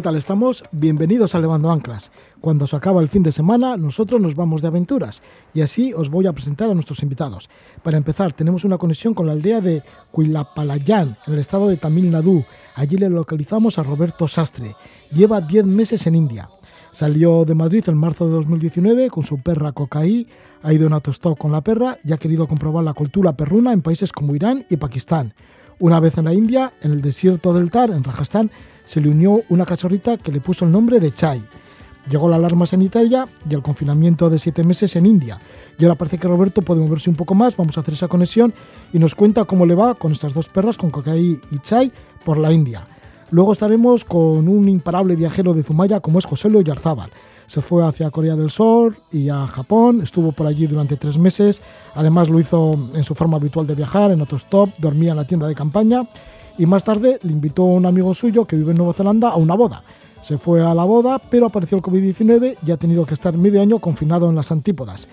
¿Qué tal estamos? Bienvenidos a Levando Anclas. Cuando se acaba el fin de semana, nosotros nos vamos de aventuras y así os voy a presentar a nuestros invitados. Para empezar, tenemos una conexión con la aldea de Cuilapalayan, en el estado de Tamil Nadu. Allí le localizamos a Roberto Sastre. Lleva 10 meses en India. Salió de Madrid en marzo de 2019 con su perra Cocaí, ha ido en autostop con la perra y ha querido comprobar la cultura perruna en países como Irán y Pakistán. Una vez en la India, en el desierto del Tar, en Rajasthan, se le unió una cachorrita que le puso el nombre de Chai. Llegó la alarma sanitaria y el confinamiento de siete meses en India. Y ahora parece que Roberto puede moverse un poco más, vamos a hacer esa conexión y nos cuenta cómo le va con estas dos perras, con Cocaí y Chai, por la India. Luego estaremos con un imparable viajero de Zumaya como es José Lo Yarzábal. Se fue hacia Corea del Sur y a Japón, estuvo por allí durante tres meses, además lo hizo en su forma habitual de viajar, en autostop, dormía en la tienda de campaña y más tarde le invitó a un amigo suyo que vive en Nueva Zelanda a una boda. Se fue a la boda, pero apareció el COVID-19 y ha tenido que estar medio año confinado en las antípodas.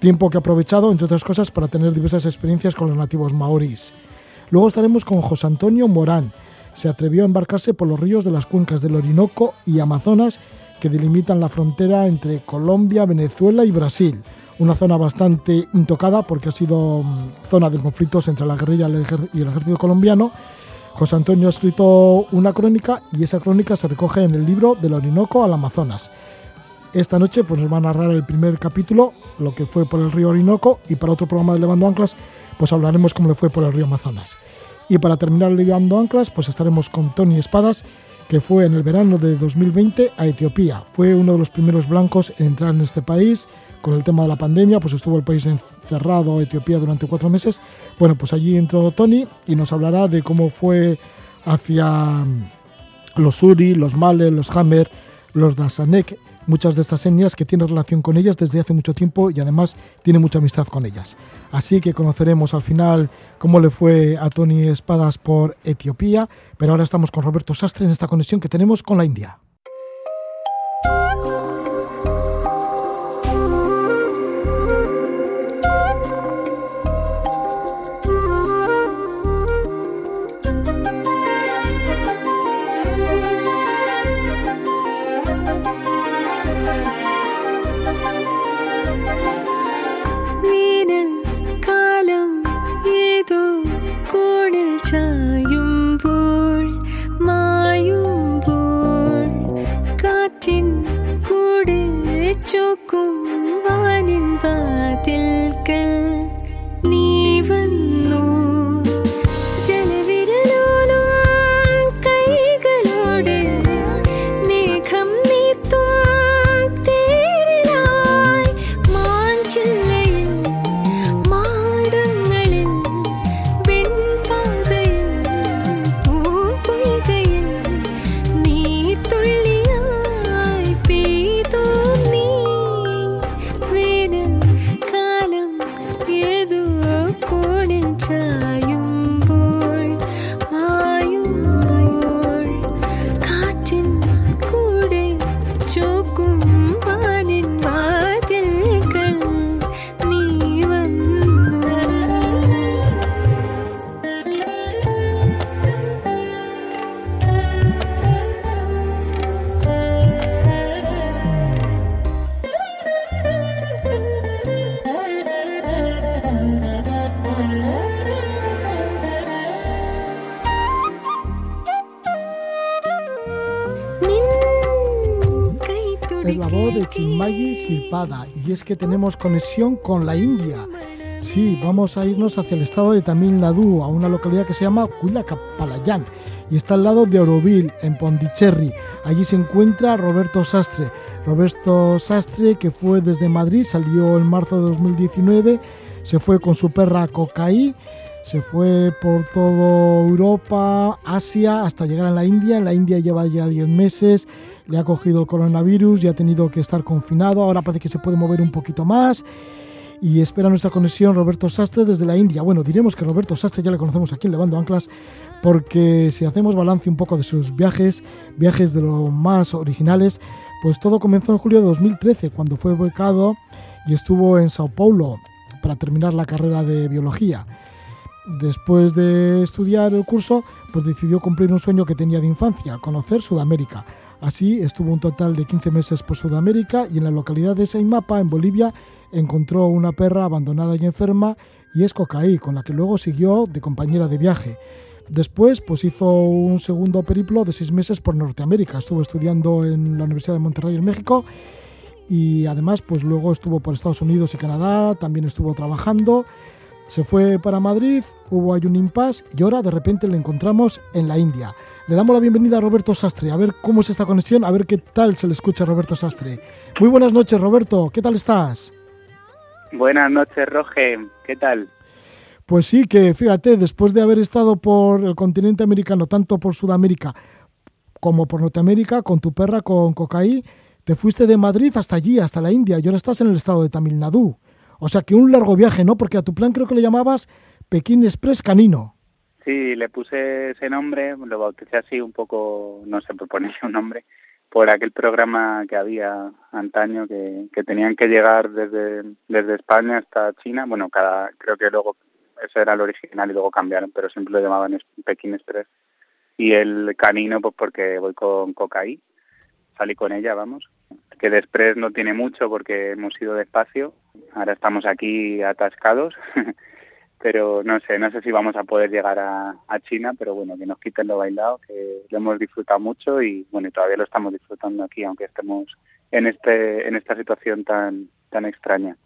Tiempo que ha aprovechado, entre otras cosas, para tener diversas experiencias con los nativos maorís. Luego estaremos con José Antonio Morán. Se atrevió a embarcarse por los ríos de las cuencas del Orinoco y Amazonas que delimitan la frontera entre Colombia, Venezuela y Brasil. Una zona bastante intocada porque ha sido mm, zona de conflictos entre la guerrilla y el ejército colombiano José Antonio ha escrito una crónica y esa crónica se recoge en el libro Del Orinoco al Amazonas. Esta noche pues, nos va a narrar el primer capítulo, lo que fue por el río Orinoco, y para otro programa de Levando Anclas, pues hablaremos cómo le fue por el río Amazonas. Y para terminar Levando Anclas, pues estaremos con Tony Espadas, que fue en el verano de 2020 a Etiopía. Fue uno de los primeros blancos en entrar en este país, con el tema de la pandemia, pues estuvo el país encerrado, Etiopía, durante cuatro meses. Bueno, pues allí entró Tony y nos hablará de cómo fue hacia los Suri, los Male, los Hammer, los Dasanek, muchas de estas etnias que tiene relación con ellas desde hace mucho tiempo y además tiene mucha amistad con ellas. Así que conoceremos al final cómo le fue a Tony Espadas por Etiopía, pero ahora estamos con Roberto Sastre en esta conexión que tenemos con la India. ചുക്കും വാനിൻ വാതിൽക്കൽ es que tenemos conexión con la India. Sí, vamos a irnos hacia el estado de Tamil Nadu, a una localidad que se llama Kuilakapalayan y está al lado de Auroville, en Pondicherry. Allí se encuentra Roberto Sastre. Roberto Sastre, que fue desde Madrid, salió en marzo de 2019, se fue con su perra Cocaí, se fue por toda Europa, Asia, hasta llegar a la India. En la India lleva ya 10 meses le ha cogido el coronavirus y ha tenido que estar confinado. Ahora parece que se puede mover un poquito más. Y espera nuestra conexión Roberto Sastre desde la India. Bueno, diremos que Roberto Sastre ya le conocemos aquí en Levando Anclas, porque si hacemos balance un poco de sus viajes, viajes de lo más originales, pues todo comenzó en julio de 2013, cuando fue becado y estuvo en Sao Paulo para terminar la carrera de biología. Después de estudiar el curso, pues decidió cumplir un sueño que tenía de infancia, conocer Sudamérica. Así estuvo un total de 15 meses por Sudamérica y en la localidad de Saimapa, en Bolivia, encontró una perra abandonada y enferma y es Cocaí, con la que luego siguió de compañera de viaje. Después, pues hizo un segundo periplo de seis meses por Norteamérica. Estuvo estudiando en la Universidad de Monterrey en México y además, pues luego estuvo por Estados Unidos y Canadá, también estuvo trabajando. Se fue para Madrid, hubo ahí un impasse y ahora de repente le encontramos en la India. Le damos la bienvenida a Roberto Sastre, a ver cómo es esta conexión, a ver qué tal se le escucha a Roberto Sastre. Muy buenas noches, Roberto, ¿qué tal estás? Buenas noches, Roge, ¿qué tal? Pues sí, que fíjate, después de haber estado por el continente americano, tanto por Sudamérica como por Norteamérica, con tu perra, con Cocaí, te fuiste de Madrid hasta allí, hasta la India, y ahora estás en el estado de Tamil Nadu. O sea que un largo viaje, ¿no? Porque a tu plan creo que le llamabas Pekín Express Canino. Sí, le puse ese nombre, lo bauticé así un poco, no sé, por ponerle un nombre, por aquel programa que había antaño que, que tenían que llegar desde, desde España hasta China. Bueno, cada creo que luego ese era el original y luego cambiaron, pero siempre lo llamaban Pekín Express. Y el canino, pues porque voy con Cocaí, salí con ella, vamos. Que de Express no tiene mucho porque hemos ido despacio. Ahora estamos aquí atascados. pero no sé, no sé si vamos a poder llegar a, China, pero bueno, que nos quiten lo bailado, que lo hemos disfrutado mucho y bueno, todavía lo estamos disfrutando aquí, aunque estemos en este en esta situación tan tan extraña.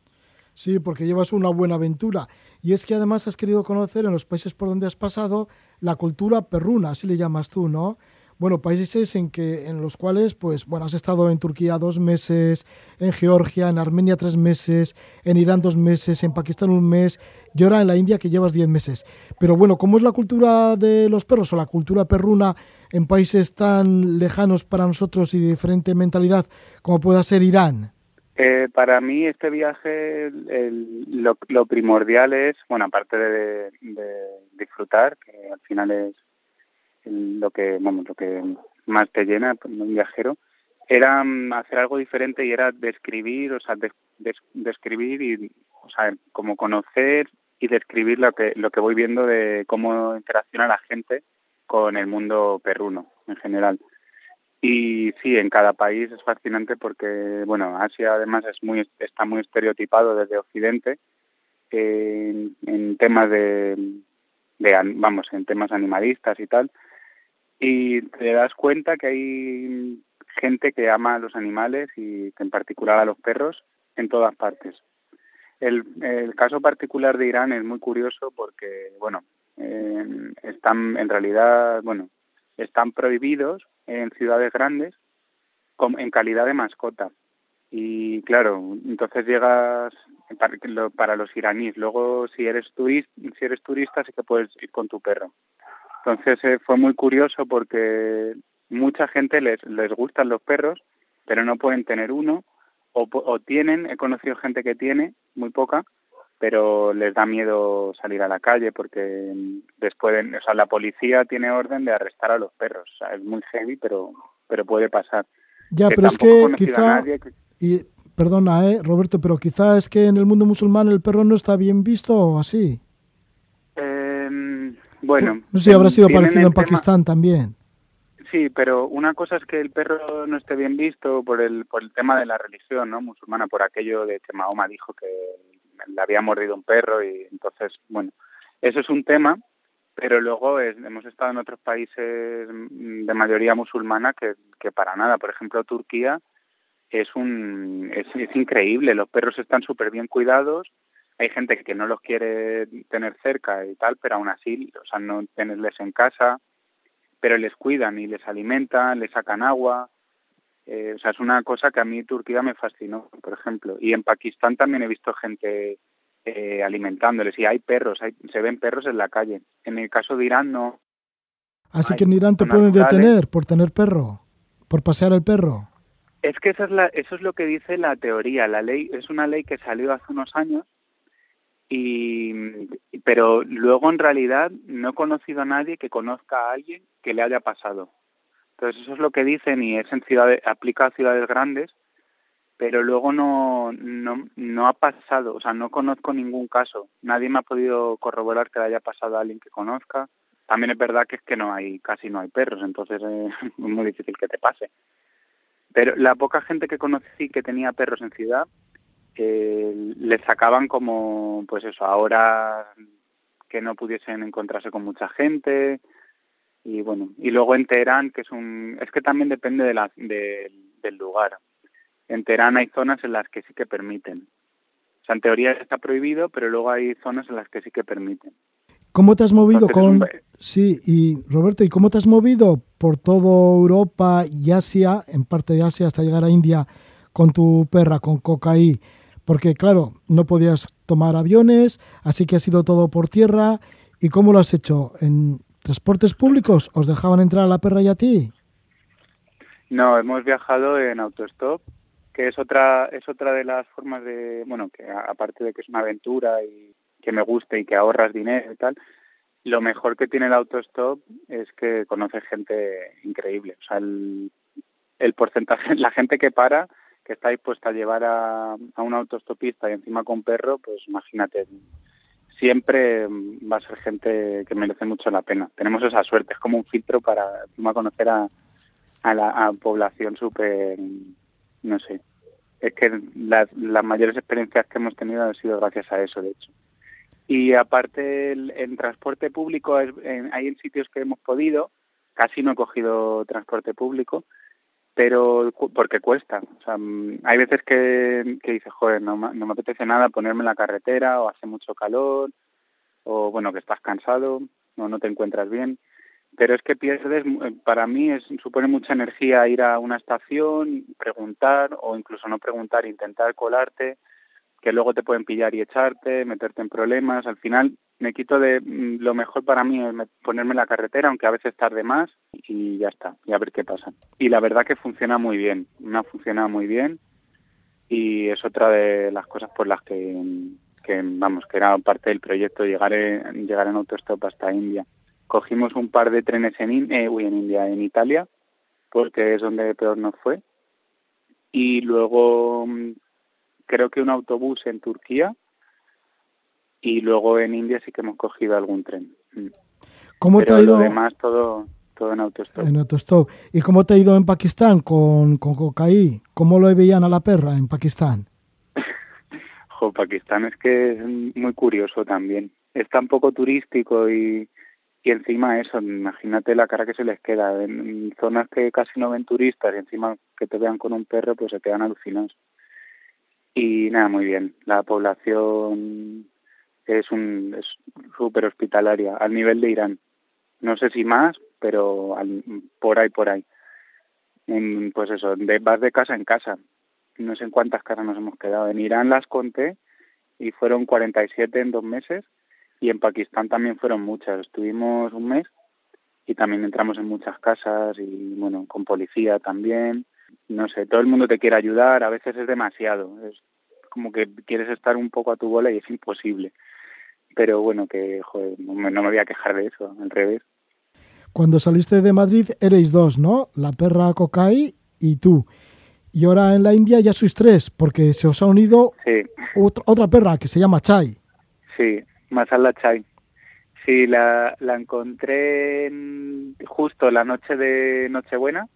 Sí, porque llevas una buena aventura. Y es que además has querido conocer en los países por donde has pasado la cultura perruna, así le llamas tú, ¿no? Bueno, países en que en los cuales, pues, bueno, has estado en Turquía dos meses, en Georgia, en Armenia tres meses, en Irán dos meses, en Pakistán un mes y ahora en la India que llevas diez meses. Pero bueno, ¿cómo es la cultura de los perros o la cultura perruna en países tan lejanos para nosotros y de diferente mentalidad como pueda ser Irán? Eh, para mí este viaje lo, primordial es, bueno, aparte de, disfrutar, que al final es lo que, vamos, lo que más te llena pues, un viajero, era mm, hacer algo diferente y era describir, o sea, describir y, o sea, como conocer y describir lo que lo que voy viendo de cómo interacciona la gente con el mundo perruno en general. Y sí, en cada país es fascinante porque, bueno, Asia además es muy está muy estereotipado desde Occidente en, en temas de, de, vamos, en temas animalistas y tal. Y te das cuenta que hay gente que ama a los animales y en particular a los perros en todas partes. El, el caso particular de Irán es muy curioso porque, bueno, están en realidad, bueno, están prohibidos en ciudades grandes en calidad de mascota. Y claro, entonces llegas para los iraníes. Luego, si eres turista, si eres turista, sí que puedes ir con tu perro. Entonces eh, fue muy curioso porque mucha gente les les gustan los perros, pero no pueden tener uno o, o tienen. He conocido gente que tiene, muy poca, pero les da miedo salir a la calle porque después, o sea, la policía tiene orden de arrestar a los perros. O sea, es muy heavy, pero pero puede pasar. Ya, pero es que quizá y perdona, eh, Roberto, pero quizá es que en el mundo musulmán el perro no está bien visto o así. Bueno, no sé si habrá sido parecido en Pakistán también. Sí, pero una cosa es que el perro no esté bien visto por el por el tema de la religión, ¿no? Musulmana, por aquello de que Mahoma dijo que le había mordido un perro y entonces, bueno, eso es un tema, pero luego hemos estado en otros países de mayoría musulmana que, que para nada. Por ejemplo, Turquía es un es, increíble, los perros están súper bien cuidados, hay gente que no los quiere tener cerca y tal, pero aún así, o sea, no tenerles en casa, pero les cuidan y les alimentan, les sacan agua, eh, o sea, es una cosa que a mí Turquía me fascinó, por ejemplo. Y en Pakistán también he visto gente eh, alimentándoles y hay perros, hay, se ven perros en la calle. En el caso de Irán no. Así que en Irán te pueden detener por tener perro, por pasear el perro. Es que eso es, la, eso es lo que dice la teoría. La ley es una ley que salió hace unos años y pero luego en realidad no he conocido a nadie que conozca a alguien que le haya pasado. Entonces eso es lo que dicen y es en ciudades, aplica a ciudades grandes, pero luego no, no, no ha pasado, o sea, no conozco ningún caso. Nadie me ha podido corroborar que le haya pasado a alguien que conozca. También es verdad que es que no hay, casi no hay perros, entonces es muy difícil que te pase. Pero la poca gente que conocí que tenía perros en ciudad, eh, les sacaban como, pues eso, ahora que no pudiesen encontrarse con mucha gente y bueno, y luego en Teherán, que es un, es que también depende de la, del lugar en Teherán hay zonas en las que sí que permiten. O sea, en teoría está prohibido, pero luego hay zonas en las que sí que permiten. ¿Cómo te has movido con... Sí, y Roberto, ¿y cómo te has movido por toda Europa y Asia, en parte de Asia hasta llegar a India con tu perra, con Cocaí? Porque claro, no podías tomar aviones, así que ha sido todo por tierra. ¿Y cómo lo has hecho? ¿En transportes públicos os dejaban entrar a la perra y a ti? No, hemos viajado en autostop que es otra es otra de las formas de bueno que aparte de que es una aventura y que me guste y que ahorras dinero y tal lo mejor que tiene el autostop es que conoce gente increíble o sea el, el porcentaje la gente que para que está dispuesta a llevar a, a un autostopista y encima con perro pues imagínate siempre va a ser gente que merece mucho la pena tenemos esa suerte es como un filtro para encima conocer a a la población súper no sé, es que las, mayores experiencias que hemos tenido han sido gracias a eso, de hecho. Y aparte, en transporte público, hay en sitios que hemos podido, casi no he cogido transporte público, pero porque cuesta. O sea, mm, hay veces que, que dices, joder, no, no me apetece nada ponerme en la carretera o hace mucho calor o, bueno, que estás cansado o no te encuentras bien pero es que pierdes, para mí es, supone mucha energía ir a una estación, preguntar o incluso no preguntar, intentar colarte, que luego te pueden pillar y echarte, meterte en problemas. Al final me quito de mm, lo mejor para mí es ponerme en la carretera, aunque a veces tarde más, y ya está, y a ver qué pasa. Y la verdad que funciona muy bien, me ha funcionado muy bien y es otra de las cosas por las que, vamos, que era parte del proyecto llegar en, llegar en autostop hasta India cogimos un par de trenes en, eh, en India, en Italia, porque es donde peor nos fue. Y luego mm, creo que un autobús en Turquía y luego en India sí que hemos cogido algún tren. Mm. ¿Cómo te ha ido? Lo demás todo, todo en autostop. En autostop. ¿Y cómo te ha ido en Pakistán con, con Cocaí? ¿Cómo lo veían a la perra en Pakistán? jo, Pakistán es que es muy curioso también. Es tan poco turístico y, y encima eso, imagínate la cara que se les queda. En, zonas que casi no ven turistas y encima que te vean con un perro, pues se quedan alucinados. Y nada, muy bien. La población es un súper hospitalaria, al nivel de Irán. No sé si más, pero por ahí, por ahí. En, pues eso, de, vas de casa en casa. No sé en cuántas casas nos hemos quedado. En Irán las conté y fueron 47 en dos meses y en Pakistán también fueron muchas. Estuvimos un mes y también entramos en muchas casas y bueno, con policía también. No sé, todo el mundo te quiere ayudar, a veces es demasiado. Es como que quieres estar un poco a tu bola y es imposible. Pero bueno, que joder, no me, no me voy a quejar de eso, al revés. Cuando saliste de Madrid erais dos, ¿no? La perra Cocay y tú. Y ahora en la India ya sois tres, porque se os ha unido otra perra que se llama Chai. Sí, Masala Chai. Sí, la, la encontré justo la noche de Nochebuena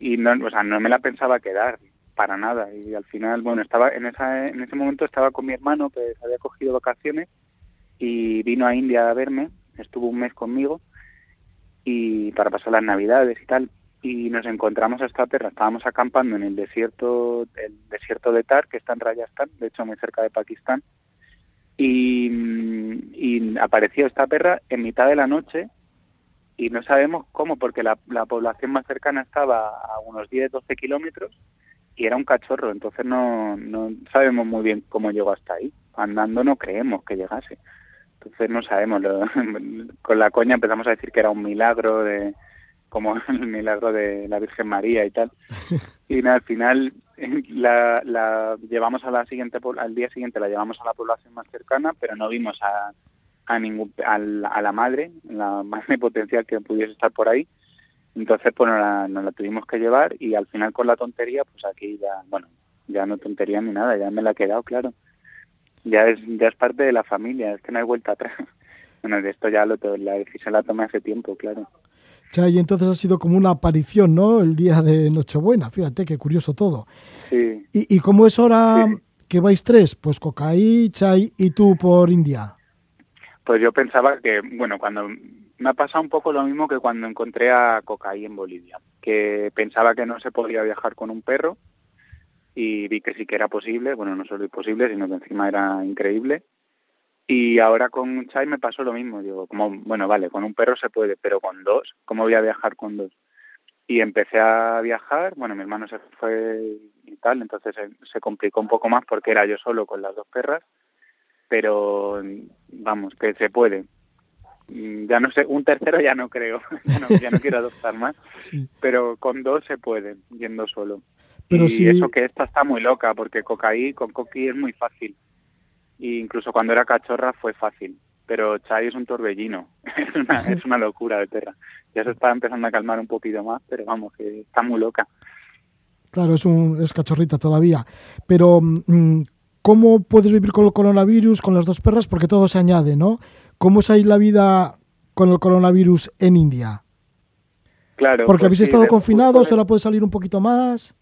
y no, o sea, no me la pensaba quedar para nada y al final, bueno, estaba en esa en ese momento estaba con mi hermano que había cogido vacaciones y vino a India a verme, estuvo un mes conmigo y para pasar las Navidades y tal y nos encontramos a esta perra, estábamos acampando en el desierto el desierto de Tar, que está en Rajasthan, de hecho muy cerca de Pakistán y, apareció esta perra en mitad de la noche y no sabemos cómo, porque la, población más cercana estaba a unos 10, 12 kilómetros y era un cachorro, entonces no, no sabemos muy bien cómo llegó hasta ahí. Andando no creemos que llegase. Entonces no sabemos, con la coña empezamos a decir que era un milagro de como el milagro de la Virgen María y tal. Y al final la, la llevamos a la siguiente al día siguiente la llevamos a la población más cercana pero no vimos a, a ningún a la, madre la madre potencial que pudiese estar por ahí entonces pues nos la, tuvimos que llevar y al final con la tontería pues aquí ya bueno ya no tontería ni nada, ya me la he quedado, claro. Ya es, ya es parte de la familia, es que no hay vuelta atrás. Bueno, de esto ya lo, la decisión la tomé hace tiempo, claro. Chay, entonces ha sido como una aparición, ¿no? El día de Nochebuena, fíjate qué curioso todo. Sí. ¿Y, y cómo es ahora que vais tres? Pues Cocaí, Chay y tú por India. Pues yo pensaba que, bueno, cuando me ha pasado un poco lo mismo que cuando encontré a Cocaí en Bolivia, que pensaba que no se podía viajar con un perro y vi que sí que era posible, bueno, no solo posible, sino que encima era increíble. Y ahora con Chai me pasó lo mismo, digo, como, bueno, vale, con un perro se puede, pero con dos, ¿cómo voy a viajar con dos? Y empecé a viajar, bueno, mi hermano se fue y tal, entonces se, se complicó un poco más porque era yo solo con las dos perras, pero vamos, que se puede. Mm, ya no sé, un tercero ya no creo, ya, no, ya no quiero adoptar más, Sí. pero con dos se puede, yendo solo. Pero y si- eso que esta está muy loca, porque Cocaí, con Coqui es muy fácil. Y incluso cuando era cachorra fue fácil. Pero Chai es un torbellino, es una, es una locura de perra. Ya se está empezando a calmar un poquito más, pero vamos, que está muy loca. Claro, es, un, es cachorrita todavía. Pero, mm, ¿cómo puedes vivir con el coronavirus con las dos perras? Porque todo se añade, ¿no? ¿Cómo es ahí la vida con el coronavirus en India? Claro. Porque pues habéis sí, estado confinados, ahora puede salir un poquito más.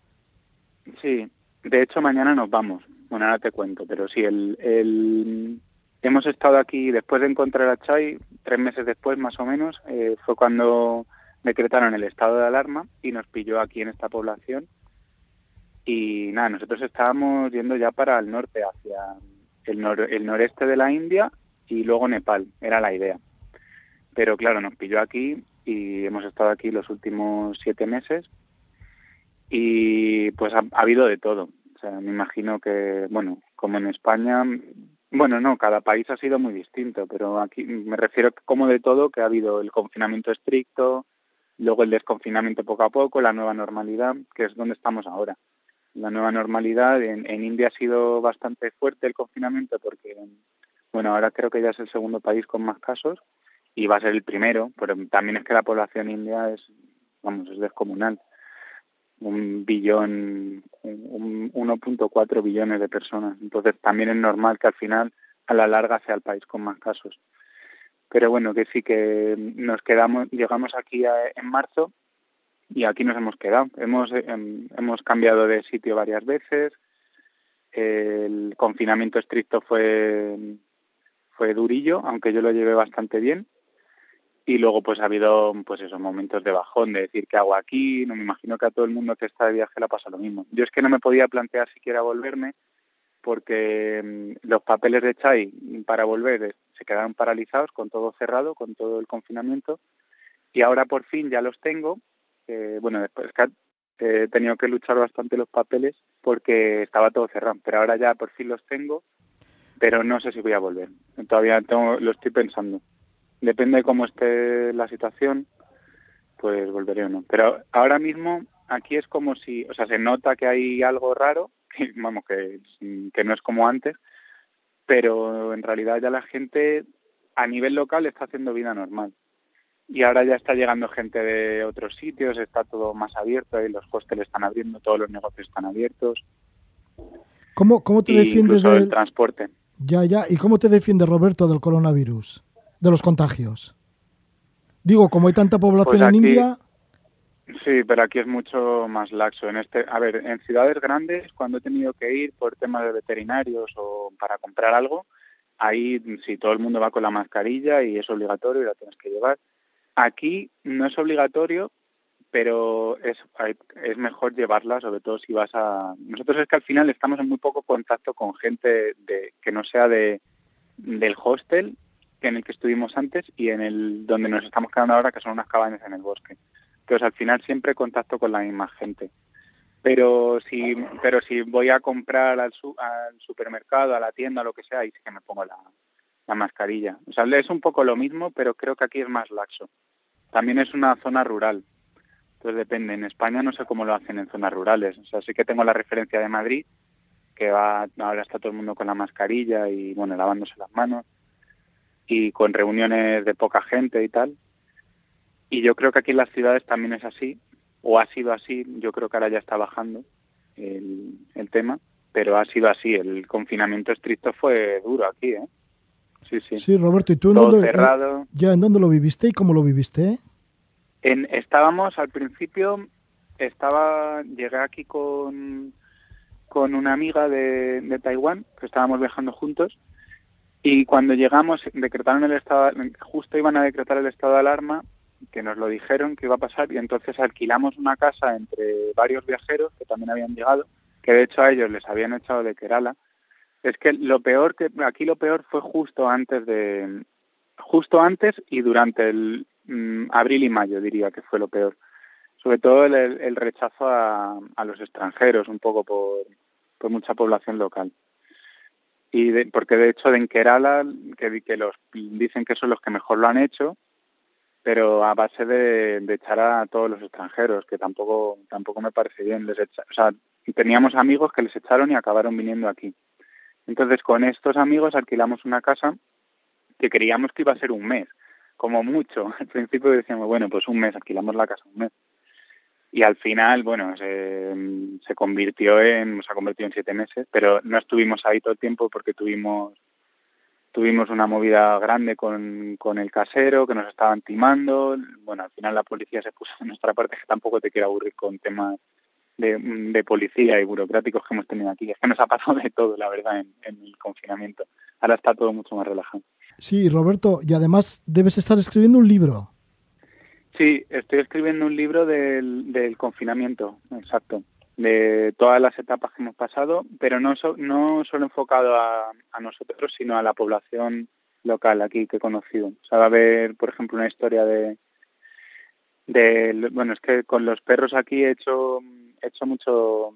Sí, de hecho mañana nos vamos. Bueno, ahora te cuento, pero sí, el, el... hemos estado aquí después de encontrar a Chai, tres meses después más o menos, eh, fue cuando decretaron el estado de alarma y nos pilló aquí en esta población. Y nada, nosotros estábamos yendo ya para el norte, hacia el, nor- el noreste de la India y luego Nepal, era la idea. Pero claro, nos pilló aquí y hemos estado aquí los últimos siete meses y pues ha, ha habido de todo. O sea, me imagino que, bueno, como en España, bueno, no, cada país ha sido muy distinto, pero aquí me refiero como de todo, que ha habido el confinamiento estricto, luego el desconfinamiento poco a poco, la nueva normalidad, que es donde estamos ahora. La nueva normalidad, en, en India ha sido bastante fuerte el confinamiento porque, bueno, ahora creo que ya es el segundo país con más casos y va a ser el primero, pero también es que la población india es, vamos, es descomunal un billón, un 1.4 billones de personas. Entonces también es normal que al final, a la larga, sea el país con más casos. Pero bueno, que sí que nos quedamos, llegamos aquí a, en marzo y aquí nos hemos quedado. Hemos, eh, hemos cambiado de sitio varias veces. El confinamiento estricto fue, fue durillo, aunque yo lo llevé bastante bien y luego pues ha habido pues esos momentos de bajón de decir qué hago aquí no me imagino que a todo el mundo que está de viaje le pasa lo mismo. Yo es que no me podía plantear siquiera volverme porque mm, los papeles de Chai para volver eh, se quedaron paralizados con todo cerrado con todo el confinamiento. Y ahora por fin ya los tengo. Eh, bueno después que he tenido que luchar bastante los papeles porque estaba todo cerrado pero ahora ya por fin los tengo pero no sé si voy a volver. Todavía tengo, lo estoy pensando depende de cómo esté la situación, pues volveré o no. Pero ahora mismo aquí es como si, o sea, se nota que hay algo raro, que, vamos, que, que no es como antes, pero en realidad ya la gente a nivel local está haciendo vida normal. Y ahora ya está llegando gente de otros sitios, está todo más abierto, y los hostels están abriendo, todos los negocios están abiertos. ¿Cómo, cómo te y defiendes del... el transporte. Ya, ya. ¿Y cómo te defiende Roberto del coronavirus? De los contagios. Digo, como hay tanta población Pues aquí- en India, Sí, pero aquí es mucho más laxo. En este, a ver, en ciudades grandes, cuando he tenido que ir por temas de veterinarios o para comprar algo, ahí sí todo el mundo va con la mascarilla y es obligatorio y la tienes que llevar. Aquí no es obligatorio, pero es es mejor llevarla, sobre todo si vas a. Nosotros es que al final estamos en muy poco contacto con gente de que no sea de del hostel en el que estuvimos antes y en el donde nos estamos quedando ahora, que son unas cabañas en el bosque. Entonces, al final siempre contacto con la misma gente. Pero si, pero si voy a comprar al, su- al supermercado, a la tienda, lo que sea, ahí sí que me pongo la, la mascarilla. O sea, es un poco lo mismo, pero creo que aquí es más laxo. También es una zona rural. Entonces depende. En España no sé cómo lo hacen en zonas rurales. O sea, sí que tengo la referencia de Madrid, que va, ahora está todo el mundo con la mascarilla y, bueno, lavándose las manos y con reuniones de poca gente y tal. Y yo creo que aquí en las ciudades también es así, o ha sido así, yo creo que ahora ya está bajando. el, el tema, pero ha sido así. El confinamiento estricto fue duro aquí, ¿eh? Sí, sí. Sí, Roberto, ¿y tú en Todo dónde, cerrado. ya, en dónde lo viviste y cómo lo viviste? En, estábamos al principio, estaba, llegué aquí con, con una amiga de, de Taiwán, que estábamos viajando juntos, y cuando llegamos decretaron el estado, justo iban a decretar el estado de alarma, que nos lo dijeron que iba a pasar, y entonces alquilamos una casa entre varios viajeros que también habían llegado, que de hecho a ellos les habían echado de Kerala. Es que lo peor que aquí lo peor fue justo antes de justo antes y durante el mm, abril y mayo diría que fue lo peor sobre todo el, rechazo a, a, los extranjeros un poco por, por mucha población local y de, porque de hecho en Kerala que, que los dicen que son los que mejor lo han hecho pero a base de, de echar a todos los extranjeros que tampoco tampoco me parece bien les echa, o sea teníamos amigos que les echaron y acabaron viniendo aquí entonces con estos amigos alquilamos una casa que creíamos que iba a ser un mes, como mucho. Al principio decíamos, bueno, pues un mes, alquilamos la casa un mes. Y al final, bueno, se, convirtió en, se ha convertido en siete meses, pero no estuvimos ahí todo el tiempo porque tuvimos tuvimos una movida grande con, con el casero que nos estaban timando. Bueno, al final la policía se puso en nuestra parte, que tampoco te quiero aburrir con temas de, de, policía y burocráticos que hemos tenido aquí. Es que nos ha pasado de todo, la verdad, en, el confinamiento. Ahora está todo mucho más relajado. Sí, Roberto, y además debes estar escribiendo un libro. Sí, estoy escribiendo un libro del, del confinamiento, exacto, de todas las etapas que hemos pasado, pero no, so, no solo enfocado a, nosotros, sino a la población local aquí que he conocido. O sea, va a haber, por ejemplo, una historia de, bueno, es que con los perros aquí he hecho he hecho mucho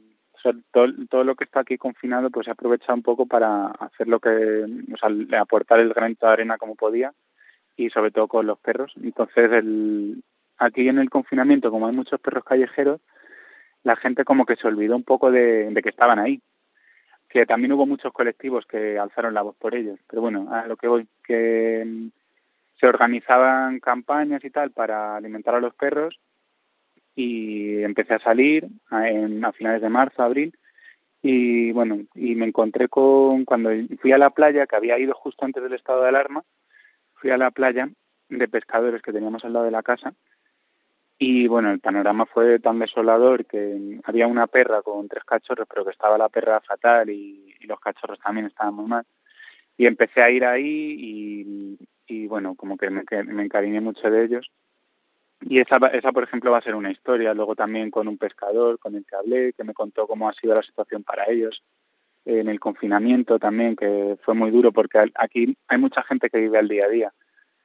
todo, todo, lo que está aquí confinado pues he aprovechado un poco para hacer lo que o sea aportar el granito de arena como podía y sobre todo con los perros entonces el aquí en el confinamiento como hay muchos perros callejeros la gente como que se olvidó un poco de, que estaban ahí. Que también hubo muchos colectivos que alzaron la voz por ellos. Pero bueno a lo que voy que se organizaban campañas y tal para alimentar a los perros y empecé a salir a, en, a finales de marzo, abril, y bueno, y me encontré con, cuando fui a la playa, que había ido justo antes del estado de alarma, fui a la playa de pescadores que teníamos al lado de la casa, y bueno, el panorama fue tan desolador que había una perra con tres cachorros, pero que estaba la perra fatal y, y los cachorros también estaban muy mal. Y empecé a ir ahí y, bueno, como que me, me encariñé mucho de ellos y esa, esa, por ejemplo, va a ser una historia. Luego también con un pescador con el que hablé, que me contó cómo ha sido la situación para ellos en el confinamiento también, que fue muy duro porque aquí hay mucha gente que vive al día a día.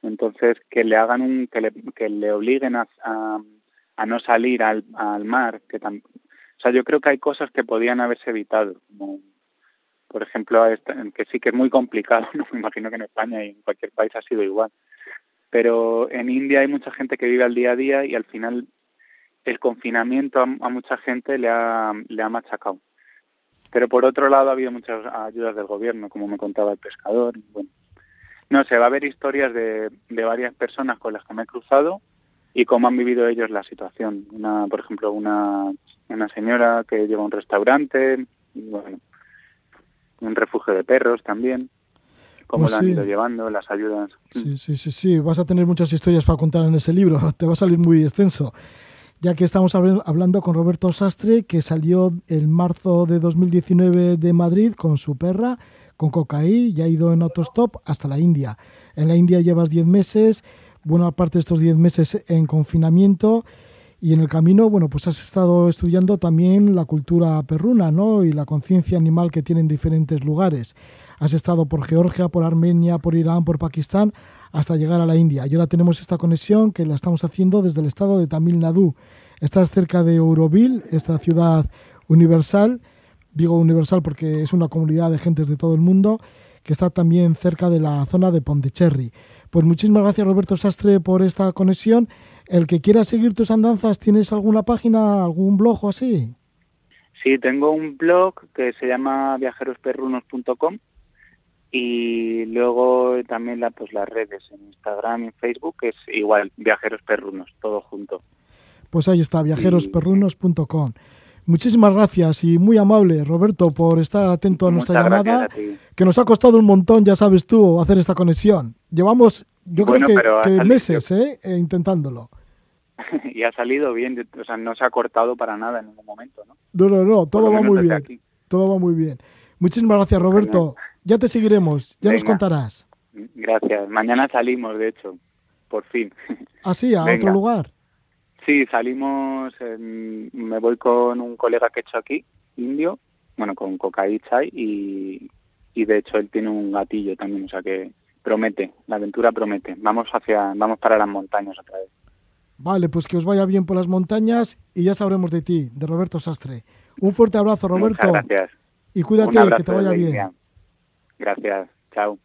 Entonces, que le hagan un, que le, que le obliguen a, a, no salir al, al mar, que tam, o sea, yo creo que hay cosas que podían haberse evitado, como por ejemplo, que sí que es muy complicado, no me imagino que en España y en cualquier país ha sido igual, pero en India hay mucha gente que vive al día a día y al final el confinamiento a, a mucha gente le ha, le ha machacado. Pero por otro lado ha habido muchas ayudas del gobierno, como me contaba el pescador. Bueno, no sé, va a haber historias de, de varias personas con las que me he cruzado y cómo han vivido ellos la situación. Una, por ejemplo, una, una señora que lleva un restaurante, bueno, un refugio de perros también cómo pues lo han sí. ido llevando, las ayudas. Sí, sí, sí, sí, vas a tener muchas historias para contar en ese libro, te va a salir muy extenso. Ya que estamos hablando con Roberto Sastre, que salió en marzo de 2019 de Madrid con su perra, con Cocaí, y ha ido en autostop hasta la India. En la India llevas 10 meses, buena parte de estos 10 meses en confinamiento, y en el camino, bueno, pues has estado estudiando también la cultura perruna, ¿no? Y la conciencia animal que tienen diferentes lugares. Has estado por Georgia, por Armenia, por Irán, por Pakistán, hasta llegar a la India. Y ahora tenemos esta conexión que la estamos haciendo desde el estado de Tamil Nadu. Estás cerca de Euroville, esta ciudad universal. Digo universal porque es una comunidad de gentes de todo el mundo que está también cerca de la zona de Pondicherry. Pues muchísimas gracias Roberto Sastre por esta conexión. El que quiera seguir tus andanzas, ¿tienes alguna página, algún blog o así? Sí, tengo un blog que se llama viajerosperrunos.com y luego también la, pues las redes en Instagram y Facebook es igual, Viajeros Perrunos, todo junto. Pues ahí está, viajerosperrunos.com. Muchísimas gracias y muy amable, Roberto, por estar atento a nuestra Muchas llamada, a que nos ha costado un montón, ya sabes tú, hacer esta conexión. Llevamos, yo Bueno, creo que, meses ¿eh? eh, intentándolo. y ha salido bien, o sea, no se ha cortado para nada en ningún momento, ¿no? No, no, todo va muy bien, aquí. todo va muy bien. Muchísimas gracias, Roberto. Ya te seguiremos, ya nos contarás. Gracias. Mañana salimos, de hecho, por fin. Así, a Venga. otro lugar. Sí, salimos, me voy con un colega que he hecho aquí, indio, bueno, con Cocaí Chai, y, y de hecho él tiene un gatillo también, o sea que promete, la aventura promete. Vamos hacia, vamos para las montañas otra vez. Vale, pues que os vaya bien por las montañas y ya sabremos de ti, de Roberto Sastre. Un fuerte abrazo, Roberto, Muchas gracias. y cuídate, que te vaya bien. Gracias. Chao.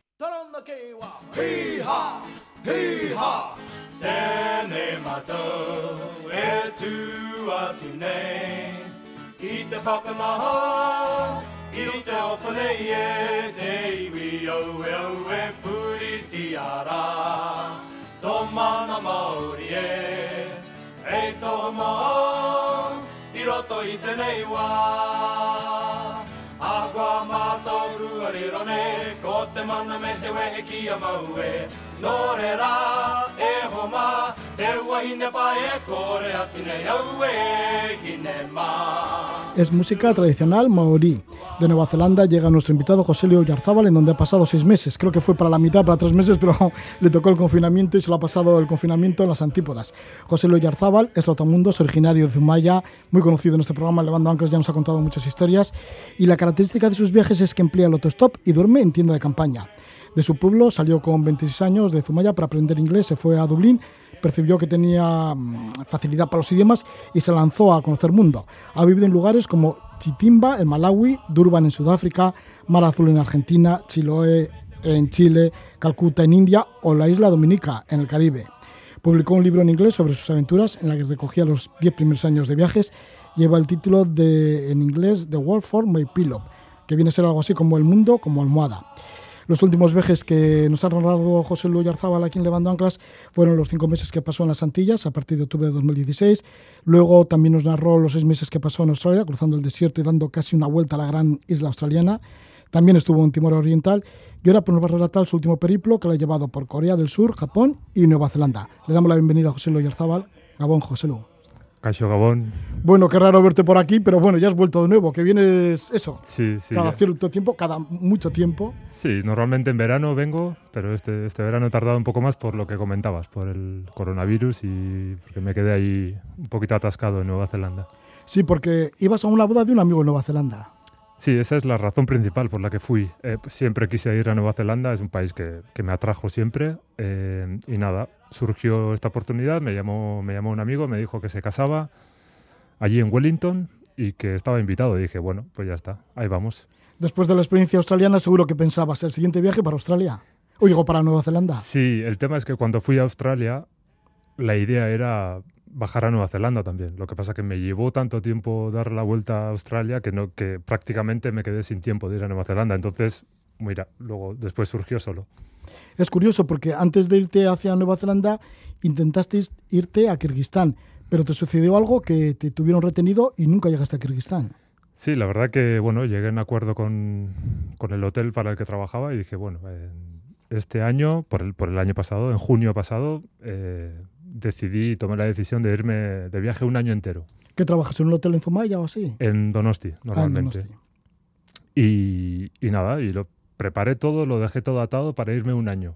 Tēnē mātou e tū a tū nei I te whakamaha, i ro te opone i e Te iwi au e au e puri ti ara. rā Tō mana maori e, e tō mā I roto i tēnei wā kua mātou rua riro ne Ko te mana me te wehe ki a maue. No re rā, e ho mā, Es música tradicional maorí. De Nueva Zelanda llega nuestro invitado José Leo Yarzábal, en donde ha pasado seis meses. Creo que fue para la mitad, para tres meses, pero le tocó el confinamiento y se lo ha pasado el confinamiento en las antípodas. José Leo Yarzábal es es originario de Zumaya, muy conocido en este programa, Levando Anclas, ya nos ha contado muchas historias. Y la característica de sus viajes es que emplea el autostop y duerme en tienda de campaña. De su pueblo salió con 26 años de Zumaya para aprender inglés, se fue a Dublín, percibió que tenía mm, facilidad para los idiomas y se lanzó a conocer mundo. Ha vivido en lugares como Chitimba en Malawi, Durban en Sudáfrica, Mar Azul en Argentina, Chiloé en Chile, Calcuta en India o la isla Dominica en el Caribe. Publicó un libro en inglés sobre sus aventuras en la que recogía los 10 primeros años de viajes. Lleva el título de, en inglés The World for My Pillow, que viene a ser algo así como el mundo como almohada. Los últimos viajes que nos ha narrado José Luis Yarzábal aquí en Levando Anclas fueron los cinco meses que pasó en las Antillas a partir de octubre de 2016. Luego también nos narró los seis meses que pasó en Australia, cruzando el desierto y dando casi una vuelta a la gran isla australiana. También estuvo en Timor Oriental y ahora nos va a relatar su último periplo que le ha llevado por Corea del Sur, Japón y Nueva Zelanda. Le damos la bienvenida a José Luis Yarzábal. Gabón, José Lu. Caixo Gabón. Bueno, qué raro verte por aquí, pero bueno, ya has vuelto de nuevo, que vienes eso, Sí, sí. cada ya. cierto tiempo, cada mucho tiempo. Sí, normalmente en verano vengo, pero este, este verano he tardado un poco más por lo que comentabas, por el coronavirus y porque me quedé ahí un poquito atascado en Nueva Zelanda. Sí, porque ibas a una boda de un amigo en Nueva Zelanda. Sí, esa es la razón principal por la que fui. Eh, siempre quise ir a Nueva Zelanda, es un país que, que me atrajo siempre. eh, y nada, surgió esta oportunidad, me llamó, me llamó un amigo, me dijo que se casaba allí en Wellington y que estaba invitado. Y dije, bueno, pues ya está, ahí vamos. Después de la experiencia australiana, seguro que pensabas el siguiente viaje para Australia. O digo, para Nueva Zelanda. Sí, el tema es que cuando fui a Australia, la idea era bajar a Nueva Zelanda también. Lo que pasa que me llevó tanto tiempo dar la vuelta a Australia que, no, que prácticamente me quedé sin tiempo de ir a Nueva Zelanda. Entonces, mira, luego después surgió solo. Es curioso porque antes de irte hacia Nueva Zelanda intentaste irte a Kirguistán, pero te sucedió algo que te tuvieron retenido y nunca llegaste a Kirguistán. Sí, la verdad que, bueno, llegué en acuerdo con, con el hotel para el que trabajaba y dije, bueno, eh, este año, por el, por el año pasado, en junio pasado, eh, decidí, tomé la decisión de irme de viaje un año entero, ¿Qué trabajas en un hotel en Zumaya o así? en Donosti, Ah, en normalmente. Donosti. Y, y nada, y lo preparé todo, lo dejé todo atado para irme un año.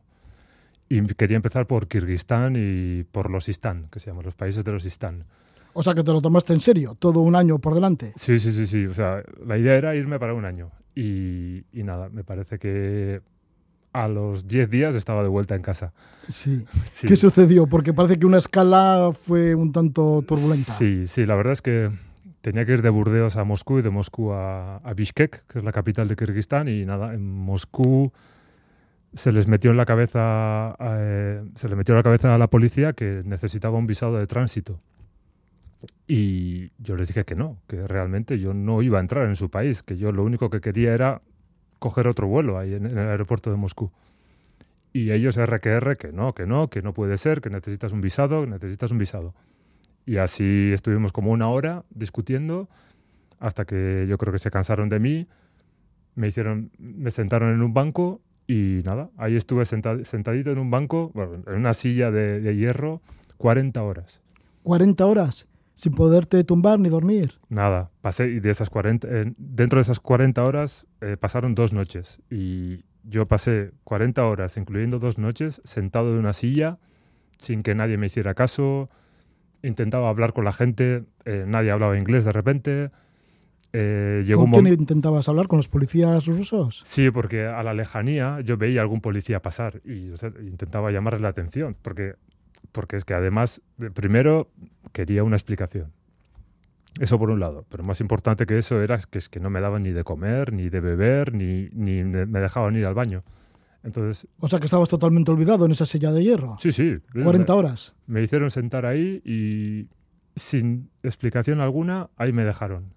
Y quería empezar por Kirguistán y por los Istán, que se llaman los países de los Istán. O sea que te lo tomaste en serio, todo un año por delante. Sí, sí, sí, sí. O sea, la idea era irme para un año. Y, y nada, me parece que a los 10 días estaba de vuelta en casa. Sí. Sí. ¿Qué sucedió? Porque parece que una escala fue un tanto turbulenta. Sí, sí, la verdad es que tenía que ir de Burdeos a Moscú y de Moscú a, a Bishkek, que es la capital de Kirguistán, y nada, en Moscú se les metió en la cabeza eh, se le metió en la cabeza a la policía que necesitaba un visado de tránsito. Y yo les dije que no, que realmente yo no iba a entrar en su país, que yo lo único que quería era coger otro vuelo ahí en, el aeropuerto de Moscú. Y ellos RQR que no, que no, que no puede ser, que necesitas un visado, que necesitas un visado. Y así estuvimos como una hora discutiendo hasta que yo creo que se cansaron de mí, me hicieron, me sentaron en un banco y nada, ahí estuve senta- sentadito en un banco, en una silla de, de hierro, 40 horas. 40 horas sin poderte tumbar ni dormir. Nada, pasé y de esas 40, eh, dentro de esas 40 horas eh, pasaron dos noches y yo pasé 40 horas, incluyendo dos noches, sentado en una silla sin que nadie me hiciera caso, intentaba hablar con la gente, eh, nadie hablaba inglés de repente. eh, llegó ¿Con un quién intentabas hablar? ¿Con los policías rusos? Sí, porque a la lejanía yo veía algún policía pasar y o sea, intentaba llamarles la atención, porque, porque es que además, de- primero, quería una explicación. Eso por un lado, pero más importante que eso era que es que no me daban ni de comer, ni de beber, ni, ni me me dejaban ir al baño. Entonces, O sea que estabas totalmente olvidado en esa silla de hierro. sí, sí. 40 horas. Me hicieron sentar ahí y sin explicación alguna, ahí me dejaron.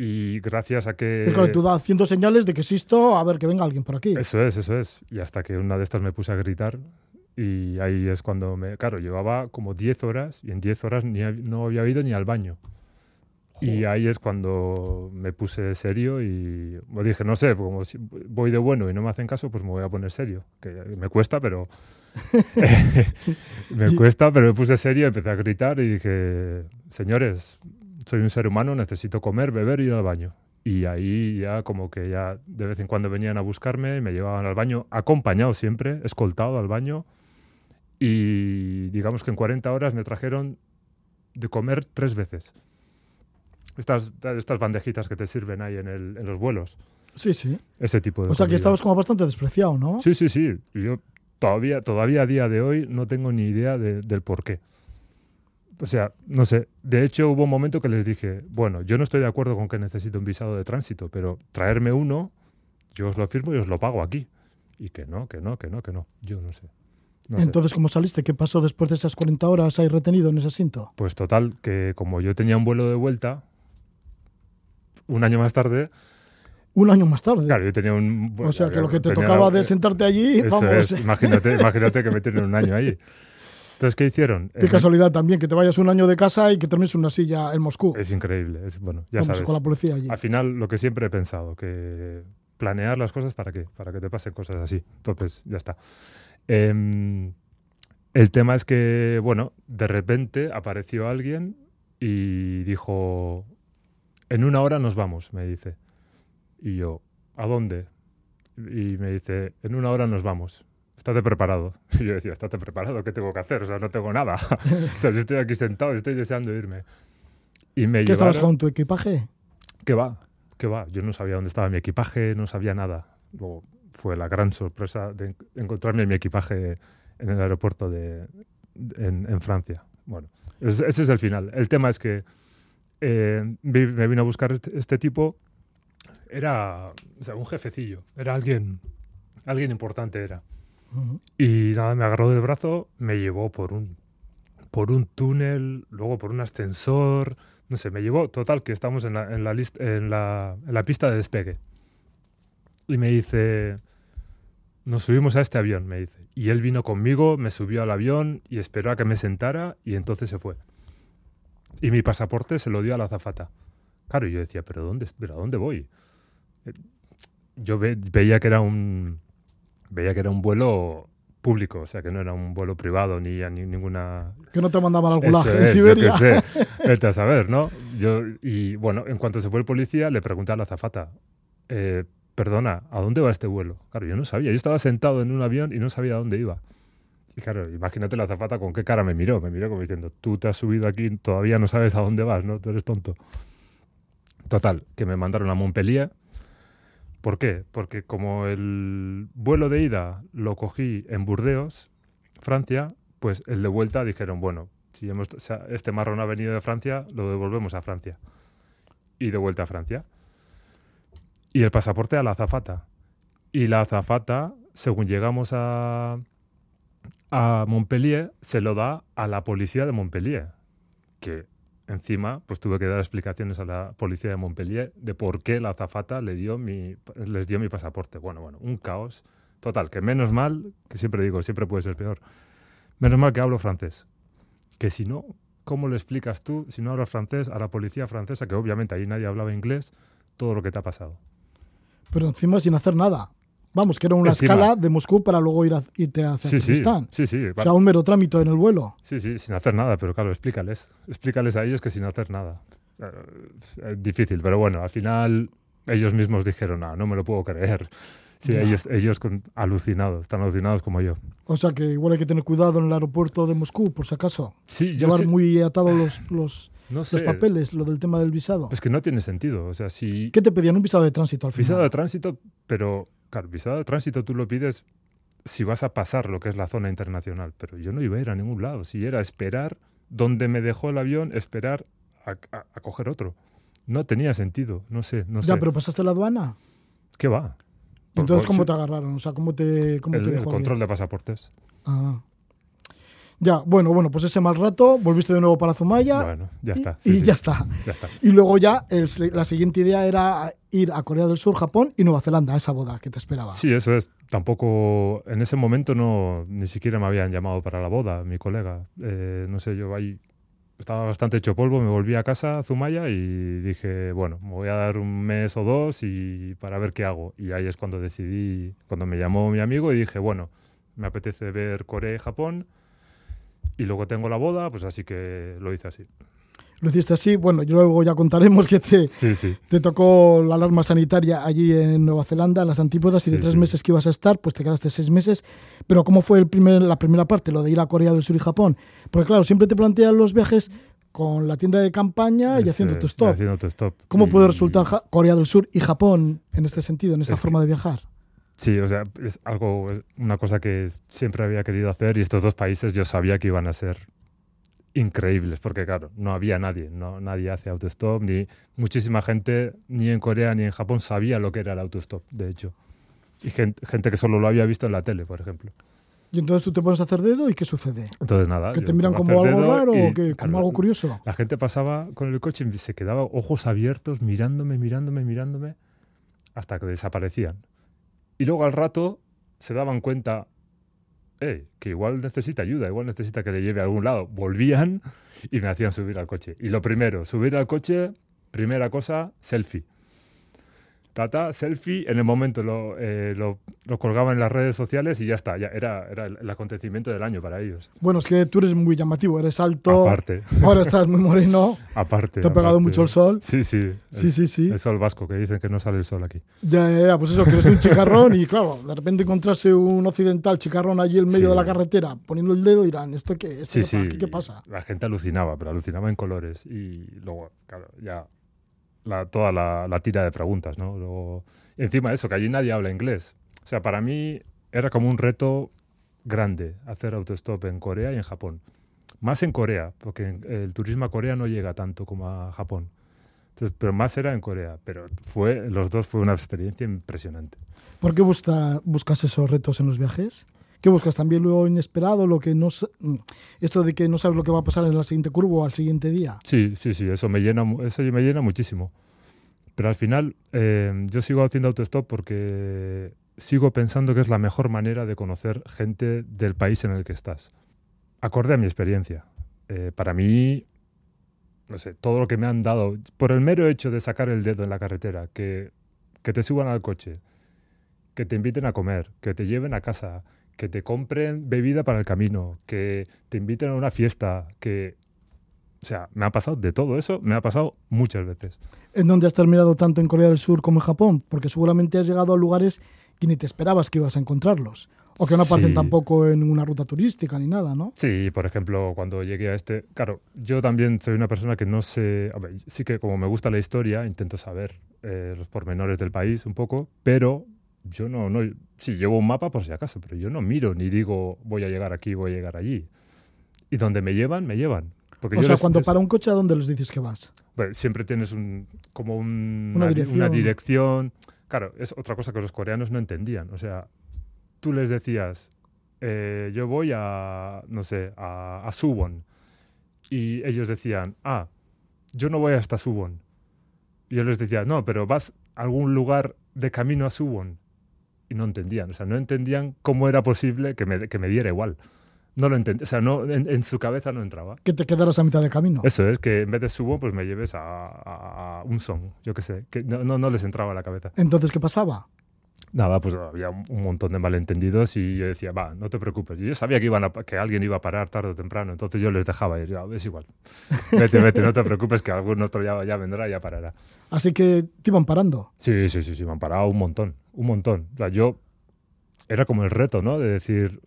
Y gracias a que... Claro, tú das haciendo señales de que existo, a ver que venga alguien por aquí. Eso es, eso es. Y hasta que una de estas me puse a gritar y ahí es cuando me... Claro, llevaba como 10 horas y en 10 horas ni no había ido ni al baño. Y ahí es cuando me puse serio y dije, no sé, como si voy de bueno y no me hacen caso, pues me voy a poner serio. Que me cuesta, pero... me Y- cuesta, pero me puse serio, empecé a gritar y dije, señores, soy un ser humano, necesito comer, beber y ir al baño. Y ahí ya como que ya de vez en cuando venían a buscarme, me llevaban al baño, acompañado siempre, escoltado al baño. Y digamos que en 40 horas me trajeron de comer tres veces. Estas, estas bandejitas que te sirven ahí en, el- en los vuelos. Sí, sí. Ese tipo de O sea que comida. estabas como bastante despreciado, ¿no? Sí, sí, sí. Yo todavía, todavía a día de hoy no tengo ni idea de- del por qué. O sea, no sé. De hecho, hubo un momento que les dije, bueno, yo no estoy de acuerdo con que necesito un visado de tránsito, pero traerme uno, yo os lo firmo y os lo pago aquí. Y que no, que no, que no, que no. Yo no sé. No sé. Entonces, ¿cómo saliste? ¿Qué pasó después de esas 40 horas ahí retenido en ese asiento? Pues total, que como yo tenía un vuelo de vuelta, un año más tarde, Un año más tarde. claro, yo tenía un... o sea que lo que te tocaba la- de sentarte allí, Eso vamos. es, imagínate, imagínate que me tienen un año ahí. Entonces, ¿qué hicieron? Qué Eh, casualidad también, que te vayas un año de casa y que termines en una silla en Moscú. Es increíble, es, bueno, ya vamos, sabes. con la policía allí. Al final, lo que siempre he pensado, que planear las cosas para qué, para que te pasen cosas así. Entonces, ya está. Em, el tema es que, bueno, de repente apareció alguien y dijo, en una hora nos vamos, me dice. Y yo, ¿a dónde? Y me dice, en una hora nos vamos. Estate preparado. Y yo decía, estate preparado, ¿qué tengo que hacer? O sea, no tengo nada. o sea, yo estoy aquí sentado, estoy deseando irme. Y me ¿Qué estabas con tu equipaje? ¿Qué va? ¿Qué va? Yo no sabía dónde estaba mi equipaje, no sabía nada. Luego fue la gran sorpresa de en- encontrarme mi equipaje en el aeropuerto de, de- en, en Francia. Bueno, es- ese es el final. El tema es que eh, me vino a buscar este, este tipo. Era o sea, un jefecillo, era alguien, alguien importante era. Y nada, me agarró del brazo, me llevó por un, por un túnel, luego por un ascensor, no sé, me llevó, total, que estamos en la, en la, list- en la, en la pista de despegue. Y me dice, nos subimos a este avión, me dice. Y él vino conmigo, me subió al avión y esperó a que me sentara y entonces se fue. Y mi pasaporte se lo dio a la azafata. Claro, y yo decía, ¿pero dónde, pero a dónde voy? Eh, Yo ve- veía que era un veía que era un vuelo público, o sea, que no era un vuelo privado ni a ni- ninguna Que no te mandaban al gulag en Siberia. Yo qué sé, vete a saber, ¿no? Yo, y bueno, en cuanto se fue el policía, le pregunté a la azafata, eh, perdona, ¿a dónde va este vuelo? Claro, yo no sabía, yo estaba sentado en un avión y no sabía a dónde iba. Y claro, imagínate la azafata con qué cara me miró, me miró como diciendo, tú te has subido aquí, todavía no sabes a dónde vas, ¿no? Tú eres tonto. Total, que me mandaron a Montpellier. ¿Por qué? Porque como el vuelo de ida lo cogí en Burdeos, Francia, pues el de vuelta dijeron, bueno, si hemos, o sea, este marrón ha venido de Francia, lo devolvemos a Francia. Y de vuelta a Francia. Y el pasaporte a la azafata. Y la azafata, según llegamos a, a Montpellier, se lo da a la policía de Montpellier. Que encima, pues tuve que dar explicaciones a la policía de Montpellier de por qué la azafata le dio mi, les dio mi pasaporte. Bueno, bueno, un caos. Total, que menos mal, que siempre digo, siempre puede ser peor. Menos mal que hablo francés. Que si no, ¿cómo le explicas tú, si no hablas francés, a la policía francesa, que obviamente ahí nadie hablaba inglés, todo lo que te ha pasado? Pero encima sin hacer nada. Vamos, que era una Encima. escala de Moscú para luego ir a, irte a Sí, sí, Afganistán. sí, sí, O sea, un mero trámite en el vuelo. sí, sí, sin hacer nada, pero claro, explícales, explícales a ellos que sin hacer nada. Eh, Es difícil, pero bueno, al final ellos mismos dijeron, ah, no me lo puedo creer. Sí, ellos, ellos con- alucinados, tan alucinados como yo. O sea que igual hay que tener cuidado en el aeropuerto de Moscú, por si acaso. Sí, yo Llevar muy atados los, los, no los papeles, lo del tema del visado. Pues que no tiene sentido. O sea, si ¿Qué te pedían? Un visado de tránsito al final. visado de tránsito, pero claro, visado de tránsito tú lo pides si vas a pasar lo que es la zona internacional, pero yo no iba a ir a ningún lado. Si era esperar donde me dejó el avión, esperar a, a- a coger otro. No tenía sentido, no sé, no ya, sé. pero pasaste la aduana. ¿Qué va? Entonces, ¿cómo te agarraron? O sea, ¿cómo te, cómo el, te el dejó control bien? de pasaportes. Ah. Ya, bueno, bueno, pues ese mal rato, volviste de nuevo para Zumaya Bueno, ya y- está. y, sí, sí, ya está. ya está. Y luego ya el- la siguiente idea era ir a Corea del Sur, Japón y Nueva Zelanda, esa boda que te esperaba. Sí, eso es. Tampoco, en ese momento no, ni siquiera me habían llamado para la boda, mi colega. Eh, no sé, yo ahí estaba bastante hecho polvo, me volví a casa a Zumaya y dije, bueno, me voy a dar un mes o dos y para ver qué hago. Y ahí es cuando decidí, cuando me llamó mi amigo y dije, bueno, me apetece ver Corea y Japón y luego tengo la boda, pues así que lo hice así. Lo hiciste así, bueno, luego ya contaremos que te, Sí, sí. te tocó la alarma sanitaria allí en Nueva Zelanda, en las antípodas, y de tres meses que ibas a estar, pues te quedaste seis meses. Pero ¿cómo fue el primer, la primera parte, lo de ir a Corea del Sur y Japón? Porque claro, siempre te plantean los viajes con la tienda de campaña y haciendo tu stop. haciendo tu stop. ¿Cómo Y- puede resultar Corea del Sur y Japón en este sentido, en esta Es que- forma de viajar? Sí, o sea, es algo, es una cosa que siempre había querido hacer y estos dos países yo sabía que iban a ser increíbles, porque claro, no había nadie, no, nadie hace autostop, ni muchísima gente, ni en Corea ni en Japón sabía lo que era el autostop, de hecho. Y gen- gente, que solo lo había visto en la tele, por ejemplo. Y entonces tú te pones a hacer dedo y ¿qué sucede? Entonces nada. ¿Que te miran como algo raro y, o que, claro, como algo curioso? La gente pasaba con el coche y se quedaba ojos abiertos mirándome, mirándome, mirándome, hasta que desaparecían. Y luego al rato se daban cuenta, eh, que igual necesita ayuda, igual necesita que le lleve a algún lado. Volvían y me hacían subir al coche. Y lo primero, subir al coche, primera cosa, selfie. Tata, selfie, en el momento lo, eh, lo, lo colgaban en las redes sociales y ya está, ya era, era el, el acontecimiento del año para ellos. Bueno, es que tú eres muy llamativo, eres alto, Aparte, ahora estás muy moreno, aparte. te ha pegado aparte. mucho el sol. Sí, sí. Sí, el, sí, sí. el sol vasco, que dicen que no sale el sol aquí. Ya, ya, ya, pues eso, que eres un chicarrón y claro, de repente encontrarse un occidental chicarrón allí en medio Sí. de la carretera poniendo el dedo dirán, ¿esto qué? ¿Esto Sí, qué, sí. qué pasa? La gente alucinaba, pero alucinaba en colores. Y luego, claro, ya la, toda la, la tira de preguntas, ¿no? Luego, encima de eso, que allí nadie habla inglés. O sea, para mí era como un reto grande hacer autostop en Corea y en Japón. Más en Corea, porque el turismo a Corea no llega tanto como a Japón. Entonces, pero más era en Corea. Pero fue, los dos fue una experiencia impresionante. ¿Por qué busca- buscas esos retos en los viajes? ¿Qué buscas? ¿También lo inesperado? lo que no mm, Esto de que no sabes lo que va a pasar en la siguiente curva o al siguiente día. Sí, sí, sí, eso me llena, eso me llena muchísimo. Pero al final eh, yo sigo haciendo autostop porque sigo pensando que es la mejor manera de conocer gente del país en el que estás. Acorde a mi experiencia. Eh, para mí, no sé, todo lo que me han dado, por el mero hecho de sacar el dedo en la carretera, que, que te suban al coche, que te inviten a comer, que te lleven a casa, que te compren bebida para el camino, que te inviten a una fiesta, que... O sea, me ha pasado de todo eso, me ha pasado muchas veces. ¿En dónde has terminado tanto en Corea del Sur como en Japón? Porque seguramente has llegado a lugares que ni te esperabas que ibas a encontrarlos. O que no aparecen Sí. tampoco en una ruta turística ni nada, ¿no? Sí, por ejemplo, cuando llegué a este, claro, yo también soy una persona que no sé, a ver, sí que como me gusta la historia, intento saber eh, los pormenores del país un poco, pero yo no, no, sí, llevo un mapa por si acaso, pero yo no miro ni digo voy a llegar aquí, voy a llegar allí. Y donde me llevan, me llevan. Porque O yo sea, les- cuando les- para un coche, ¿a dónde les dices que vas? Bueno, siempre tienes un, como un- Una una, di- dirección. una dirección. Claro, es otra cosa que los coreanos no entendían. O sea, tú les decías, eh, yo voy a, no sé, a, a Suwon. Y ellos decían, ah, yo no voy hasta Suwon. Y yo les decía, no, pero vas a algún lugar de camino a Suwon. Y no entendían. O sea, no entendían cómo era posible que me, que me diera igual. No lo entendí, o sea, no, en, en su cabeza no entraba. Que te quedaras a mitad de camino. Eso es, que en vez de Subo, pues me lleves a, a- a un son, yo qué sé, que no, no, no les entraba a la cabeza. Entonces, ¿qué pasaba? Nada, pues había un montón de malentendidos y yo decía, va, no te preocupes. Y yo sabía que, iban a, que alguien iba a parar tarde o temprano, entonces yo les dejaba ir, "Ya, es igual. Vete, vete, no te preocupes, que algún otro ya, ya vendrá y ya parará. Así que te iban parando. Sí, sí, sí, sí, me han parado un montón, un montón. O sea, yo, era como el reto, ¿no? De decir,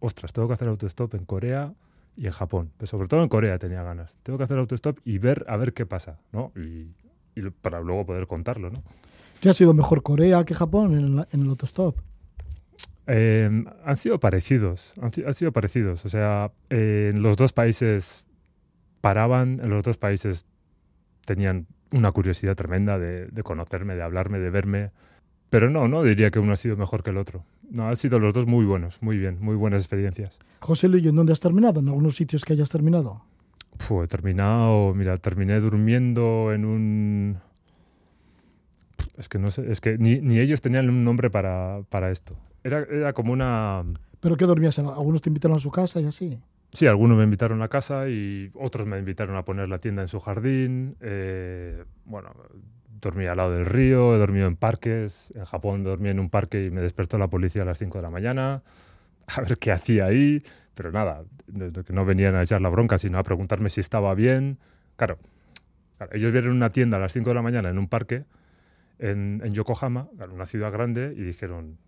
ostras, tengo que hacer autostop en Corea y en Japón. Pero sobre todo en Corea tenía ganas. Tengo que hacer autostop y ver a ver qué pasa, ¿no? Y, y para luego poder contarlo, ¿no? ¿Qué ha sido mejor Corea que Japón en el, en el autostop? Eh, han sido parecidos, han, han sido parecidos. O sea, eh, en los dos países paraban, en los dos países tenían una curiosidad tremenda de, de conocerme, de hablarme, de verme. Pero no, no diría que uno ha sido mejor que el otro. No, han sido los dos muy buenos, muy bien, muy buenas experiencias. José Luis, ¿en dónde has terminado? ¿En algunos sitios que hayas terminado? Puh, he terminado, mira, terminé durmiendo en un... Es que no sé, es que ni, ni ellos tenían un nombre para, para esto. Era, era como una... ¿Pero qué dormías? ¿Algunos te invitaron a su casa y así? Sí, algunos me invitaron a casa y otros me invitaron a poner la tienda en su jardín. eh, bueno, dormí al lado del río, he dormido en parques. En Japón dormí en un parque y me despertó la policía a las 5 de la mañana a ver qué hacía ahí. Pero nada, que no venían a echar la bronca, sino a preguntarme si estaba bien. Claro, claro, ellos vieron una tienda a las 5 de la mañana en un parque en, en Yokohama, una ciudad grande, y dijeron,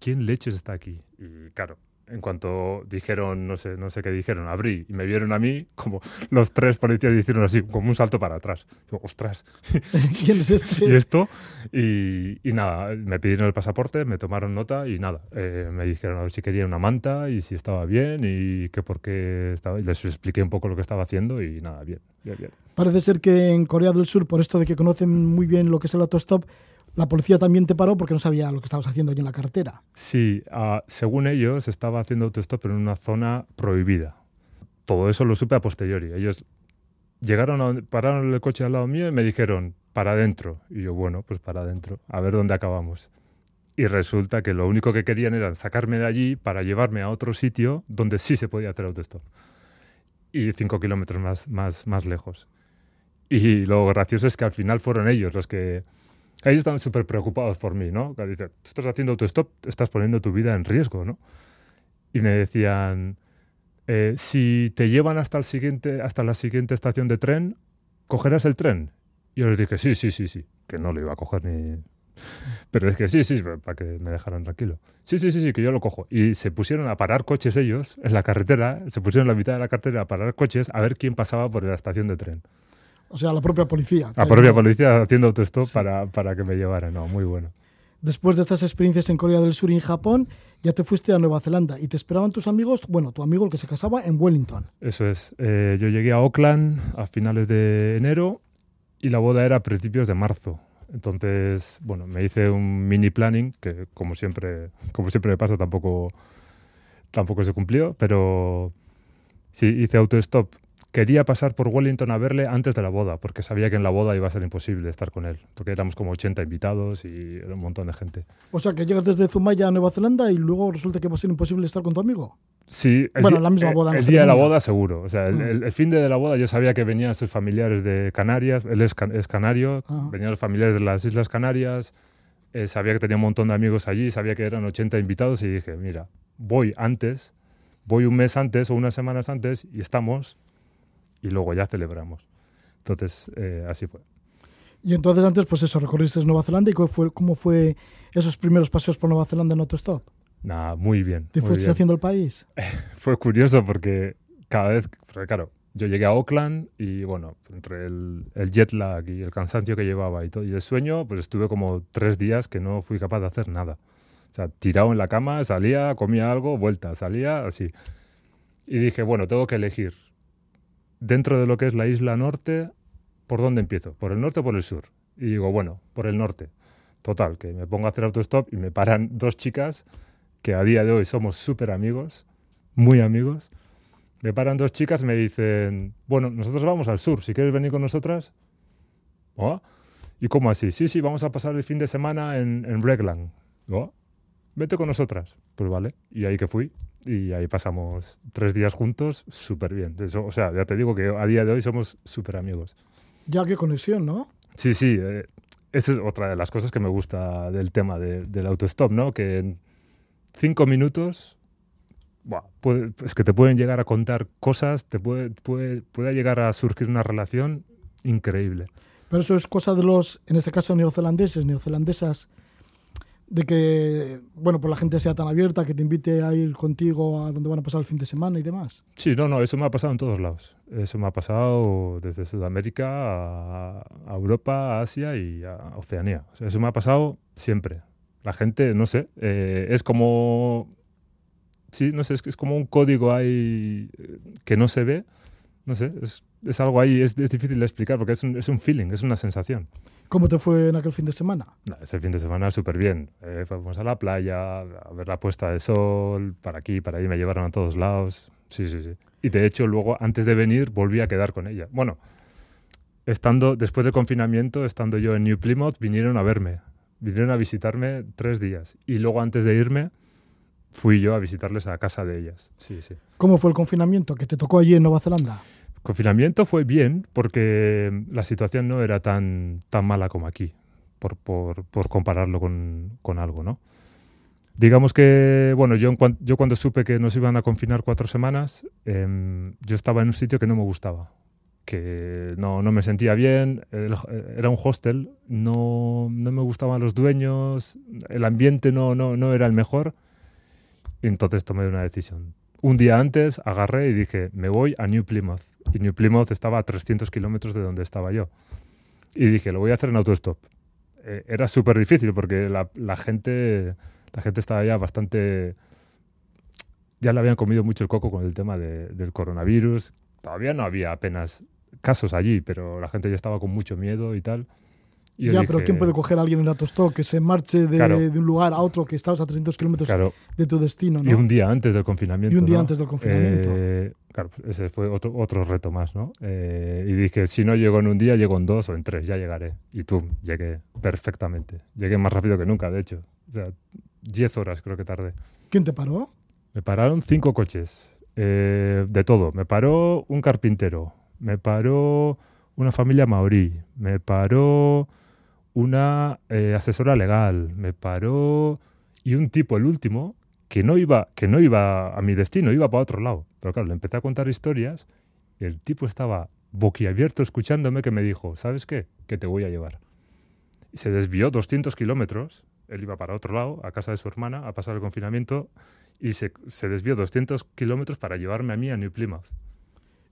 ¿quién leches está aquí? Y claro, en cuanto dijeron, no sé, no sé qué dijeron, abrí y me vieron a mí, como los tres policías hicieron así, como un salto para atrás. Digo, ostras, ¿Quién es este? ¿y esto? Y, y nada, me pidieron el pasaporte, me tomaron nota y nada, eh, me dijeron a ver si quería una manta y si estaba bien y que por qué estaba. Y les expliqué un poco lo que estaba haciendo y nada, bien, bien, bien. Parece ser que en Corea del Sur, por esto de que conocen muy bien lo que es el autostop, la policía también te paró porque no sabía lo que estabas haciendo allí en la carretera. Sí, ah, según ellos, estaba haciendo autostop en una zona prohibida. Todo eso lo supe a posteriori. Ellos llegaron, a, pararon el coche al lado mío y me dijeron, para adentro. Y yo, bueno, pues para adentro, a ver dónde acabamos. Y resulta que lo único que querían era sacarme de allí para llevarme a otro sitio donde sí se podía hacer autostop. Y cinco kilómetros más, más, más lejos. Y lo gracioso es que al final fueron ellos los que... Ellos estaban súper preocupados por mí, ¿no? Que dicen, tú estás haciendo autostop, estás poniendo tu vida en riesgo, ¿no? Y me decían, eh, si te llevan hasta, el siguiente, hasta la siguiente estación de tren, ¿cogerás el tren? Y yo les dije, sí, sí, sí, sí, que no lo iba a coger ni... Pero es que sí, sí, para que me dejaran tranquilo. Sí, sí, sí, sí, que yo lo cojo. Y se pusieron a parar coches ellos en la carretera, se pusieron en la mitad de la carretera a parar coches a ver quién pasaba por la estación de tren. O sea, la propia policía. La propia ayudó. policía haciendo autostop Sí. para, para que me llevaran. No, muy bueno. Después de estas experiencias en Corea del Sur y en Japón, ya te fuiste a Nueva Zelanda y te esperaban tus amigos, bueno, tu amigo el que se casaba en Wellington. Eso es. Eh, yo llegué a Auckland a finales de enero y la boda era a principios de marzo. Entonces, bueno, me hice un mini planning que, como siempre, como siempre me pasa, tampoco, tampoco se cumplió, pero sí, hice autostop. Quería pasar por Wellington a verle antes de la boda, porque sabía que en la boda iba a ser imposible estar con él, porque éramos como 80 invitados y era un montón de gente. O sea, que llegas desde Zumaya a Nueva Zelanda y luego resulta que va a ser imposible estar con tu amigo. Sí, el Bueno, día- la misma eh, boda en El día de la boda, seguro. O sea, el, el- el fin de la boda yo sabía que venían sus familiares de Canarias, él es, can- es canario, Ajá. venían los familiares de las Islas Canarias, eh, sabía que tenía un montón de amigos allí, sabía que eran 80 invitados y dije, mira, voy antes, voy un mes antes o unas semanas antes y estamos y luego ya celebramos. Entonces, eh, así fue. Y entonces antes, pues eso, recorriste Nueva Zelanda y ¿cómo fue, cómo fue esos primeros paseos por Nueva Zelanda en autostop? Nada, muy bien. ¿Te muy fuiste bien. haciendo el país? fue curioso porque cada vez, porque claro, yo llegué a Auckland y bueno, entre el, el jet lag y el cansancio que llevaba y, todo, y el sueño, pues estuve como tres días que no fui capaz de hacer nada. O sea, tirado en la cama, salía, comía algo, vuelta, salía, así. Y dije, bueno, tengo que elegir dentro de lo que es la isla norte, ¿por dónde empiezo? ¿Por el norte o por el sur? Y digo, bueno, por el norte. Total, que me pongo a hacer autostop y me paran dos chicas que a día de hoy somos súper amigos, muy amigos. Me paran dos chicas y me dicen, bueno, nosotros vamos al sur, si quieres venir con nosotras. ¿Oh? ¿Y cómo así? Sí, sí, vamos a pasar el fin de semana en, en. ¿Oh? Vete con nosotras. Pues vale. Y ahí que fui. Y ahí pasamos tres días juntos súper bien. Eso, o sea, ya te digo que a día de hoy somos súper amigos. Ya qué conexión, ¿no? Sí, sí, eh, esa es otra de las cosas que me gusta del tema de- del autostop, ¿no? Que en cinco minutos, buah, puede- es que te pueden llegar a contar cosas, te puede, puede, puede llegar a surgir una relación increíble. Pero eso es cosa de los, en este caso, neozelandeses, neozelandesas, de que, bueno, pues la gente sea tan abierta, que te invite a ir contigo a donde van a pasar el fin de semana y demás. Sí, no, no, eso me ha pasado en todos lados. Eso me ha pasado desde Sudamérica a, Europa, a Asia y a Oceanía. Eso me ha pasado siempre. La gente, no sé, eh, es como... Sí, no sé, es, es como un código ahí eh, que no se ve. No sé, es, es algo ahí, es, es difícil de explicar porque es un, es un feeling, es una sensación. ¿Cómo te fue en aquel fin de semana? No, ese fin de semana súper bien. Eh, fuimos a la playa, a ver la puesta de sol, para aquí, para ahí, me llevaron a todos lados. Sí, sí, sí. Y de hecho, luego, antes de venir, volví a quedar con ella. Bueno, estando, después del confinamiento, estando yo en New Plymouth, vinieron a verme. Vinieron a visitarme tres días. Y luego, antes de irme, fui yo a visitarles a casa de ellas. Sí, sí. ¿Cómo fue el confinamiento que te tocó allí en Nueva Zelanda? Confinamiento fue bien porque la situación no era tan, tan mala como aquí, por, por, compararlo con, con algo, ¿no? Digamos que, bueno, yo, yo cuando supe que nos iban a confinar cuatro semanas, em, yo estaba en un sitio que no me gustaba, que no, no me sentía bien, era un hostel, no, no me gustaban los dueños, el ambiente no, no, no era el mejor, entonces tomé una decisión. Un día antes agarré y dije, me voy a New Plymouth. Y New Plymouth estaba a 300 kilómetros de donde estaba yo. Y dije, lo voy a hacer en autostop. Eh, era súper difícil porque la, gente, la gente estaba ya bastante... Ya le habían comido mucho el coco con el tema de- del coronavirus. Todavía no había apenas casos allí, pero la gente ya estaba con mucho miedo y tal. Yo ya, pero ¿quién puede coger a alguien en autostop que se marche de, Claro. de un lugar a otro que estabas a 300 kilómetros Claro, de tu destino? ¿no? Y un día antes del confinamiento. Y un día ¿no? antes del confinamiento. Eh, claro, ese fue otro, otro reto más, ¿no? Eh, y dije, si no llego en un día, llego en dos o en tres, ya llegaré. Y tú, llegué perfectamente. Llegué más rápido que nunca, de hecho. O sea, diez horas creo que tardé. ¿Quién te paró? Me pararon cinco coches, eh, de todo. Me paró un carpintero, me paró una familia maorí, me paró una eh, asesora legal, me paró y un tipo, el último, que no iba, que no iba a mi destino, iba para otro lado. Pero claro, le empecé a contar historias y el tipo estaba boquiabierto escuchándome que me dijo, ¿sabes qué? Que te voy a llevar. Y se desvió 200 kilómetros, él iba para otro lado, a casa de su hermana, a pasar el confinamiento, y se, se desvió 200 kilómetros para llevarme a mí a New Plymouth.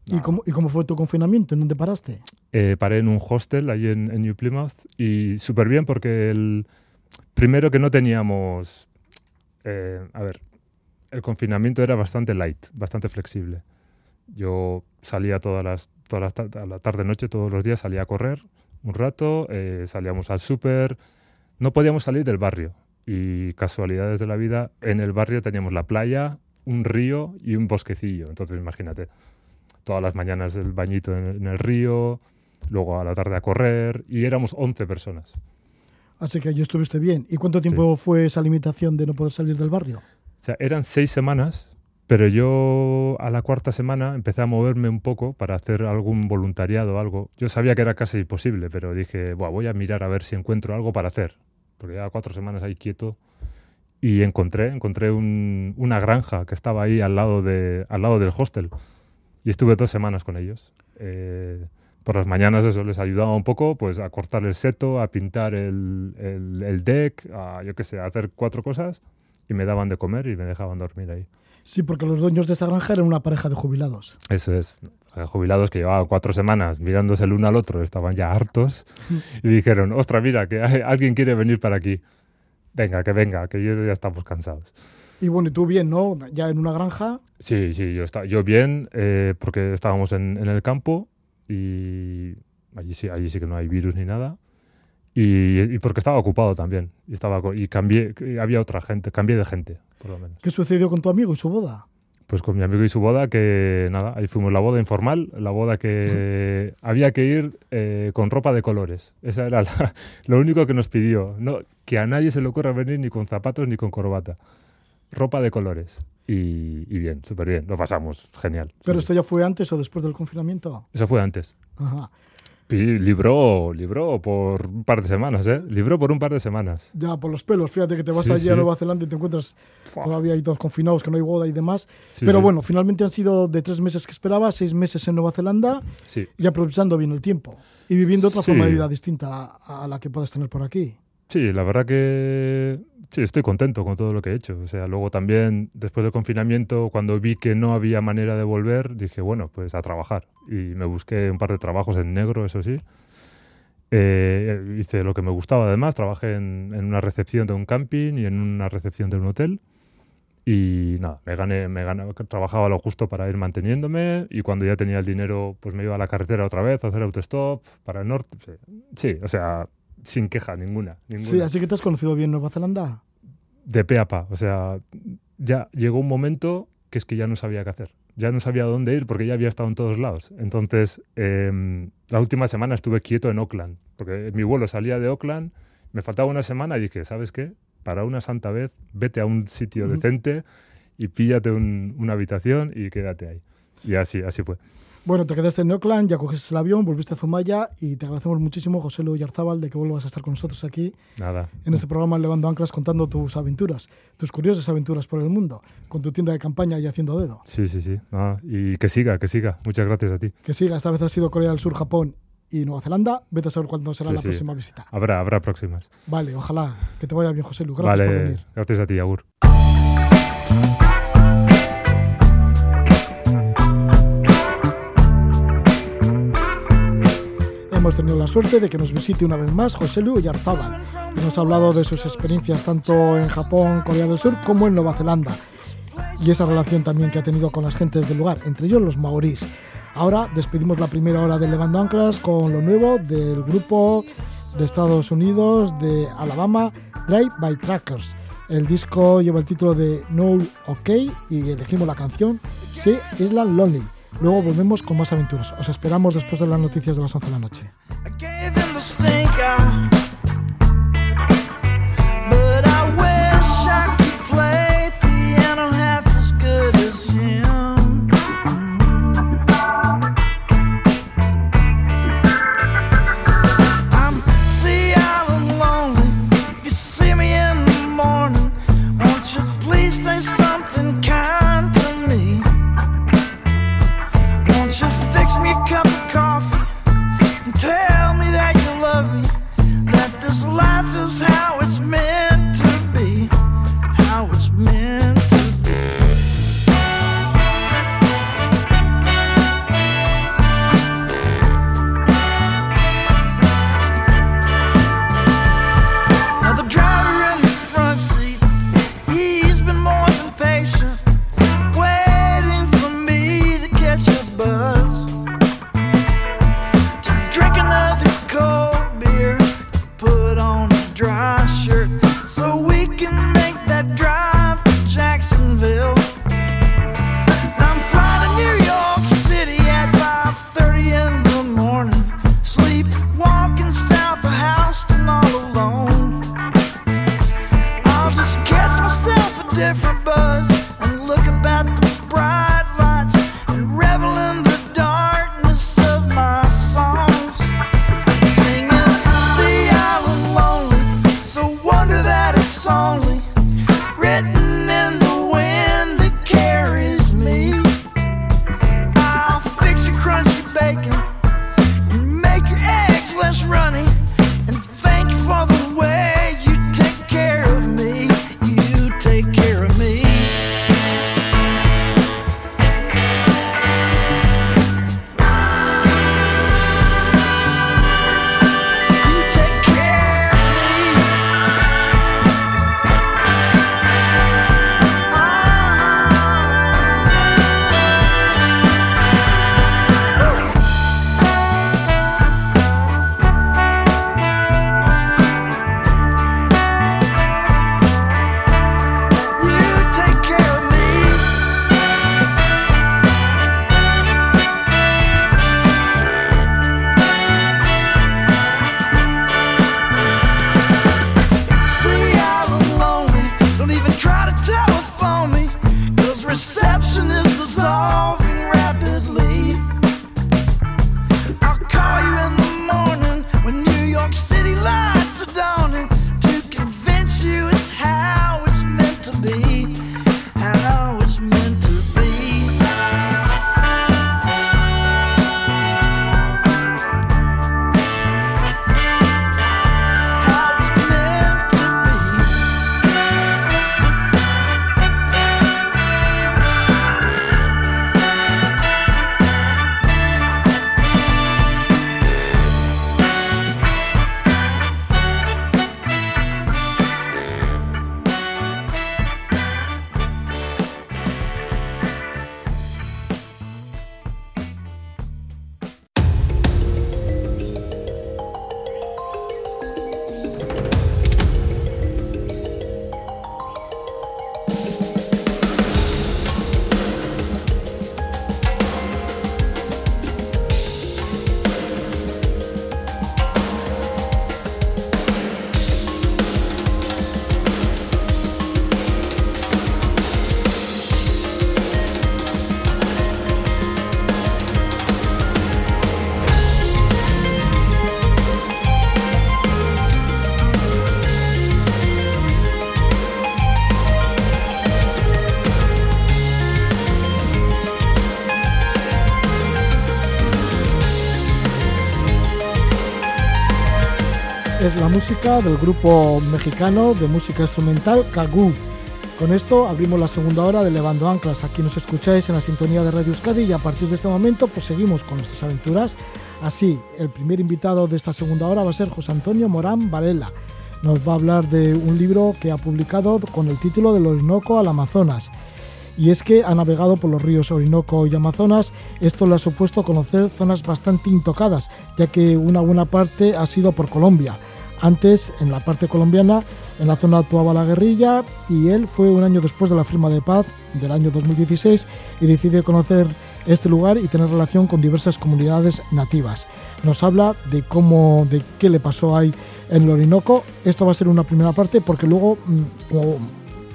¿Y, cómo, ¿Y cómo fue tu confinamiento? ¿En dónde paraste? Eh, paré en un hostel allí en, en New Plymouth y súper bien porque el primero que no teníamos, eh, a ver, el confinamiento era bastante light, bastante flexible. Yo salía todas las, todas las a la tarde noche todos los días salía a correr un rato, eh, salíamos al súper, no podíamos salir del barrio y casualidades de la vida en el barrio teníamos la playa, un río y un bosquecillo. Entonces imagínate, todas las mañanas el bañito en, en el río, luego a la tarde a correr y éramos 11 personas. Así que allí estuviste bien. ¿Y cuánto tiempo fue esa limitación de no poder salir del barrio? O sea, eran seis semanas, pero yo a la cuarta semana empecé a moverme un poco para hacer algún voluntariado o algo. Yo sabía que era casi imposible, pero dije, "Buah, voy a mirar a ver si encuentro algo para hacer. Porque ya cuatro semanas ahí quieto. Y encontré, encontré un- una granja que estaba ahí al lado, de, al lado del hostel. Y estuve dos semanas con ellos. Eh, por las mañanas eso les ayudaba un poco, pues a cortar el seto, a pintar el, el- el deck, a yo qué sé, a hacer cuatro cosas y me daban de comer y me dejaban dormir ahí. Sí, porque los dueños de esta granja eran una pareja de jubilados. Eso es. Jubilados que llevaban cuatro semanas mirándose el uno al otro estaban ya hartos y dijeron, ostras, mira, que hay- alguien quiere venir para aquí. Venga, que venga, que ya estamos cansados. Y bueno, y tú bien, ¿no? Ya en una granja. Sí, sí, yo, está, yo bien, eh, porque estábamos en, en el campo y allí sí, allí sí que no hay virus ni nada. Y, y porque estaba ocupado también. Y, estaba, y cambié, y había otra gente, cambié de gente, por lo menos. ¿Qué sucedió con tu amigo y su boda? Pues con mi amigo y su boda, que nada, ahí fuimos la boda informal, la boda que había que ir eh, con ropa de colores. Esa era la- lo único que nos pidió. No, que a nadie se le ocurra venir ni con zapatos ni con corbata. Ropa de colores. Y, y bien, súper bien, lo pasamos, genial. ¿Pero esto ya fue antes o después del confinamiento? Eso fue antes. Ajá. Y libró, libró por un par de semanas, ¿eh? Libró por un par de semanas. Ya, por los pelos. Fíjate que te vas Sí, allí a. Nueva Zelanda y te encuentras Fua. todavía ahí todos confinados, que no hay boda y demás. Sí, Pero bueno, finalmente han sido de tres meses que esperaba, seis meses en Nueva Zelanda Sí, y aprovechando bien el tiempo. Y viviendo otra forma de vida distinta a, a la que puedes tener por aquí. sí, la verdad que sí, estoy contento con todo lo que he hecho. O sea, luego también, después del confinamiento, cuando vi que no había manera de volver, dije, bueno, pues a trabajar. Y me busqué un par de trabajos en negro, eso sí. Eh, hice lo que me gustaba además, trabajé en, en una recepción de un camping y en una recepción de un hotel. Y nada, me gané, me gané, trabajaba lo justo para ir manteniéndome y cuando ya tenía el dinero, pues me iba a la carretera otra vez a hacer autostop para el norte. Sí, sí, o sea, sin queja ninguna. ninguna. Sí, así que te has conocido bien Nueva Zelanda. De pe a pa. O sea, ya llegó un momento que es que ya no sabía qué hacer. Ya no sabía dónde ir porque ya había estado en todos lados. Entonces, em, la última semana estuve quieto en Oakland, porque mi vuelo salía de Oakland, me faltaba una semana y dije, ¿sabes qué? Para una santa vez, vete a un sitio decente y píllate un- una habitación y quédate ahí. Y así, así fue. Bueno, te quedaste en Auckland, ya cogiste el avión, volviste a Zumaya y te agradecemos muchísimo, José Luis Yarzábal, de que vuelvas a estar con nosotros aquí Nada. en este programa Levando Anclas contando tus aventuras, tus curiosas aventuras por el mundo, con tu tienda de campaña y haciendo dedo. Sí, sí, sí. Y que siga, que siga. Muchas gracias a ti. Que siga, esta vez ha sido Corea del Sur, Japón y Nueva Zelanda. Vete a saber cuándo será Sí, la sí. próxima visita. Habrá, habrá próximas. Vale, ojalá que te vaya bien, José Luis. Gracias por venir. gracias a ti, Agur. Hemos tenido la suerte de que nos visite una vez más José Luis Yarzábal. Nos ha hablado de sus experiencias tanto en Japón, Corea del Sur, como en Nueva Zelanda. Y esa relación también que ha tenido con las gentes del lugar, entre ellos los maorís. Ahora despedimos la primera hora de Levando Anclas con lo nuevo del grupo de Estados Unidos de Alabama, Drive by Trackers. El disco lleva el título de No OK y elegimos la canción Se Island Lonely. Luego volvemos con más aventuras. Os esperamos después de las noticias de las 11 de la noche. Música del grupo mexicano de música instrumental Cagú. Con esto abrimos la segunda hora de Levando Anclas. Aquí nos escucháis en la sintonía de Radio Euskadi y a partir de este momento pues seguimos con nuestras aventuras. Así, el primer invitado de esta segunda hora va a ser José Antonio Morán Varela. Nos va a hablar de un libro que ha publicado con el título del Orinoco al Amazonas. Y es que ha navegado por los ríos Orinoco y Amazonas. Esto le ha supuesto conocer zonas bastante intocadas, ya que una buena parte ha sido por Colombia. Antes, en la parte colombiana, en la zona actuaba la guerrilla y él fue un año después de la firma de paz del año 2016 y decide conocer este lugar y tener relación con diversas comunidades nativas. Nos habla de cómo, de qué le pasó ahí en el Orinoco. Esto va a ser una primera parte porque luego, mm, como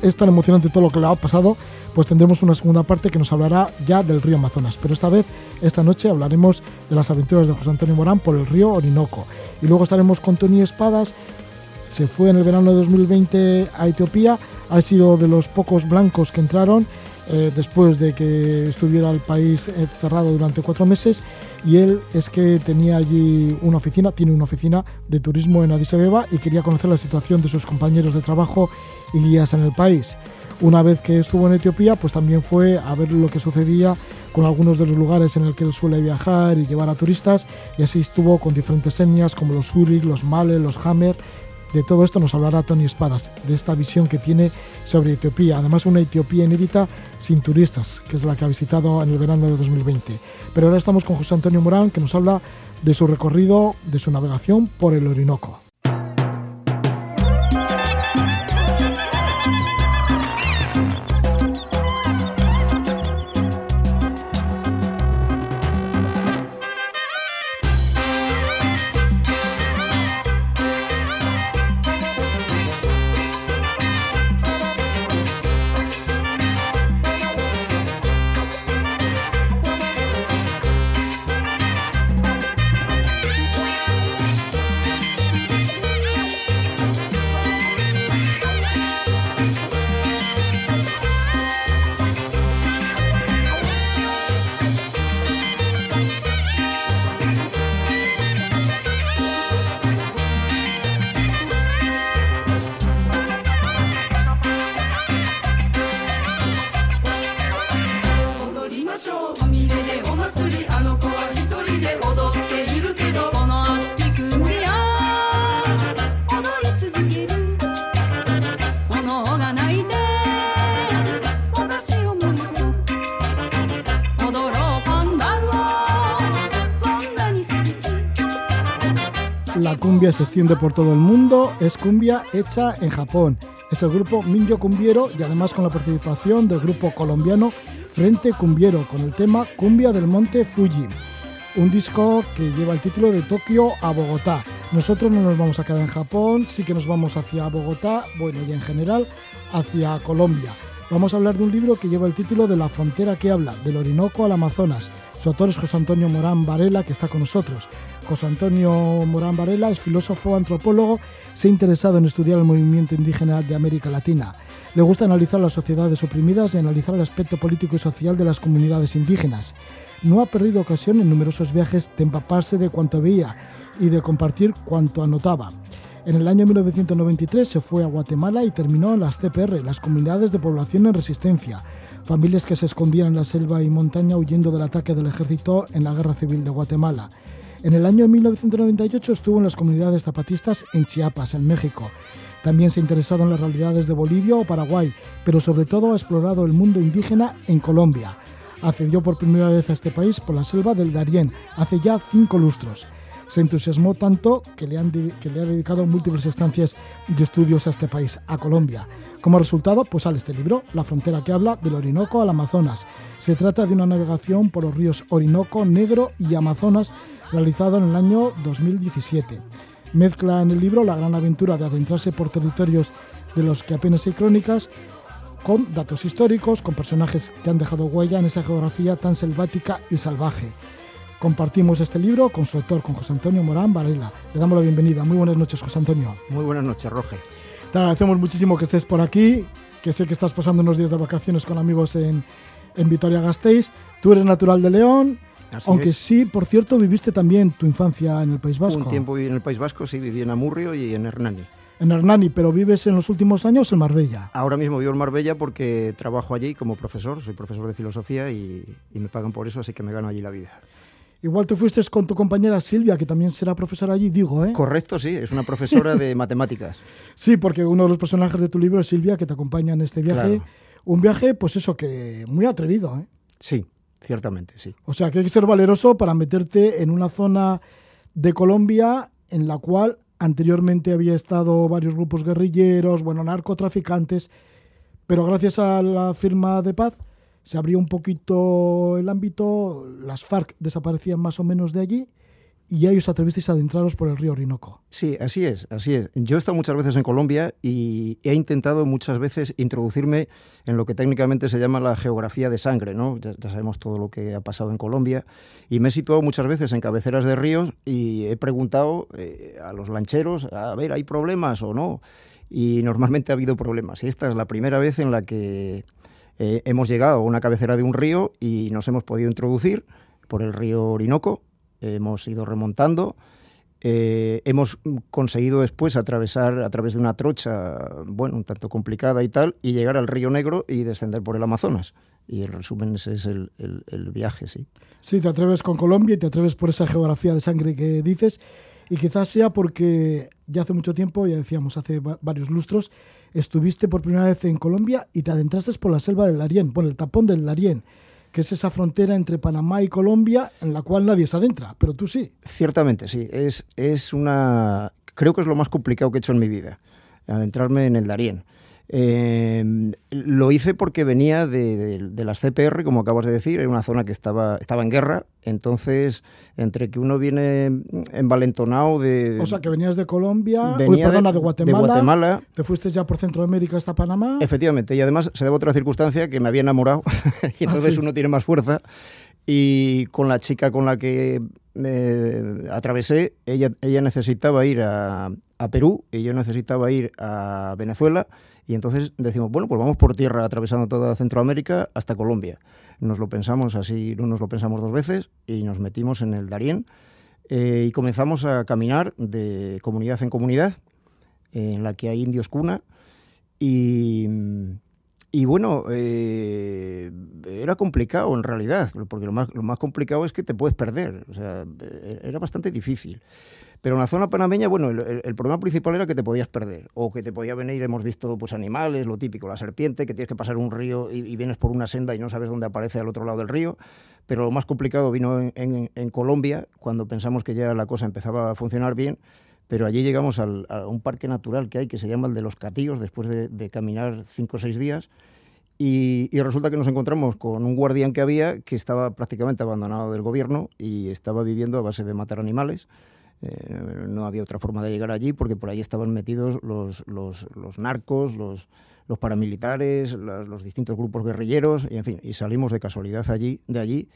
es tan emocionante todo lo que le ha pasado, pues tendremos una segunda parte que nos hablará ya del río Amazonas. Pero esta vez, esta noche, hablaremos de las aventuras de José Antonio Morán por el río Orinoco. Y luego estaremos con Tony Espadas. Se fue en el verano de 2020 a Etiopía. Ha sido de los pocos blancos que entraron eh, después de que estuviera el país eh, cerrado durante cuatro meses. Y él es que tenía allí una oficina, tiene una oficina de turismo en Addis Abeba y quería conocer la situación de sus compañeros de trabajo y guías en el país. Una vez que estuvo en Etiopía, pues también fue a ver lo que sucedía con algunos de los lugares en el que él suele viajar y llevar a turistas, y así estuvo con diferentes etnias como los Urig, los Male, los Hammer. De todo esto nos hablará Tony Espadas, de esta visión que tiene sobre Etiopía. Además, una Etiopía inédita sin turistas, que es la que ha visitado en el verano de 2020. Pero ahora estamos con José Antonio Morán, que nos habla de su recorrido, de su navegación por el Orinoco. Se extiende por todo el mundo, es cumbia hecha en Japón. Es el grupo Minyo Cumbiero y además con la participación del grupo colombiano Frente Cumbiero con el tema Cumbia del Monte Fuji. Un disco que lleva el título de Tokio a Bogotá. Nosotros no nos vamos a quedar en Japón, sí que nos vamos hacia Bogotá, bueno, y en general hacia Colombia. Vamos a hablar de un libro que lleva el título de La frontera que habla, del Orinoco al Amazonas. Su autor es José Antonio Morán Varela, que está con nosotros. José Antonio Morán Varela es filósofo, antropólogo, se ha interesado en estudiar el movimiento indígena de América Latina. Le gusta analizar las sociedades oprimidas y analizar el aspecto político y social de las comunidades indígenas. No ha perdido ocasión en numerosos viajes de empaparse de cuanto veía y de compartir cuanto anotaba. En el año 1993 se fue a Guatemala y terminó en las CPR, las comunidades de población en resistencia, familias que se escondían en la selva y montaña huyendo del ataque del ejército en la Guerra Civil de Guatemala. En el año 1998 estuvo en las comunidades zapatistas en Chiapas, en México. También se ha interesado en las realidades de Bolivia o Paraguay, pero sobre todo ha explorado el mundo indígena en Colombia. Accedió por primera vez a este país por la selva del Darién, hace ya cinco lustros. Se entusiasmó tanto que le, han que le ha dedicado múltiples estancias de estudios a este país, a Colombia. Como resultado, pues sale este libro, La frontera que habla del Orinoco al Amazonas. Se trata de una navegación por los ríos Orinoco, Negro y Amazonas realizado en el año 2017. Mezcla en el libro la gran aventura de adentrarse por territorios de los que apenas hay crónicas, con datos históricos, con personajes que han dejado huella en esa geografía tan selvática y salvaje. Compartimos este libro con su autor, con José Antonio Morán Varela. Le damos la bienvenida. Muy buenas noches, José Antonio. Muy buenas noches, Roge. Te agradecemos muchísimo que estés por aquí, que sé que estás pasando unos días de vacaciones con amigos en, en Vitoria-Gasteiz. Tú eres natural de León, Así Aunque es. sí, por cierto, viviste también tu infancia en el País Vasco. Un tiempo viví en el País Vasco, sí, viví en Amurrio y en Hernani. En Hernani, pero vives en los últimos años en Marbella. Ahora mismo vivo en Marbella porque trabajo allí como profesor, soy profesor de filosofía y, y me pagan por eso, así que me gano allí la vida. Igual te fuiste con tu compañera Silvia, que también será profesora allí, digo, ¿eh? Correcto, sí, es una profesora de matemáticas. Sí, porque uno de los personajes de tu libro es Silvia, que te acompaña en este viaje. Claro. Un viaje, pues eso, que muy atrevido, ¿eh? Sí, ciertamente, sí. O sea, que hay que ser valeroso para meterte en una zona de Colombia en la cual anteriormente había estado varios grupos guerrilleros, bueno, narcotraficantes, pero gracias a la firma de paz se abrió un poquito el ámbito, las FARC desaparecían más o menos de allí y ya os atrevisteis a adentraros por el río Orinoco. Sí, así es, así es. Yo he estado muchas veces en Colombia y he intentado muchas veces introducirme en lo que técnicamente se llama la geografía de sangre, ¿no? Ya, ya sabemos todo lo que ha pasado en Colombia y me he situado muchas veces en cabeceras de ríos y he preguntado eh, a los lancheros, a ver, ¿hay problemas o no? Y normalmente ha habido problemas. Y esta es la primera vez en la que eh, hemos llegado a una cabecera de un río y nos hemos podido introducir por el río Orinoco. Hemos ido remontando. Eh, hemos conseguido después atravesar a través de una trocha, bueno, un tanto complicada y tal, y llegar al Río Negro y descender por el Amazonas. Y el resumen ese es el, el- viaje, sí. Sí, te atreves con Colombia y te atreves por esa geografía de sangre que dices. Y quizás sea porque ya hace mucho tiempo, ya decíamos, hace va- varios lustros, estuviste por primera vez en Colombia y te adentraste por la selva del Darién, por el tapón del Darién, que es esa frontera entre Panamá y Colombia en la cual nadie se adentra, pero tú sí. Ciertamente, sí. Es, es una. Creo que es lo más complicado que he hecho en mi vida, adentrarme en el Darién. Eh, lo hice porque venía de, de- de las CPR, como acabas de decir, era una zona que estaba, estaba en guerra, entonces entre que uno viene envalentonado de... O sea, que venías de Colombia, uy, venía perdona, de, Guatemala, Guatemala, te fuiste ya por Centroamérica hasta Panamá. Efectivamente, y además se debe a otra circunstancia que me había enamorado y entonces sí. uno tiene más fuerza y con la chica con la que eh, atravesé, ella, ella necesitaba ir a, a Perú y yo necesitaba ir a Venezuela y entonces decimos, bueno, pues vamos por tierra atravesando toda Centroamérica hasta Colombia. Nos lo pensamos así, no nos lo pensamos dos veces y nos metimos en el Darién eh, y comenzamos a caminar de comunidad en comunidad en la que hay indios cuna y, y bueno, eh, era complicado en realidad, porque lo más, lo más complicado es que te puedes perder, o sea, eh, era bastante difícil. Pero en la zona panameña, bueno, el, problema principal era que te podías perder, o que te podía venir, hemos visto pues animales, lo típico, la serpiente, que tienes que pasar un río y, vienes por una senda y no sabes dónde aparece al otro lado del río. Pero lo más complicado vino en, Colombia, cuando pensamos que ya la cosa empezaba a funcionar bien, pero allí llegamos a un parque natural que hay que se llama el de los Catíos, después de, caminar cinco o seis días. Y resulta que nos encontramos con un guardián que había que estaba prácticamente abandonado del gobierno y estaba viviendo a base de matar animales. Eh, no había otra forma de llegar allí porque por ahí estaban metidos los, los, narcos, los, los paramilitares, los distintos grupos guerrilleros, y en fin, y salimos de casualidad allí, de allí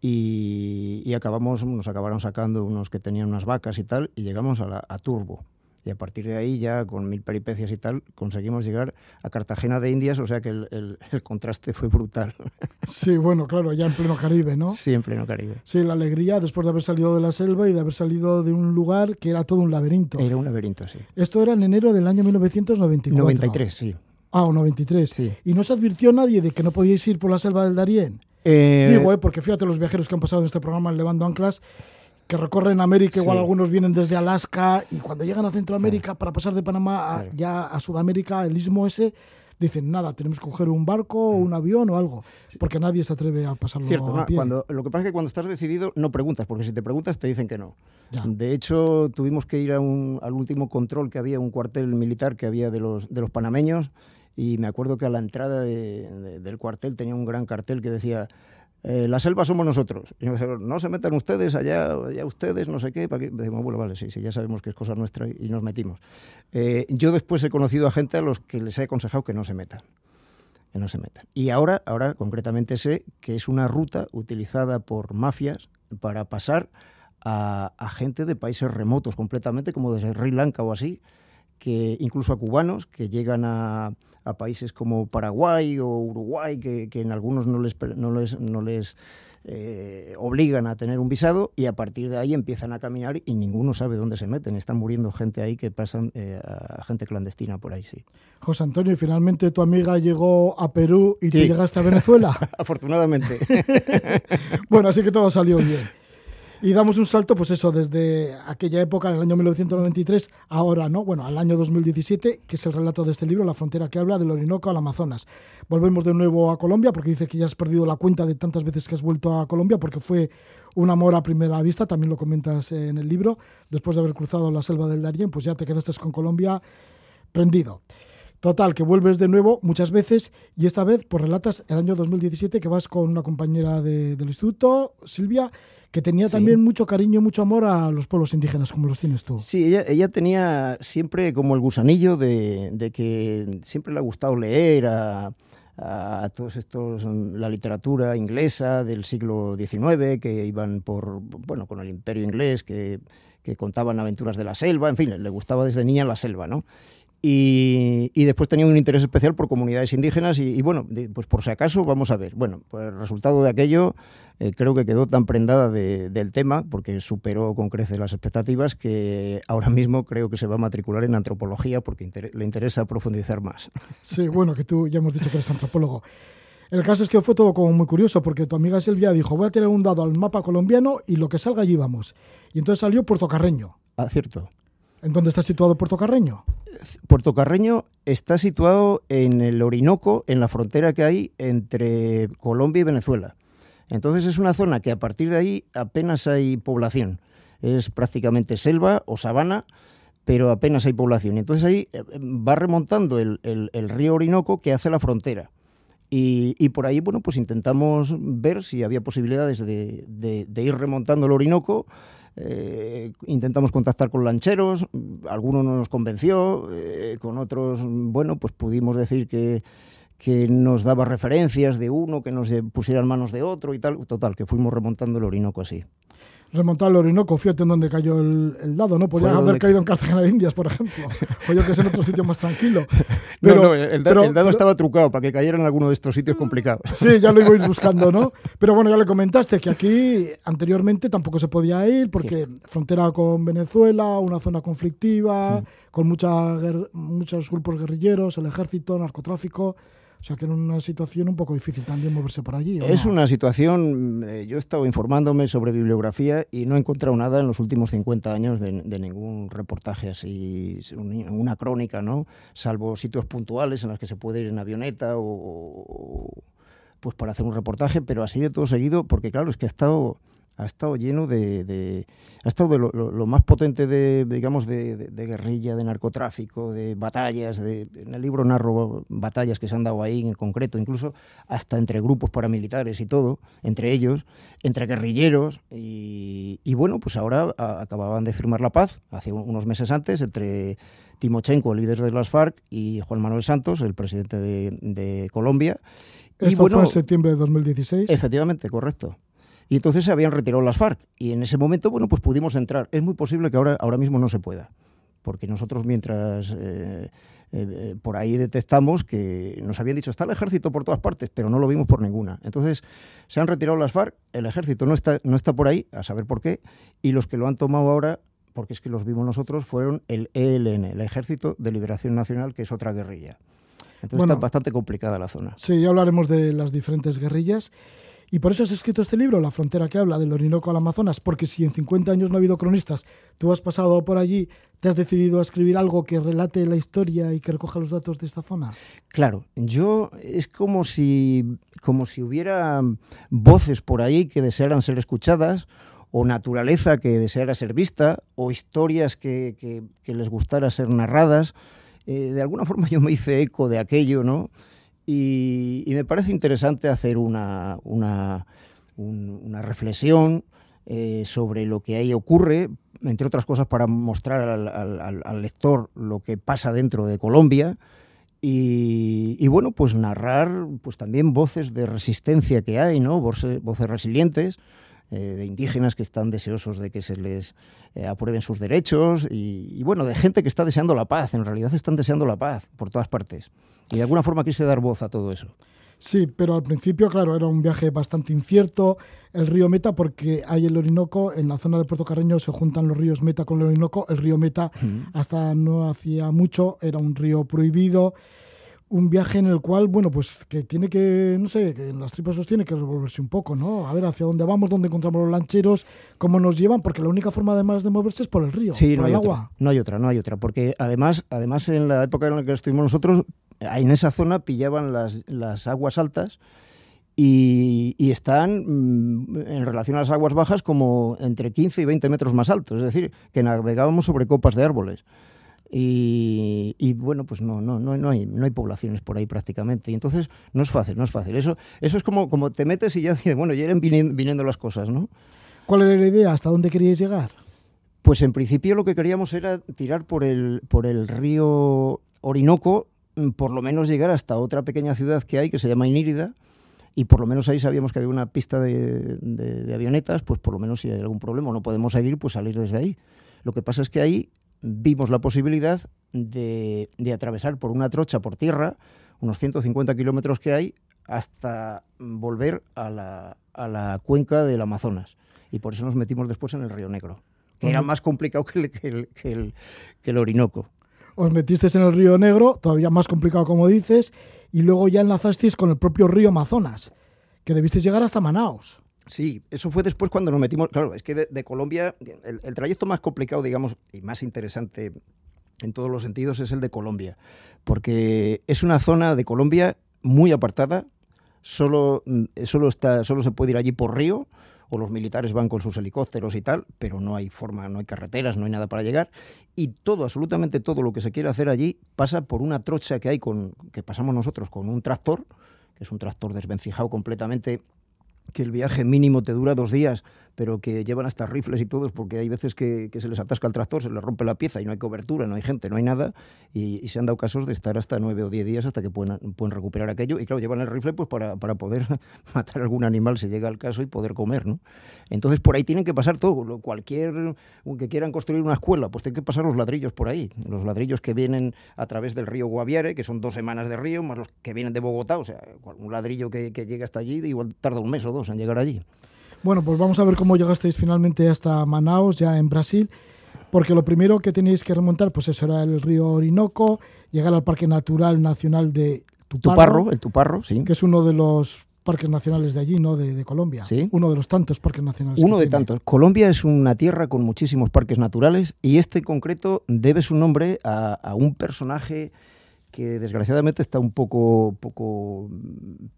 y, y acabamos, nos acabaron sacando unos que tenían unas vacas y tal, y llegamos a, la, a Turbo. Y a partir de ahí, ya con mil peripecias y tal, conseguimos llegar a Cartagena de Indias, o sea que el, el- el contraste fue brutal. Sí, bueno, claro, ya en pleno Caribe, ¿no? Siempre en el Caribe. Sí, la alegría después de haber salido de la selva y de haber salido de un lugar que era todo un laberinto. Era un laberinto, sí. Esto era en enero del año 1994. 93, sí. Ah, o 93. Sí. ¿Y no se advirtió nadie de que no podíais ir por la selva del Darién? Eh, Digo, eh, porque fíjate los viajeros que han pasado en este programa en Levando Anclas, que recorren América, igual Sí. algunos vienen desde Alaska y cuando llegan a Centroamérica para pasar de Panamá a- ya a Sudamérica, el istmo ese, dicen, nada, tenemos que coger un barco o un avión o algo, porque nadie se atreve a pasarlo Cierto, a pie. cuando, lo que pasa es que cuando estás decidido no preguntas, porque si te preguntas te dicen que no. Ya. De hecho, tuvimos que ir a un- al último control que había, un cuartel militar que había de los, de los panameños, y me acuerdo que a la entrada de- de- del cuartel tenía un gran cartel que decía, eh, la selva somos nosotros. Y dijeron, no se metan ustedes allá, allá ustedes, no sé qué. ¿para qué?". Decimos, bueno, vale, sí, sí, ya sabemos que es cosa nuestra y, nos metimos. Eh, yo después he conocido a gente a los que les he aconsejado que no se metan que no se metan. Y ahora, ahora concretamente sé que es una ruta utilizada por mafias para pasar a gente de países remotos completamente, como desde Sri Lanka o así, que incluso a cubanos que llegan a, a países como Paraguay o Uruguay, que, que en algunos no les, no les, no les eh, obligan a tener un visado y a partir de ahí empiezan a caminar y ninguno sabe dónde se meten. Están muriendo gente ahí que pasan eh, a gente clandestina por ahí, sí. José Antonio, y finalmente tu amiga llegó a Perú y Sí. llegaste a Venezuela. Afortunadamente. bueno, así que todo salió bien. Y damos un salto, pues eso, desde aquella época, en el año 1993, ahora, ¿no? Bueno, al año 2017, que es el relato de este libro, La frontera que habla del Orinoco al Amazonas. Volvemos de nuevo a Colombia, porque dice que ya has perdido la cuenta de tantas veces que has vuelto a Colombia, porque fue un amor a primera vista, también lo comentas en el libro. Después de haber cruzado la selva del Darién, pues ya te quedaste con Colombia prendido. Total, que vuelves de nuevo muchas veces y esta vez pues relatas el año 2017 que vas con una compañera de- del instituto, Silvia, que tenía Sí. también mucho cariño, mucho amor a los pueblos indígenas como los tienes tú. Sí, ella, ella tenía siempre como el gusanillo de, de que siempre le ha gustado leer a, a todos estos, mm, la literatura inglesa del siglo XIX, que iban por, bueno, con el imperio inglés, que, que contaban aventuras de la selva, en fin, le gustaba desde niña la selva, ¿no? Y, y después tenía un interés especial por comunidades indígenas y, y bueno, de- pues por si acaso vamos a ver. Bueno, pues el resultado de aquello eh, creo que quedó tan prendada de- del tema, porque superó con creces las expectativas, que ahora mismo creo que se va a matricular en antropología porque inter- le interesa profundizar más. Sí, bueno, que tú ya hemos dicho que eres antropólogo. El caso es que fue todo como muy curioso porque tu amiga Silvia dijo, voy a tirar un dado al mapa colombiano y lo que salga allí vamos. Y entonces salió Puerto Carreño. Ah, cierto. ¿En dónde está situado Puerto Carreño? Puerto Carreño está situado en el Orinoco, en la frontera que hay entre Colombia y Venezuela. Entonces es una zona que a partir de ahí apenas hay población. Es prácticamente selva o sabana, pero apenas hay población. Entonces ahí eh, va remontando el, el- el río Orinoco que hace la frontera. Y, y por ahí, bueno, pues intentamos ver si había posibilidades de, de- de ir remontando el Orinoco. Eh, intentamos contactar con lancheros, mm, alguno no nos convenció, eh, con otros, bueno, pues pudimos decir que, que nos daba referencias de uno, que nos pusiera en manos de otro y tal. Total, que fuimos remontando el Orinoco así. Remontar al Orinoco, fíjate en dónde cayó el, el dado, ¿no? Podría Fue haber caído en Cartagena de Indias, por ejemplo. o yo que sé, en otro sitio más tranquilo. no, no, el, da- pero- el dado estaba trucado para que cayera en alguno de estos sitios complicados. Sí, ya lo ibais buscando, ¿no? Pero bueno, ya le comentaste que aquí anteriormente tampoco se podía ir porque frontera con Venezuela, una zona conflictiva, con mucha muchos grupos guerrilleros, el ejército, narcotráfico. O sea que era una situación un poco difícil también moverse por allí. ¿o Es no? una situación, eh, yo he estado informándome sobre bibliografía y no he encontrado nada en los últimos 50 años de, de ningún reportaje así, un- una crónica, ¿no? Salvo sitios puntuales en los que se puede ir en avioneta o, o- pues para hacer un reportaje, pero así de todo seguido, porque claro, es que ha estado ha estado lleno de, de- ha estado de lo, lo- lo más potente de, digamos de, guerrilla, de narcotráfico, de batallas, de, en el libro narro batallas que se han dado ahí en concreto, incluso hasta entre grupos paramilitares y todo, entre ellos, entre guerrilleros y, y bueno, pues ahora a- acababan de firmar la paz hace un- unos meses antes entre Timochenko, el líder de las FARC, y Juan Manuel Santos, el presidente de, Colombia. Y Esto bueno, fue en septiembre de 2016. Efectivamente, correcto. Y entonces se habían retirado las FARC. Y en ese momento, bueno, pues pudimos entrar. Es muy posible que ahora, ahora mismo no se pueda. Porque nosotros mientras eh, eh, por ahí detectamos que nos habían dicho está el ejército por todas partes, pero no lo vimos por ninguna. Entonces se han retirado las FARC, el ejército no está, no está por ahí, a saber por qué, y los que lo han tomado ahora, porque es que los vimos nosotros, fueron el ELN, el Ejército de Liberación Nacional, que es otra guerrilla. Entonces Bueno. está bastante complicada la zona. Sí, ya hablaremos de las diferentes guerrillas. Y por eso has escrito este libro, La frontera que habla del Orinoco al Amazonas, porque si en 50 años no ha habido cronistas, tú has pasado por allí, te has decidido a escribir algo que relate la historia y que recoja los datos de esta zona. Claro, yo es como si, como si hubiera voces por ahí que desearan ser escuchadas, o naturaleza que deseara ser vista, o historias que, que- les gustara ser narradas. Eh, de alguna forma yo me hice eco de aquello, ¿no? Y, me parece interesante hacer una, una, un- una reflexión eh, sobre lo que ahí ocurre, entre otras cosas para mostrar al lector lo que pasa dentro de Colombia y, y, bueno, pues narrar pues también voces de resistencia que hay, ¿no? Voces, voces resilientes eh, de indígenas que están deseosos de que se les eh, aprueben sus derechos y, y, bueno, de gente que está deseando la paz, en realidad están deseando la paz por todas partes. Y de alguna forma quise dar voz a todo eso. Sí, pero al principio, claro, era un viaje bastante incierto. El río Meta, porque hay el Orinoco, en la zona de Puerto Carreño se juntan los ríos Meta con el Orinoco. El río Meta, hasta no hacía mucho, era un río prohibido. Un viaje en el cual, bueno, pues que tiene que, no sé, que en las tripas os tiene que revolverse un poco, ¿no? A ver hacia dónde vamos, dónde encontramos los lancheros, cómo nos llevan, porque la única forma además de moverse es por el río, Sí, por no hay, el otra, agua. no hay otra, no hay otra, porque además, además en la época en la que estuvimos nosotros, en esa zona pillaban las, las aguas altas y, y están mm, en relación a las aguas bajas como entre 15 y 20 metros más altos, es decir, que navegábamos sobre copas de árboles. Y, y, bueno, pues no, no, no, no, hay, no hay poblaciones por ahí prácticamente. Y entonces no es fácil, no es fácil. Eso, eso es como, como te metes y ya dices, bueno, ya irán viniendo, viniendo las cosas, ¿no? ¿Cuál era la idea? ¿Hasta dónde queríais llegar? Pues en principio lo que queríamos era tirar por el, por el río Orinoco, mm, por lo menos llegar hasta otra pequeña ciudad que hay que se llama Inírida, y por lo menos ahí sabíamos que había una pista de, de- de avionetas, pues por lo menos si hay algún problema o no podemos seguir, pues salir desde ahí. Lo que pasa es que ahí vimos la posibilidad de, de atravesar por una trocha por tierra, unos 150 kilómetros que hay, hasta volver a la, a la cuenca del Amazonas. Y por eso nos metimos después en el Río Negro, que era más complicado que el, que el, que el- que el Orinoco. Os metisteis en el río Negro, todavía más complicado como dices, y luego ya enlazasteis con el propio río Amazonas, que debisteis llegar hasta Manaos. Sí, eso fue después cuando nos metimos. Claro, es que de, Colombia, el, el trayecto más complicado, digamos, y más interesante en todos los sentidos es el de Colombia, porque es una zona de Colombia muy apartada, solo, mm, solo, está, solo se puede ir allí por río, o los militares van con sus helicópteros y tal, pero no hay forma, no hay carreteras, no hay nada para llegar, y todo, absolutamente todo lo que se quiere hacer allí pasa por una trocha que hay con, que pasamos nosotros con un tractor, que es un tractor desvencijado completamente que el viaje mínimo te dura dos días, pero que llevan hasta rifles y todos, porque hay veces que, que se les atasca el tractor, se les rompe la pieza y no hay cobertura, no hay gente, no hay nada, y, y se han dado casos de estar hasta nueve o diez días hasta que pueden, pueden recuperar aquello, y claro, llevan el rifle pues para, para poder matar algún animal si llega el caso y poder comer, ¿no? Entonces por ahí tienen que pasar todo, cualquier que quieran construir una escuela, pues tienen que pasar los ladrillos por ahí, los ladrillos que vienen a través del río Guaviare, que son dos semanas de río, más los que vienen de Bogotá, o sea, un ladrillo que, que llega hasta allí, igual tarda un mes o dos en llegar allí. Bueno, pues vamos a ver cómo llegasteis finalmente hasta Manaos, ya en Brasil, porque lo primero que tenéis que remontar, pues eso era el río Orinoco, llegar al Parque Natural Nacional de Tuparro, Tuparro, el Tuparro, sí. que es uno de los parques nacionales de allí, ¿no? De, de Colombia. Sí. Uno de los tantos parques nacionales. Uno de tiene. tantos. Colombia es una tierra con muchísimos parques naturales y este en concreto debe su nombre a, a un personaje que desgraciadamente está un poco, poco,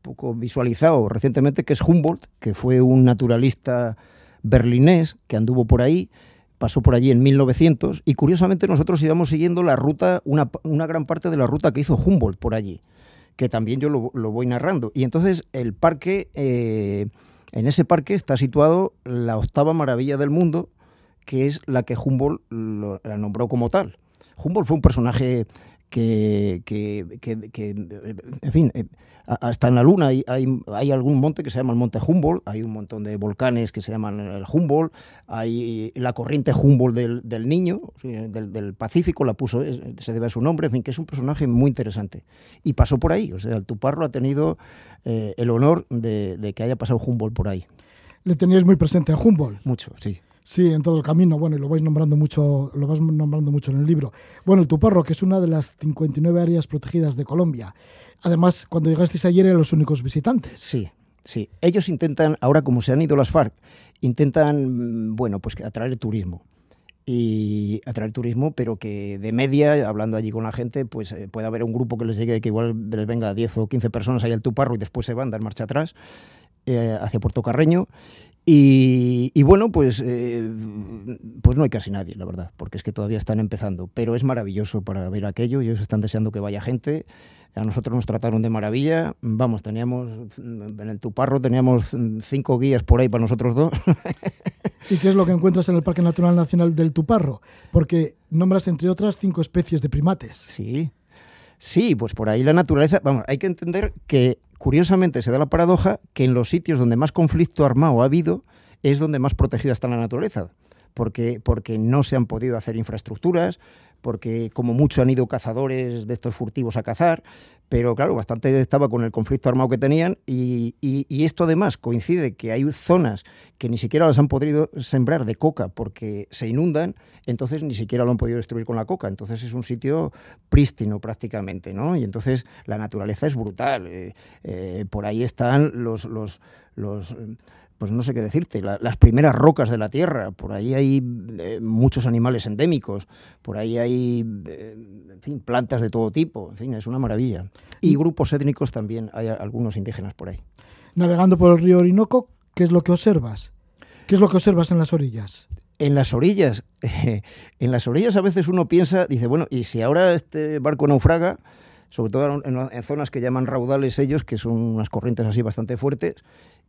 poco visualizado recientemente, que es Humboldt, que fue un naturalista berlinés que anduvo por ahí, pasó por allí en 1900 y curiosamente nosotros íbamos siguiendo la ruta, una, una gran parte de la ruta que hizo Humboldt por allí, que también yo lo, lo voy narrando. Y entonces el parque, eh, en ese parque está situado la octava maravilla del mundo, que es la que Humboldt la nombró como tal. Humboldt fue un personaje que, que- que- que, en fin, eh, hasta en la Luna hay, hay, hay algún monte que se llama el Monte Humboldt, hay un montón de volcanes que se llaman el Humboldt, hay la corriente Humboldt del, del Niño, del, del Pacífico, la puso, se debe a su nombre, en fin, que es un personaje muy interesante. Y pasó por ahí, o sea, el Tuparro ha tenido eh, el honor de, de que haya pasado Humboldt por ahí. Le teníais muy presente a Humboldt. Mucho, sí. Sí, en todo el camino. Bueno, y lo vais nombrando mucho, lo vas nombrando mucho en el libro. Bueno, el Tuparro, que es una de las 59 áreas protegidas de Colombia. Además, cuando llegasteis ayer eran los únicos visitantes. Sí, sí. Ellos intentan, ahora como se han ido las FARC, intentan, mm, bueno, pues atraer turismo. Y atraer turismo, pero que de media, hablando allí con la gente, pues eh, puede haber un grupo que les llegue, que igual les venga 10 o 15 personas ahí al Tuparro y después se van, dar marcha atrás eh, hacia Puerto Carreño. Y, y bueno, pues, eh, pues no hay casi nadie, la verdad, porque es que todavía están empezando. Pero es maravilloso para ver aquello, ellos están deseando que vaya gente. A nosotros nos trataron de maravilla. Vamos, teníamos en el Tuparro teníamos cinco guías por ahí para nosotros dos. ¿Y qué es lo que encuentras en el Parque Natural Nacional del Tuparro? Porque nombras, entre otras, cinco especies de primates. Sí. Sí, pues por ahí la naturaleza. Vamos, hay que entender que curiosamente se da la paradoja que en los sitios donde más conflicto armado ha habido es donde más protegida está la naturaleza. porque, porque no se han podido hacer infraestructuras, porque como mucho han ido cazadores de estos furtivos a cazar, pero claro, bastante estaba con el conflicto armado que tenían y, esto además coincide que hay zonas que ni siquiera las han podido sembrar de coca porque se inundan, entonces ni siquiera lo han podido destruir con la coca, entonces es un sitio prístino prácticamente, ¿no? Y entonces la naturaleza es brutal, eh, eh, por ahí están los... los, pues no sé qué decirte, la- las primeras rocas de la Tierra, por ahí hay eh, muchos animales endémicos, por ahí hay, eh, en fin, plantas de todo tipo, en fin, es una maravilla. Y grupos étnicos también, hay algunos indígenas por ahí. Navegando por el río Orinoco, ¿qué es lo que observas? ¿Qué es lo que observas en las orillas? En las orillas, en las orillas a veces uno piensa, dice, bueno, y si ahora este barco naufraga, sobre todo en, zonas que llaman raudales ellos, que son unas corrientes así bastante fuertes,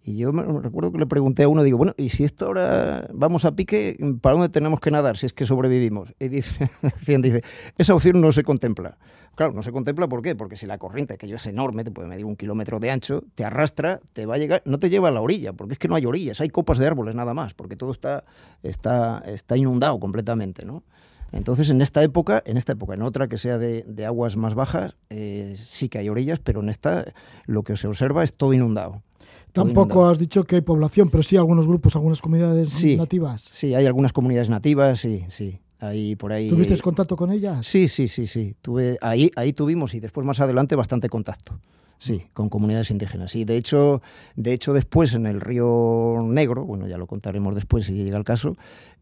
y yo me recuerdo que le pregunté a uno, digo, bueno, y si esto ahora vamos a pique, ¿para dónde tenemos que nadar si es que sobrevivimos? Y dice, dice, esa opción no se contempla. Claro, no se contempla ¿por qué? Porque si la corriente, que yo es enorme, te puede medir un kilómetro de ancho, te arrastra, te va a llegar, no te lleva a la orilla, porque es que no hay orillas, hay copas de árboles nada más, porque todo está, está, está inundado completamente, ¿no? Entonces, en esta época, en esta época, en otra que sea de, de aguas más bajas, eh, sí que hay orillas, pero en esta lo que se observa es todo inundado. Tampoco inundado. has dicho que hay población, pero sí algunos grupos, algunas comunidades Sí. nativas. Sí, hay algunas comunidades nativas, sí, sí. Ahí por ahí. ¿Tuviste contacto con ellas? Sí, sí, sí, sí. Tuve, ahí, ahí tuvimos y después más adelante bastante contacto. Sí, con comunidades indígenas. Y de hecho, de hecho después en el Río Negro, bueno, ya lo contaremos después si llega el caso,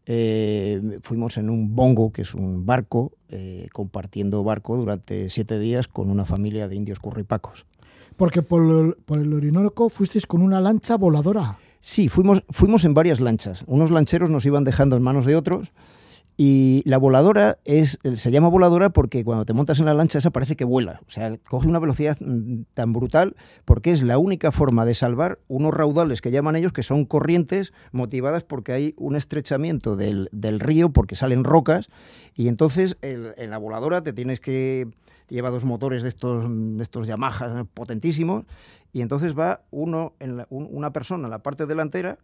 eh, fuimos en un bongo, que es un barco, eh, compartiendo barco durante siete días con una familia de indios curripacos. Porque por el, por el Orinoco fuisteis con una lancha voladora. Sí, fuimos, fuimos en varias lanchas. Unos lancheros nos iban dejando en manos de otros. Y la voladora es, se llama voladora porque cuando te montas en la lancha esa parece que vuela. O sea, coge una velocidad mm, tan brutal porque es la única forma de salvar unos raudales que llaman ellos, que son corrientes motivadas porque hay un estrechamiento del, del río, porque salen rocas. Y entonces el- en la voladora te tienes que... Lleva dos motores de estos, de estos Yamaha potentísimos. Y entonces va uno, en la- un- una persona en la parte delantera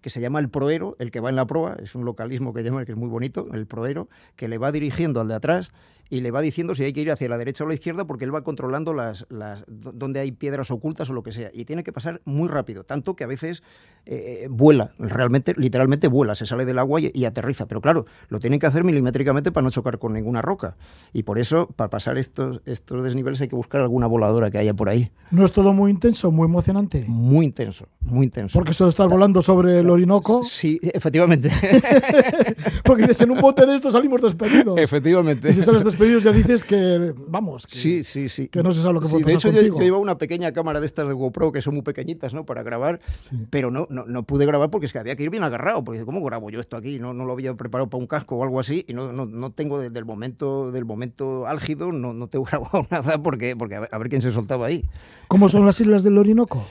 que se llama el proero, el que va en la proa, es un localismo que llaman que es muy bonito, el proero, que le va dirigiendo al de atrás y le va diciendo si hay que ir hacia la derecha o la izquierda porque él va controlando las, las do- donde hay piedras ocultas o lo que sea y tiene que pasar muy rápido, tanto que a veces eh, vuela, realmente, literalmente vuela, se sale del agua y, y aterriza, pero claro, lo tienen que hacer milimétricamente para no chocar con ninguna roca y por eso para pasar estos, estos desniveles hay que buscar alguna voladora que haya por ahí, No es todo muy intenso, muy emocionante. muy intenso, muy intenso. Porque solo estás volando sobre el Orinoco. Sí, efectivamente. Porque dices, en un bote de estos salimos despedidos. Efectivamente. Y si sales despedidos ya dices que, vamos, que, Sí, sí, sí. que no se sabe lo que Sí, puede de pasar hecho, yo, yo llevaba una pequeña cámara de estas de GoPro que son muy pequeñitas, ¿no? Para grabar, Sí. pero no, no, no pude grabar porque es que había que ir bien agarrado. Porque ¿cómo grabo yo esto aquí? No, no lo había preparado para un casco o algo así y no, no, no tengo desde el momento, del momento álgido, no, no tengo grabado nada porque, porque a ver, a ver quién se soltaba ahí. ¿Cómo son las islas del Orinoco?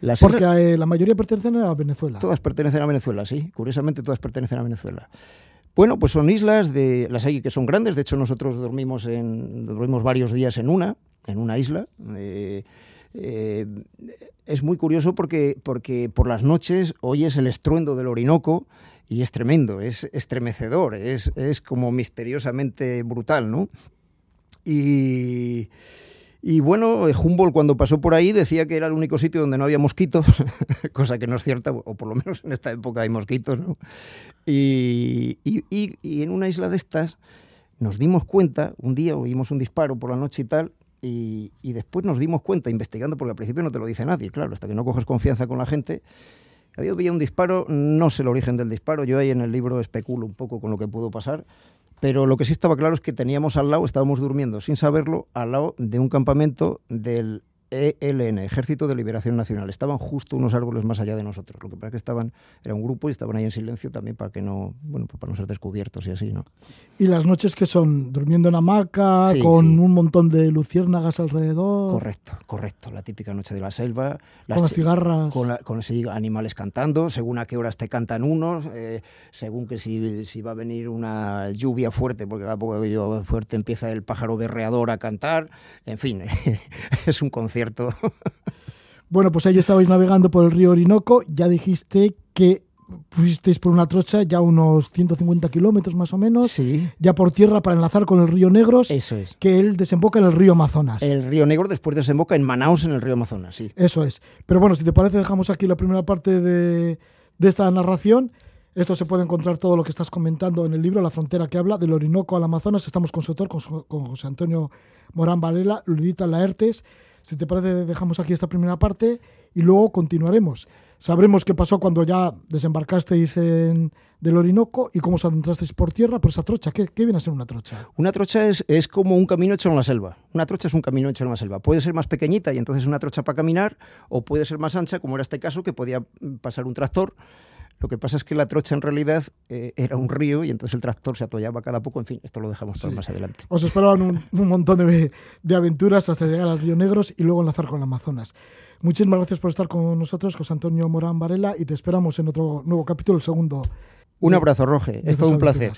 Las Porque islas- eh, la mayoría pertenecen a Venezuela. Todas pertenecen a Venezuela, sí. Curiosamente, todas pertenecen a Venezuela. Bueno, pues son islas de las hay que son grandes. De hecho, nosotros dormimos en dormimos varios días en una, en una isla. Eh, eh, es muy curioso porque porque por las noches oyes el estruendo del Orinoco y es tremendo, es estremecedor, es, es como misteriosamente brutal, ¿no? Y y bueno, Humboldt cuando pasó por ahí decía que era el único sitio donde no había mosquitos, cosa que no es cierta, o por lo menos en esta época hay mosquitos, ¿no? Y, y- y- en una isla de estas nos dimos cuenta, un día oímos un disparo por la noche y tal, y, después nos dimos cuenta, investigando, porque al principio no te lo dice nadie, claro, hasta que no coges confianza con la gente, había había un disparo, no sé el origen del disparo, yo ahí en el libro especulo un poco con lo que pudo pasar, pero lo que sí estaba claro es que teníamos al lado, estábamos durmiendo sin saberlo, al lado de un campamento del ELN, Ejército de Liberación Nacional. Estaban justo unos árboles más allá de nosotros. Lo que pasa es que estaban, era un grupo y estaban ahí en silencio también para que no, bueno, pues para no ser descubiertos y así, ¿no? Y las noches que son durmiendo en hamaca, Sí, con sí. un montón de luciérnagas alrededor, Correcto, correcto. La típica noche de la selva. con las cigarras. Con, la- con animales cantando, según a qué horas te cantan unos, eh, según que si, si va a venir una lluvia fuerte, porque a poco que lluvia fuerte empieza el pájaro berreador a cantar, en fin, es un concierto. Bueno, pues ahí estabais navegando por el río Orinoco. Ya dijiste que fuisteis por una trocha ya unos 150 kilómetros más o menos, Sí, ya por tierra para enlazar con el río Negros, eso es. que él desemboca en el río Amazonas. El río Negro después desemboca en Manaus, en el río Amazonas, sí. Eso es. Pero bueno, si te parece, dejamos aquí la primera parte de, de esta narración. Esto se puede encontrar todo lo que estás comentando en el libro La frontera que habla, del Orinoco al Amazonas. Estamos con su autor, con, con José Antonio Morán Varela, Ludita Laertes. Si te parece, dejamos aquí esta primera parte y luego continuaremos. Sabremos qué pasó cuando ya desembarcasteis en, del Orinoco y cómo os adentrasteis por tierra por esa trocha. ¿Qué, qué viene a ser una trocha? Una trocha es, es como un camino hecho en la selva. Una trocha es un camino hecho en la selva. Puede ser más pequeñita y entonces una trocha para caminar, o puede ser más ancha, como era este caso, que podía pasar un tractor. Lo que pasa es que la trocha en realidad eh, era un río y entonces el tractor se atollaba cada poco. En fin, esto lo dejamos para Sí. más adelante. Os esperaban un, un montón de, de aventuras hasta llegar al Río Negros y luego enlazar con el Amazonas. Muchísimas gracias por estar con nosotros, José Antonio Morán Varela, y te esperamos en otro nuevo capítulo, el segundo. Un de- abrazo, Roge. Es todo un placer.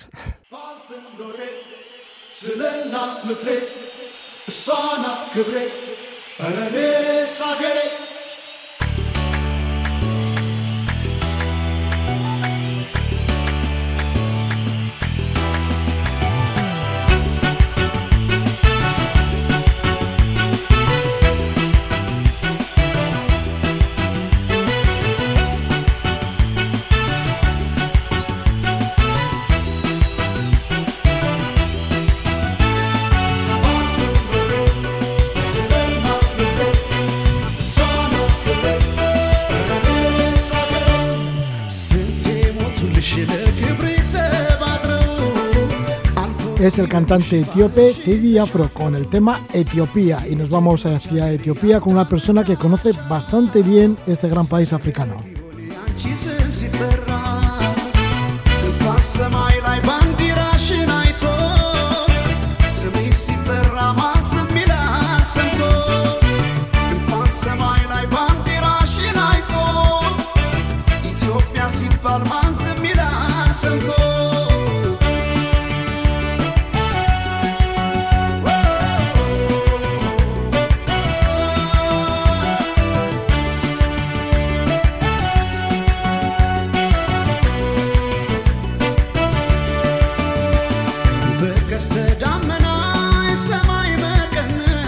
Es el cantante etíope Teddy Afro con el tema Etiopía y nos vamos hacia Etiopía con una persona que conoce bastante bien este gran país africano.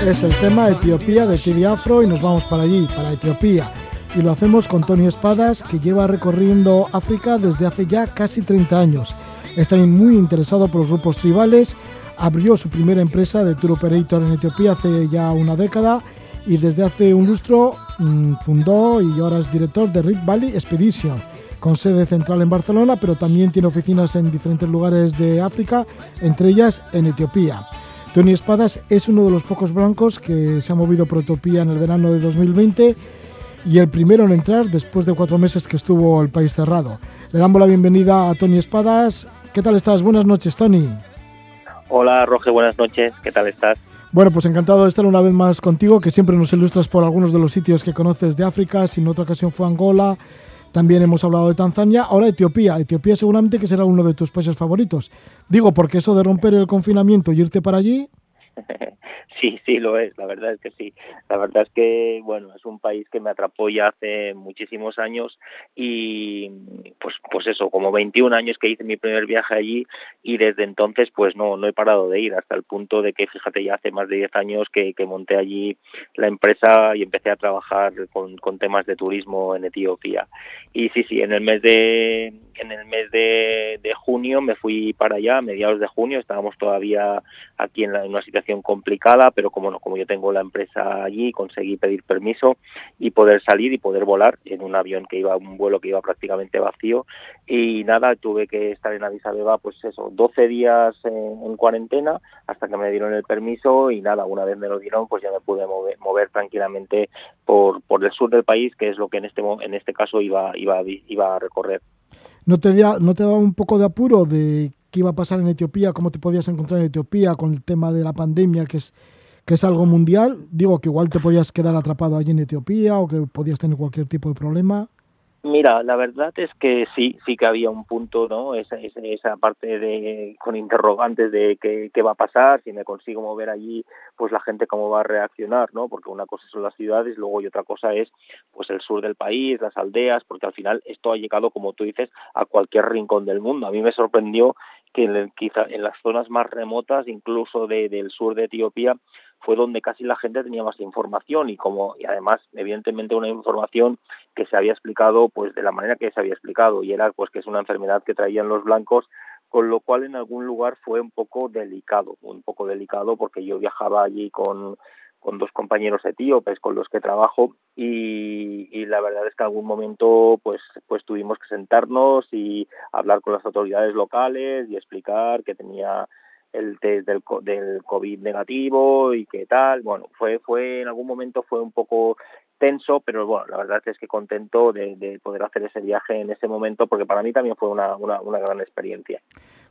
Es el tema Etiopía de Teddy Afro y nos vamos para allí, para Etiopía. Y lo hacemos con Tony Espadas, que lleva recorriendo África desde hace ya casi 30 años. Está muy interesado por los grupos tribales, abrió su primera empresa de tour operator en Etiopía hace ya una década y desde hace un lustro mm, fundó y ahora es director de Rift Valley Expedition, con sede central en Barcelona, pero también tiene oficinas en diferentes lugares de África, entre ellas en Etiopía. Tony Espadas es uno de los pocos blancos que se ha movido por Etiopía en el verano de 2020 y el primero en entrar después de cuatro meses que estuvo el país cerrado. Le damos la bienvenida a Tony Espadas. ¿Qué tal estás? Buenas noches, Tony. Hola, Roge, buenas noches. ¿Qué tal estás? Bueno, pues encantado de estar una vez más contigo, que siempre nos ilustras por algunos de los sitios que conoces de África, si en otra ocasión fue Angola, también hemos hablado de Tanzania, ahora Etiopía. Etiopía seguramente que será uno de tus países favoritos. Digo, porque eso de romper el confinamiento y irte para allí, Sí, sí, lo es, la verdad es que sí. La verdad es que, bueno, es un país que me atrapó ya hace muchísimos años y, pues, pues eso, como 21 años que hice mi primer viaje allí y desde entonces, pues no, no he parado de ir hasta el punto de que, fíjate, ya hace más de 10 años que, que monté allí la empresa y empecé a trabajar con, temas de turismo en Etiopía. Y sí, sí, en el mes de, en el mes de, de junio me fui para allá, a mediados de junio, estábamos todavía aquí en, la- en una situación complicada, pero como no, como yo tengo la empresa allí, conseguí pedir permiso y poder salir y poder volar en un avión que iba, un vuelo que iba prácticamente vacío y nada, tuve que estar en Addis Abeba, pues eso, 12 días en, en cuarentena hasta que me dieron el permiso y nada, una vez me lo dieron, pues ya me pude mover, mover tranquilamente por, por el sur del país, que es lo que en este en este caso iba iba iba a recorrer. ¿no te, da, ¿no te daba un poco de apuro de qué iba a pasar en Etiopía, cómo te podías encontrar en Etiopía con el tema de la pandemia, que es, que es algo mundial? Digo que igual te podías quedar atrapado allí en Etiopía o que podías tener cualquier tipo de problema. Mira, la verdad es que sí, sí que había un punto, ¿no? Esa, esa, esa parte de con interrogantes de qué, qué va a pasar, si me consigo mover allí, pues la gente cómo va a reaccionar, ¿no? Porque una cosa son las ciudades, luego y otra cosa es pues el sur del país, las aldeas, porque al final esto ha llegado, como tú dices, a cualquier rincón del mundo. A mí me sorprendió que en, quizá en las zonas más remotas, incluso de, del sur de Etiopía, fue donde casi la gente tenía más información y como y además evidentemente una información que se había explicado pues de la manera que se había explicado y era pues que es una enfermedad que traían los blancos con lo cual en algún lugar fue un poco delicado un poco delicado porque yo viajaba allí con con dos compañeros etíopes con los que trabajo y, y, la verdad es que en algún momento pues pues tuvimos que sentarnos y hablar con las autoridades locales y explicar que tenía el test del, del COVID negativo y qué tal. Bueno, fue, fue en algún momento fue un poco tenso, pero bueno, la verdad es que contento de, de poder hacer ese viaje en ese momento, porque para mí también fue una, una, una gran experiencia.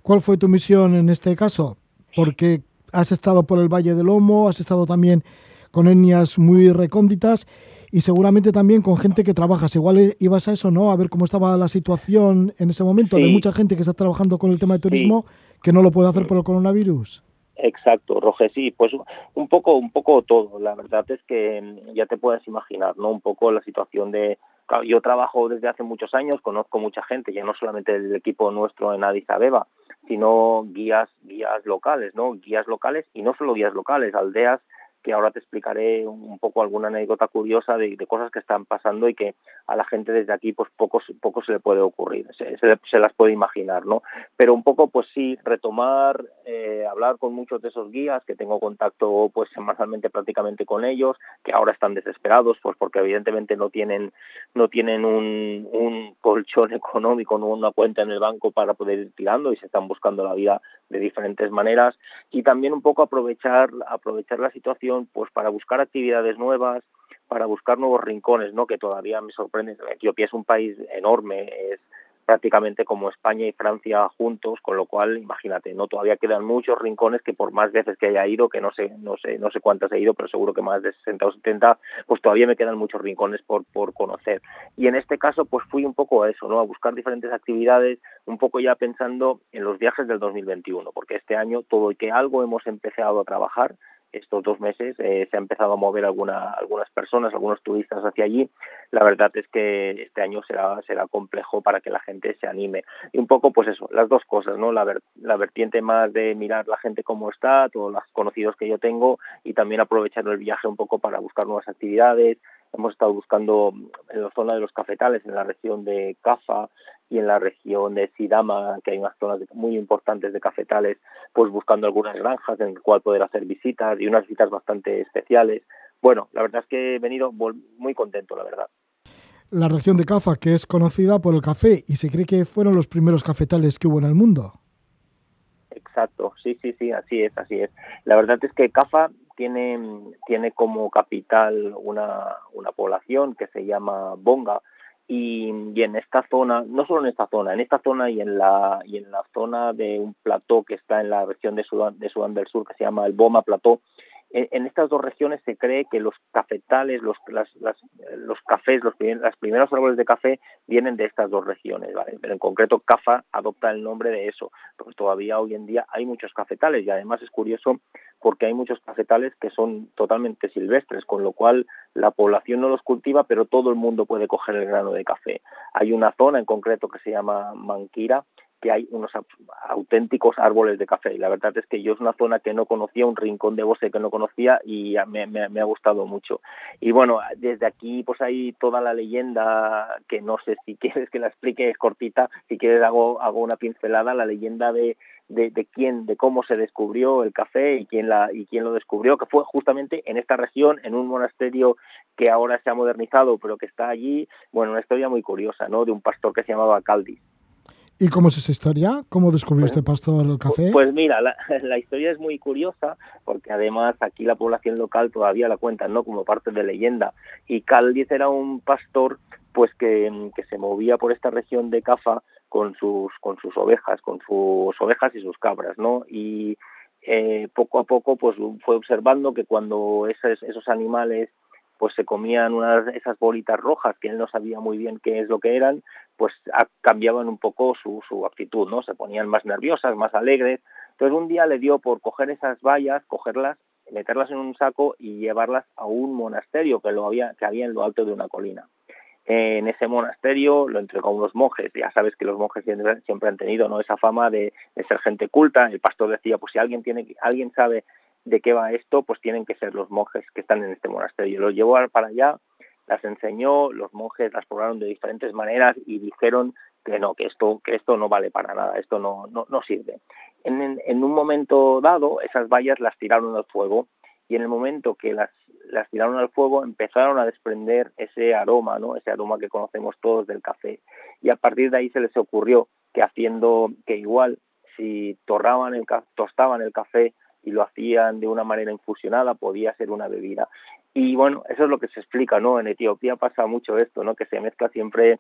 ¿Cuál fue tu misión en este caso? Porque has estado por el Valle del Lomo, has estado también con etnias muy recónditas y seguramente también con gente que trabajas. Igual ibas a eso, ¿no? A ver cómo estaba la situación en ese momento Sí. de mucha gente que está trabajando con el tema de turismo que no lo puede hacer por el coronavirus. Exacto, Roge, sí, pues un poco, un poco todo. La verdad es que mm, ya te puedes imaginar, ¿no? Un poco la situación de. Yo trabajo desde hace muchos años, conozco mucha gente, ya no solamente el equipo nuestro en Addis Abeba, sino guías, guías locales, ¿no? Guías locales y no solo guías locales, aldeas que ahora te explicaré un poco alguna anécdota curiosa de, de, cosas que están pasando y que a la gente desde aquí pues poco, poco se le puede ocurrir, se, se, se las puede imaginar, ¿no? Pero un poco pues sí, retomar, eh, hablar con muchos de esos guías que tengo contacto pues semanalmente prácticamente con ellos, que ahora están desesperados pues porque evidentemente no tienen, no tienen un, un colchón económico, no una cuenta en el banco para poder ir tirando y se están buscando la vida de diferentes maneras y también un poco aprovechar, aprovechar la situación pues para buscar actividades nuevas, para buscar nuevos rincones, ¿no? Que todavía me sorprende. Etiopía es un país enorme, es prácticamente como España y Francia juntos, con lo cual, imagínate, no todavía quedan muchos rincones que por más veces que haya ido, que no sé, no sé, no sé cuántas he ido, pero seguro que más de 60 o 70, pues todavía me quedan muchos rincones por por conocer. Y en este caso, pues fui un poco a eso, ¿no? A buscar diferentes actividades, un poco ya pensando en los viajes del 2021, porque este año todo y que algo hemos empezado a trabajar, estos dos meses eh, se ha empezado a mover alguna, algunas personas, algunos turistas hacia allí. La verdad es que este año será, será complejo para que la gente se anime. Y un poco, pues eso, las dos cosas, ¿no? La, la vertiente más de mirar la gente cómo está, todos los conocidos que yo tengo, y también aprovechar el viaje un poco para buscar nuevas actividades. Hemos estado buscando en la zona de los cafetales, en la región de Cafa, y en la región de Sidama, que hay unas zonas muy importantes de cafetales, pues buscando algunas granjas en el cual poder hacer visitas y unas visitas bastante especiales. Bueno, la verdad es que he venido muy contento, la verdad. La región de Cafa, que es conocida por el café y se cree que fueron los primeros cafetales que hubo en el mundo. Exacto, sí, sí, sí, así es, así es. La verdad es que Cafa tiene, tiene como capital una, una población que se llama Bonga, y, en esta zona, no solo en esta zona, en esta zona y en la y en la zona de un plató que está en la región de Sudán, de Sudán del Sur que se llama el Boma Plató, en, en estas dos regiones se cree que los cafetales, los las, las, los cafés, los las primeros árboles de café vienen de estas dos regiones, ¿vale? Pero en concreto Cafa adopta el nombre de eso, porque todavía hoy en día hay muchos cafetales y además es curioso porque hay muchos cafetales que son totalmente silvestres, con lo cual la población no los cultiva, pero todo el mundo puede coger el grano de café. Hay una zona en concreto que se llama Manquira, que hay unos auténticos árboles de café. Y la verdad es que yo es una zona que no conocía, un rincón de bosque que no conocía y me, me, me, ha gustado mucho. Y bueno, desde aquí pues hay toda la leyenda que no sé si quieres que la explique, es cortita, si quieres hago, hago una pincelada, la leyenda de, de, quién, de cómo se descubrió el café y quién la y quién lo descubrió, que fue justamente en esta región, en un monasterio que ahora se ha modernizado, pero que está allí, bueno, una historia muy curiosa, ¿no? De un pastor que se llamaba Caldi. ¿Y cómo es esa historia? ¿Cómo descubrió pues, este pastor el café? Pues mira, la, la, historia es muy curiosa porque además aquí la población local todavía la cuentan, ¿no? Como parte de leyenda. Y Caldiz era un pastor pues que, que se movía por esta región de Cafa con sus con sus ovejas, con sus ovejas y sus cabras, ¿no? Y eh, poco a poco pues fue observando que cuando esos, esos animales pues se comían unas esas bolitas rojas que él no sabía muy bien qué es lo que eran, pues cambiaban un poco su, su actitud, ¿no? Se ponían más nerviosas, más alegres. Entonces un día le dio por coger esas vallas, cogerlas, meterlas en un saco y llevarlas a un monasterio que lo había que había en lo alto de una colina. En ese monasterio lo entregó a unos monjes. Ya sabes que los monjes siempre, siempre han tenido ¿no? esa fama de, de ser gente culta. El pastor decía, pues si alguien tiene, alguien sabe de qué va esto, pues tienen que ser los monjes que están en este monasterio. Los llevó para allá, las enseñó, los monjes las probaron de diferentes maneras y dijeron que no, que esto, que esto no vale para nada, esto no, no, no sirve. En, un momento dado, esas vallas las tiraron al fuego y en el momento que las, las tiraron al fuego empezaron a desprender ese aroma, ¿no? ese aroma que conocemos todos del café. Y a partir de ahí se les ocurrió que haciendo que igual si torraban el, tostaban el café y lo hacían de una manera infusionada, podía ser una bebida. Y bueno, eso es lo que se explica, ¿no? En Etiopía pasa mucho esto, ¿no? Que se mezcla siempre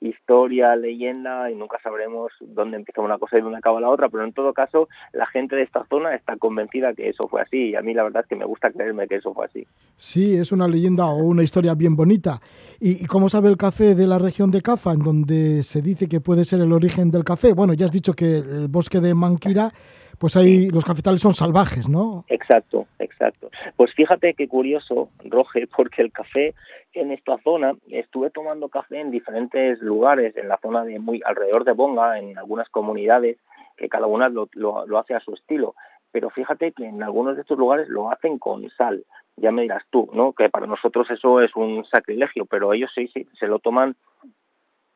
historia, leyenda y nunca sabremos dónde empieza una cosa y dónde acaba la otra, pero en todo caso la gente de esta zona está convencida que eso fue así y a mí la verdad es que me gusta creerme que eso fue así. Sí, es una leyenda o una historia bien bonita. ¿Y, y cómo sabe el café de la región de Cafa, en donde se dice que puede ser el origen del café? Bueno, ya has dicho que el bosque de Manquira, pues ahí los cafetales son salvajes, ¿no? Exacto, exacto. Pues fíjate qué curioso, Roge, porque el café en esta zona, estuve tomando café en diferentes lugares, en la zona de muy alrededor de Bonga, en algunas comunidades, que cada una lo, lo, lo hace a su estilo. Pero fíjate que en algunos de estos lugares lo hacen con sal. Ya me dirás tú, ¿no? Que para nosotros eso es un sacrilegio, pero ellos sí, sí, se lo toman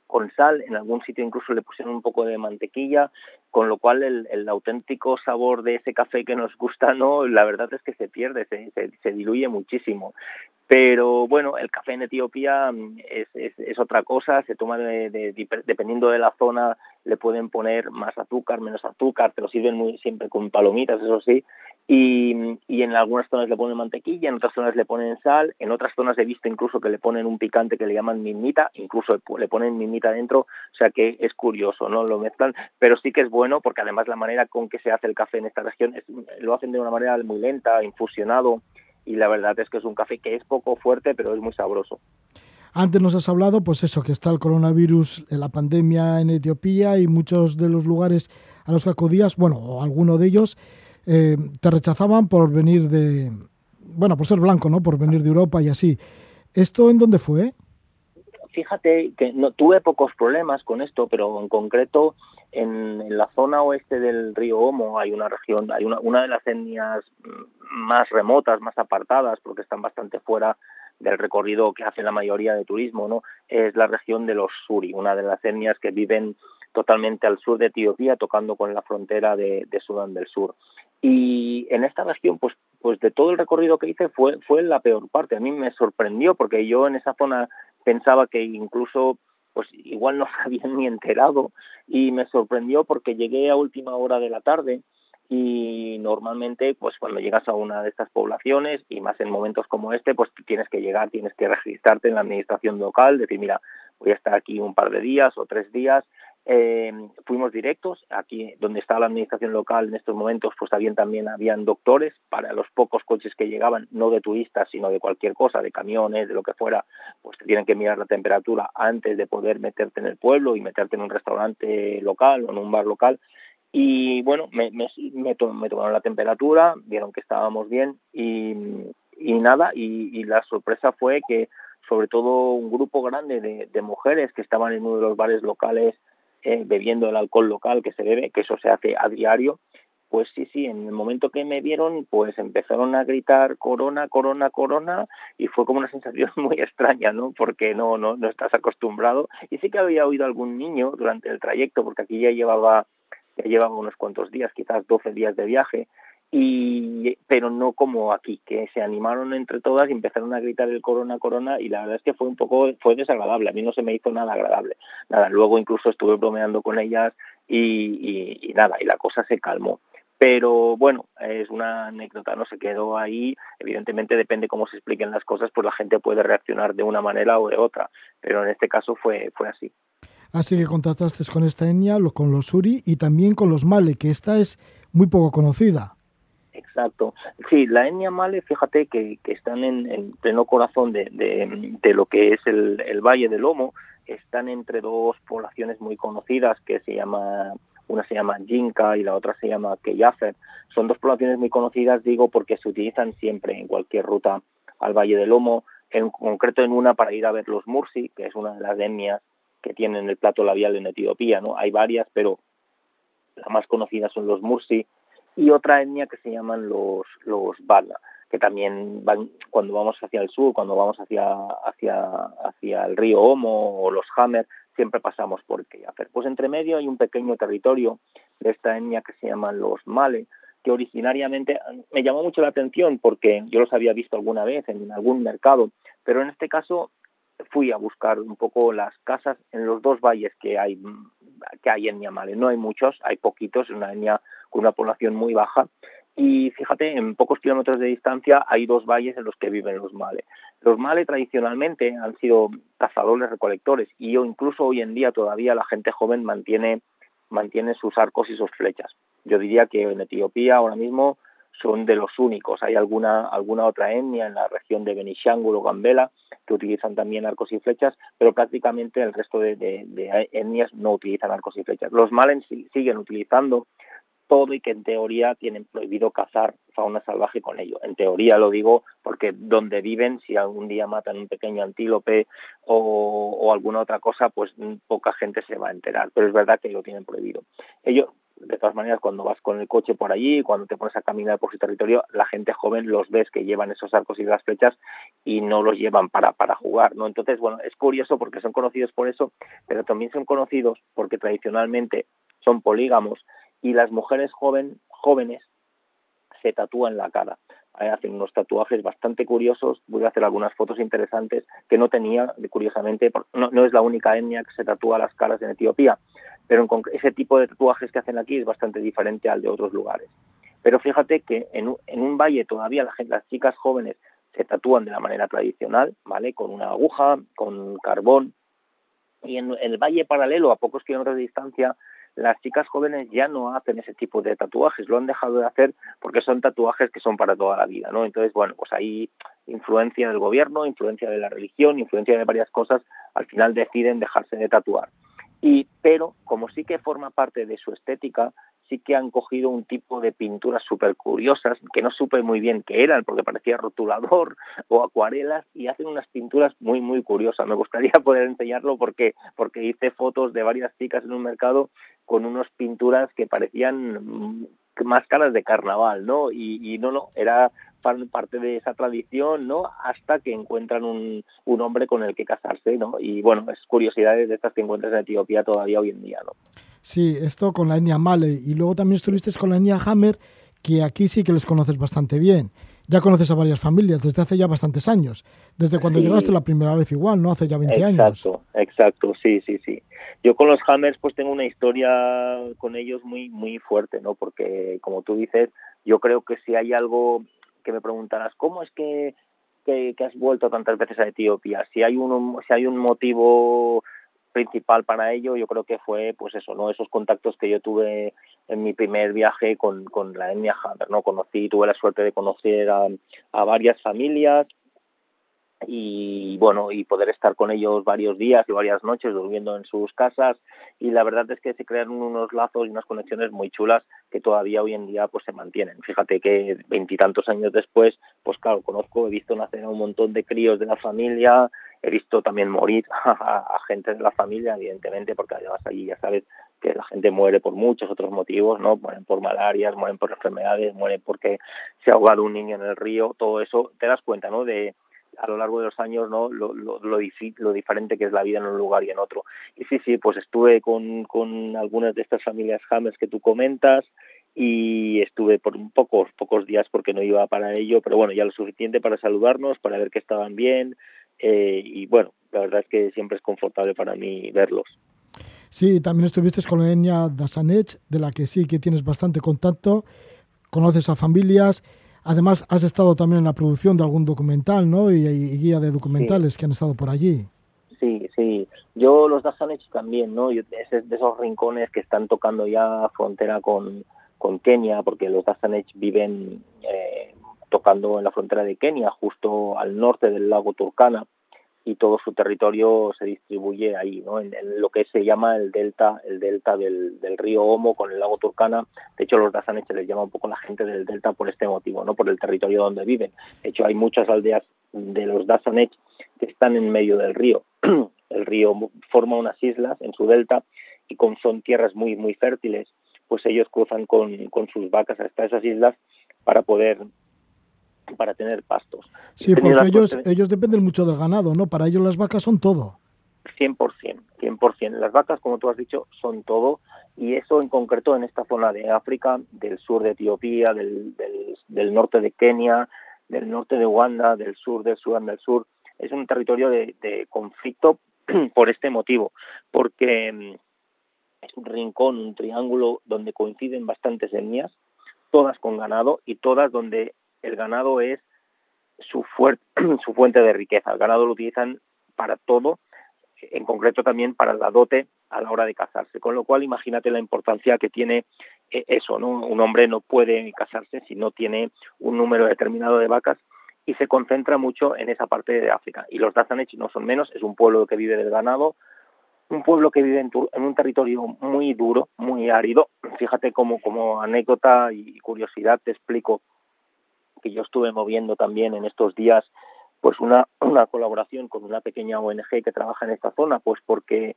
con sal, en algún sitio incluso le pusieron un poco de mantequilla, con lo cual el, el auténtico sabor de ese café que nos gusta, no, la verdad es que se pierde, se, se, se diluye muchísimo. Pero bueno, el café en Etiopía mm, es, es, es otra cosa, se toma de, de, de, dependiendo de la zona, le pueden poner más azúcar, menos azúcar, te lo sirven muy siempre con palomitas, eso sí, y, y, en algunas zonas le ponen mantequilla, en otras zonas le ponen sal, en otras zonas he visto incluso que le ponen un picante que le llaman mimita, incluso le ponen mimita dentro, o sea que es curioso, ¿no? Lo mezclan, pero sí que es bueno porque además la manera con que se hace el café en esta región es, lo hacen de una manera muy lenta, infusionado, y la verdad es que es un café que es poco fuerte, pero es muy sabroso. Antes nos has hablado, pues eso, que está el coronavirus, la pandemia en Etiopía y muchos de los lugares a los que acudías, bueno, o alguno de ellos, eh, te rechazaban por venir de, bueno, por ser blanco, ¿no? Por venir de Europa y así. ¿Esto en dónde fue? Fíjate que no tuve pocos problemas con esto, pero en concreto en, la zona oeste del río Omo hay una región, hay una, una de las etnias más remotas, más apartadas, porque están bastante fuera del recorrido que hace la mayoría de turismo, ¿no? Es la región de los Suri, una de las etnias que viven totalmente al sur de Etiopía, tocando con la frontera de, de Sudán del Sur. Y en esta región, pues, pues de todo el recorrido que hice fue, fue la peor parte. A mí me sorprendió porque yo en esa zona pensaba que incluso pues igual no se habían ni enterado. Y me sorprendió porque llegué a última hora de la tarde y normalmente pues cuando llegas a una de estas poblaciones y más en momentos como este pues tienes que llegar, tienes que registrarte en la administración local, decir mira voy a estar aquí un par de días o tres días eh, fuimos directos. Aquí donde está la administración local en estos momentos pues también también habían doctores. Para los pocos coches que llegaban no de turistas sino de cualquier cosa de camiones de lo que fuera pues te tienen que mirar la temperatura antes de poder meterte en el pueblo y meterte en un restaurante local o en un bar local. Y bueno me, me, to me tomaron la temperatura vieron que estábamos bien y, y nada. Y, la sorpresa fue que sobre todo un grupo grande de, de mujeres que estaban en uno de los bares locales eh, bebiendo el alcohol local que se bebe, que eso se hace a diario, pues sí, sí, en el momento que me vieron, pues empezaron a gritar corona, corona, corona, y fue como una sensación muy extraña, ¿no? Porque no, no, no estás acostumbrado. Y sí que había oído algún niño durante el trayecto, porque aquí ya llevaba, ya llevaba unos cuantos días, quizás 12 días de viaje, y pero no como aquí, que se animaron entre todas y empezaron a gritar el corona, corona, y la verdad es que fue un poco, fue desagradable, a mí no se me hizo nada agradable. Nada, luego incluso estuve bromeando con ellas y, nada, y la cosa se calmó. Pero bueno, es una anécdota, no se quedó ahí. Evidentemente depende cómo se expliquen las cosas, pues la gente puede reaccionar de una manera o de otra. Pero en este caso fue, fue así. Así que contactaste con esta etnia, con los Suri y también con los Male, que esta es muy poco conocida. Exacto. Sí, la etnia male, fíjate que, que están en, en pleno corazón de, de, lo que es el, el Valle del Lomo, están entre dos poblaciones muy conocidas que se llama una se llama Jinka y la otra se llama Keyafer. Son dos poblaciones muy conocidas, digo, porque se utilizan siempre en cualquier ruta al Valle del Lomo, en concreto en una para ir a ver los Mursi, que es una de las etnias que tienen el plato labial en Etiopía, ¿no? Hay varias, pero la más conocida son los Mursi, y otra etnia que se llaman los, los Bala, que también van cuando vamos hacia el sur, cuando vamos hacia, hacia, hacia el río Omo o los Hammer, siempre pasamos por Keyafer. Pues entre medio hay un pequeño territorio de esta etnia que se llaman los Male, que originariamente me llamó mucho la atención porque yo los había visto alguna vez en algún mercado, pero en este caso fui a buscar un poco las casas en los dos valles que hay que hay en Niamale. No hay muchos, hay poquitos, es una etnia con una población muy baja. Y fíjate, en pocos kilómetros de distancia hay dos valles en los que viven los male. Los male tradicionalmente han sido cazadores recolectores y incluso hoy en día todavía la gente joven mantiene mantiene sus arcos y sus flechas. Yo diría que en Etiopía ahora mismo son de los únicos. Hay alguna alguna otra etnia en la región de Benishangul o Gambela que utilizan también arcos y flechas, pero prácticamente el resto de, etnias no utilizan arcos y flechas. Los malen siguen utilizando todo y que en teoría tienen prohibido cazar fauna salvaje con ello. En teoría lo digo porque donde viven, si algún día matan un pequeño antílope o, o alguna otra cosa, pues poca gente se va a enterar. Pero es verdad que lo tienen prohibido. Ellos de todas maneras, cuando vas con el coche por allí, cuando te pones a caminar por su territorio, la gente joven los ves que llevan esos arcos y las flechas y no los llevan para, para jugar, ¿no? Entonces, bueno, es curioso porque son conocidos por eso, pero también son conocidos porque tradicionalmente son polígamos y las mujeres jóvenes se tatúan la cara. Hacen unos tatuajes bastante curiosos. Voy a hacer algunas fotos interesantes que no tenía, curiosamente. No, no es la única etnia que se tatúa las caras en Etiopía, pero en ese tipo de tatuajes que hacen aquí es bastante diferente al de otros lugares. Pero fíjate que en un, en un valle todavía las chicas jóvenes se tatúan de la manera tradicional, ¿vale? Con una aguja, con carbón. Y en el valle paralelo, a pocos kilómetros de distancia, las chicas jóvenes ya no hacen ese tipo de tatuajes, lo han dejado de hacer porque son tatuajes que son para toda la vida, ¿no? Entonces, bueno, pues hay influencia del gobierno, influencia de la religión, influencia de varias cosas, al final deciden dejarse de tatuar. Y, pero como sí que forma parte de su estética, sí que han cogido un tipo de pinturas súper curiosas, que no supe muy bien qué eran, porque parecía rotulador o acuarelas, y hacen unas pinturas muy, muy curiosas. Me gustaría poder enseñarlo porque, porque hice fotos de varias chicas en un mercado con unas pinturas que parecían máscaras de carnaval, ¿no? Y, y no, no, era parte de esa tradición, ¿no? Hasta que encuentran un, un hombre con el que casarse, ¿no? Y bueno, es curiosidades de estas que encuentras en Etiopía todavía hoy en día, ¿no? Sí, esto con la etnia Male. Y luego también estuviste con la etnia Hammer, que aquí sí que les conoces bastante bien. Ya conoces a varias familias desde hace ya bastantes años. Desde cuando Sí. llegaste la primera vez igual, ¿no? Hace ya 20 años. Exacto, exacto, sí, sí, sí. Yo con los Hammers pues tengo una historia con ellos muy muy fuerte, ¿no? Porque como tú dices, yo creo que si hay algo que me preguntarás, ¿cómo es que, que, que has vuelto tantas veces a Etiopía? Si hay un si hay un motivo principal para ello, yo creo que fue pues eso, ¿no? Esos contactos que yo tuve en mi primer viaje con, con la etnia Hammer, ¿no? Conocí, tuve la suerte de conocer a, a varias familias y bueno y poder estar con ellos varios días y varias noches durmiendo en sus casas y la verdad es que se crearon unos lazos y unas conexiones muy chulas que todavía hoy en día pues se mantienen fíjate que veintitantos años después pues claro conozco he visto nacer a un montón de críos de la familia he visto también morir a, a gente de la familia evidentemente porque además allí ya sabes que la gente muere por muchos otros motivos, ¿no? Mueren por malarias, mueren por enfermedades, mueren porque se ha ahogado un niño en el río, todo eso, te das cuenta, ¿no? De, a lo largo de los años no lo, lo, lo, lo, diferente que es la vida en un lugar y en otro. Y sí, sí, pues estuve con, con algunas de estas familias James que tú comentas y estuve por pocos, pocos días porque no iba para ello, pero bueno, ya lo suficiente para saludarnos, para ver que estaban bien eh, y bueno, la verdad es que siempre es confortable para mí verlos. Sí, también estuviste con etnia Dasanech, de la que sí que tienes bastante contacto, conoces a familias, Además, has estado también en la producción de algún documental, ¿no? Y, y guía de documentales sí. que han estado por allí. Sí, sí. Yo los Dasanech también, ¿no? Yo, es de esos rincones que están tocando ya frontera con, con Kenia, porque los Dasanech viven eh, tocando en la frontera de Kenia, justo al norte del lago Turkana, y todo su territorio se distribuye ahí, ¿no? En, lo que se llama el delta, el delta del, río Omo con el lago Turkana. De hecho, los Dasanech les llama un poco la gente del delta por este motivo, no por el territorio donde viven. De hecho, hay muchas aldeas de los Dasanech que están en medio del río. el río forma unas islas en su delta y con, son tierras muy muy fértiles, pues ellos cruzan con, con sus vacas hasta esas islas para poder para tener pastos. Sí, porque ellos, ellos dependen mucho del ganado, ¿no? Para ellos las vacas son todo. 100%, 100%. Las vacas, como tú has dicho, son todo y eso en concreto en esta zona de África, del sur de Etiopía, del, del, del norte de Kenia, del norte de Uganda, del sur del Sudán del Sur, es un territorio de, de conflicto por este motivo, porque mm, es un rincón, un triángulo donde coinciden bastantes etnias, todas con ganado y todas donde el ganado es su, fuente de riqueza. El ganado lo utilizan para todo, en concreto también para la dote a la hora de casarse. Con lo cual, imagínate la importancia que tiene eh, eso, ¿no? Un hombre no puede casarse si no tiene un número determinado de vacas y se concentra mucho en esa parte de África. Y los Dazanech no son menos, es un pueblo que vive del ganado, un pueblo que vive en, en, un territorio muy duro, muy árido. Fíjate como, como anécdota y curiosidad te explico que yo estuve moviendo también en estos días pues una, una colaboración con una pequeña ONG que trabaja en esta zona, pues porque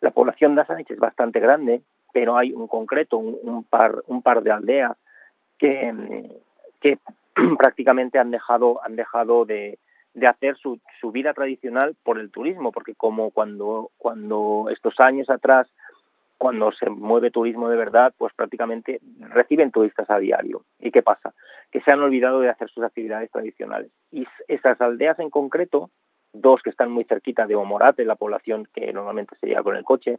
la población de Asanich es bastante grande, pero hay un concreto, un, par, un par de aldeas que, que prácticamente han dejado, han dejado de, de hacer su, su vida tradicional por el turismo, porque como cuando, cuando estos años atrás cuando se mueve turismo de verdad, pues prácticamente reciben turistas a diario. ¿Y qué pasa? Que se han olvidado de hacer sus actividades tradicionales. Y esas aldeas en concreto, dos que están muy cerquita de Omorate, la población que normalmente se llega con el coche,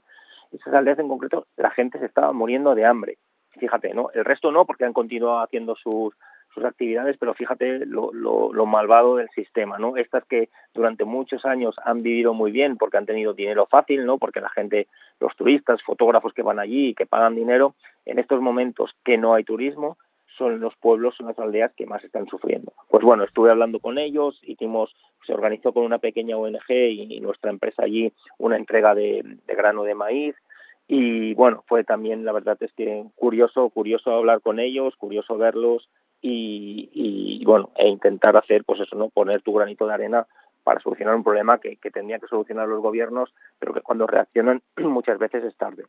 esas aldeas en concreto, la gente se estaba muriendo de hambre. Fíjate, ¿no? El resto no, porque han continuado haciendo sus, sus actividades, pero fíjate lo, lo, lo, malvado del sistema, ¿no? Estas que durante muchos años han vivido muy bien porque han tenido dinero fácil, ¿no? Porque la gente, los turistas, fotógrafos que van allí y que pagan dinero, en estos momentos que no hay turismo, son los pueblos, son las aldeas que más están sufriendo. Pues bueno, estuve hablando con ellos, hicimos, se organizó con una pequeña ONG y, nuestra empresa allí una entrega de, de grano de maíz, y bueno, fue también, la verdad es que curioso, curioso hablar con ellos, curioso verlos, y, y, bueno, e intentar hacer, pues eso, ¿no? Poner tu granito de arena para solucionar un problema que, que tendrían que solucionar los gobiernos, pero que cuando reaccionan muchas veces es tarde.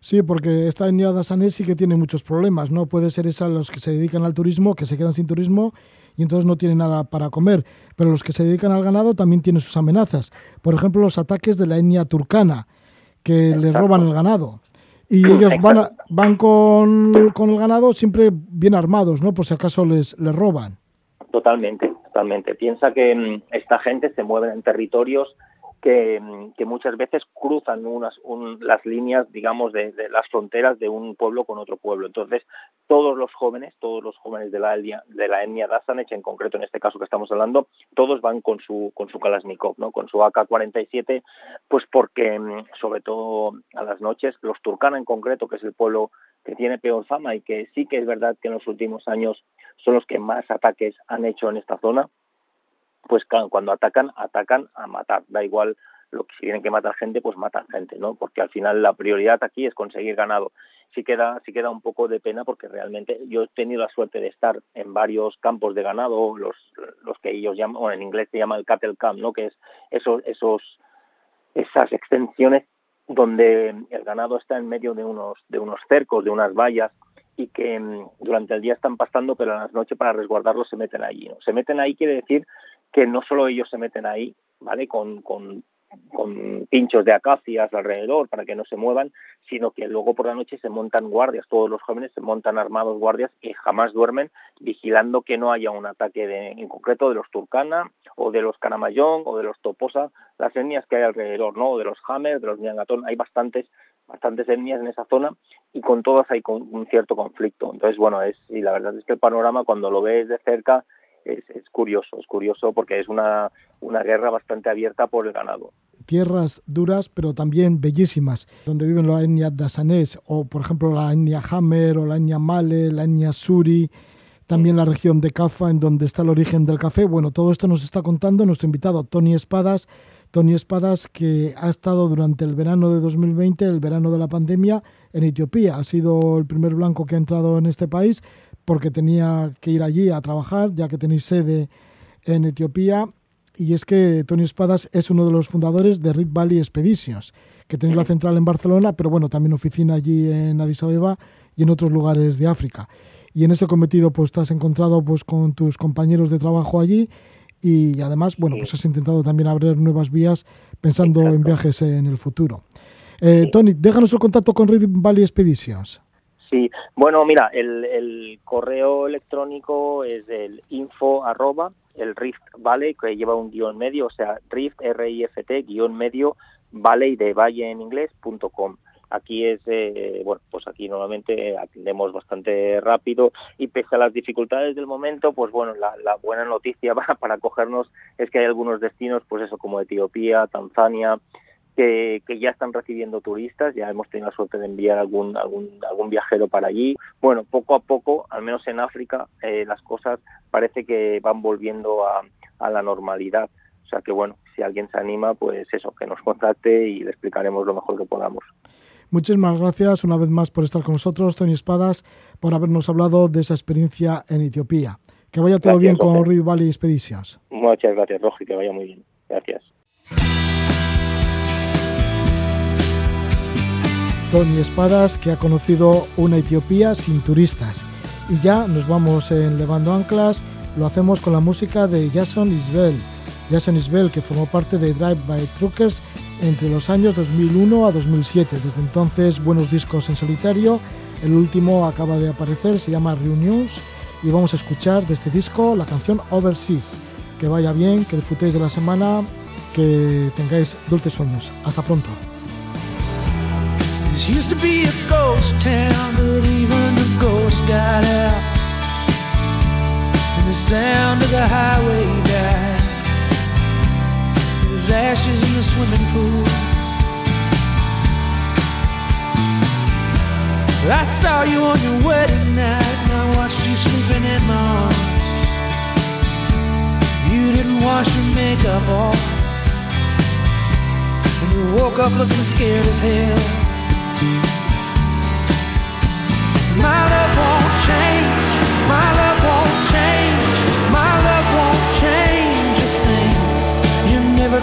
Sí, porque esta etnia dasanés sí que tiene muchos problemas, ¿no? Puede ser esa los que se dedican al turismo, que se quedan sin turismo y entonces no tienen nada para comer, pero los que se dedican al ganado también tienen sus amenazas. Por ejemplo, los ataques de la etnia turcana, que Exacto. les roban el ganado. Y ellos van, a, van con, con, el ganado siempre bien armados, ¿no? Por si acaso les, les roban. Totalmente, totalmente. Piensa que um, esta gente se mueve en territorios que, muchas veces cruzan unas, un, las líneas, digamos, de, de, las fronteras de un pueblo con otro pueblo. Entonces, todos los jóvenes, todos los jóvenes de la etnia, de la etnia en concreto en este caso que estamos hablando, todos van con su con su Kalashnikov, ¿no? Con su AK-47, pues porque, sobre todo a las noches, los turcana en concreto, que es el pueblo que tiene peor fama y que sí que es verdad que en los últimos años son los que más ataques han hecho en esta zona, pues cuando atacan, atacan a matar, da igual lo que si tienen que matar gente, pues matan gente, ¿no? Porque al final la prioridad aquí es conseguir ganado. Sí queda, queda un poco de pena porque realmente yo he tenido la suerte de estar en varios campos de ganado, los, los que ellos llaman, o en inglés se llama el cattle camp, ¿no? Que es esos, esos, esas extensiones donde el ganado está en medio de unos, de unos cercos, de unas vallas, y que durante el día están pastando, pero en las noches para resguardarlos se meten allí. ¿no? Se meten ahí quiere decir que no solo ellos se meten ahí, ¿vale? Con, con, con pinchos de acacias alrededor para que no se muevan, sino que luego por la noche se montan guardias, todos los jóvenes se montan armados guardias y jamás duermen vigilando que no haya un ataque de, en concreto de los Turkana o de los Canamayón o de los Toposa, las etnias que hay alrededor, ¿no? O de los Hammer, de los Nyangatón, hay bastantes bastantes etnias en esa zona y con todas hay un cierto conflicto. Entonces, bueno, es y la verdad es que el panorama cuando lo ves de cerca es, es curioso, es curioso porque es una, una guerra bastante abierta por el ganado. tierras duras, pero también bellísimas, donde viven la etnia dasanés, o por ejemplo la etnia Hammer, o la etnia Male, la etnia Suri, también la región de Cafa, en donde está el origen del café. Bueno, todo esto nos está contando nuestro invitado, Tony Espadas. Tony Espadas, que ha estado durante el verano de 2020, el verano de la pandemia, en Etiopía. Ha sido el primer blanco que ha entrado en este país porque tenía que ir allí a trabajar, ya que tenéis sede en Etiopía. Y es que Tony Espadas es uno de los fundadores de Rift Valley Expeditions, que tenéis la central en Barcelona, pero bueno, también oficina allí en Addis Abeba y en otros lugares de África. Y en ese cometido pues te has encontrado pues con tus compañeros de trabajo allí y además, bueno, pues has intentado también abrir nuevas vías pensando en viajes en el futuro. Eh, Tony, déjanos el contacto con Rift Valley Expeditions. Sí, bueno, mira, el, el correo electrónico es el info arroba el Rift Valley, que lleva un guion medio, o sea, Rift, R-I-F-T, guion medio, Valley de valle en inglés, punto com. Aquí es, eh, bueno, pues aquí normalmente atendemos bastante rápido y pese a las dificultades del momento, pues bueno, la, la buena noticia para, para cogernos es que hay algunos destinos, pues eso, como Etiopía, Tanzania, que, que, ya están recibiendo turistas, ya hemos tenido la suerte de enviar algún, algún, algún viajero para allí. Bueno, poco a poco, al menos en África, eh, las cosas parece que van volviendo a, a, la normalidad. O sea que bueno, si alguien se anima, pues eso, que nos contacte y le explicaremos lo mejor que podamos. Muchísimas gracias una vez más por estar con nosotros, Tony Espadas, por habernos hablado de esa experiencia en Etiopía. Que vaya todo gracias, bien con Roger. Rift Valley Expeditions. Muchas gracias, Rogi, que vaya muy bien. Gracias. Tony Espadas, que ha conocido una Etiopía sin turistas. Y ya nos vamos en Levando Anclas, lo hacemos con la música de Jason Isbell. Jason Isbell, que formó parte de Drive by Truckers entre los años 2001 a 2007. Desde entonces, buenos discos en solitario. El último acaba de aparecer, se llama Reunions. Y vamos a escuchar de este disco la canción Overseas. Que vaya bien, que disfrutéis de la semana, que tengáis dulces sueños. Hasta pronto. This used to be a ghost town, but even the ghosts got out. And the sound of the highway died. There's ashes in the swimming pool. I saw you on your wedding night, and I watched you sleeping in my arms. You didn't wash your makeup off. And you woke up looking scared as hell.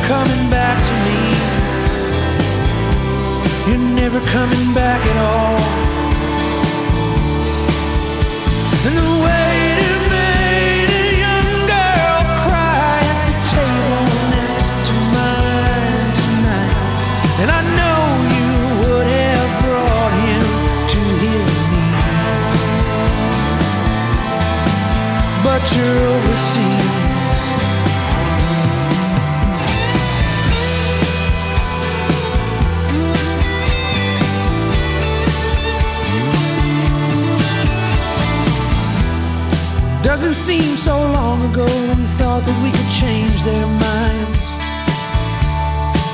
Coming back to me. You're never coming back at all. And the waiter thought that we could change their minds.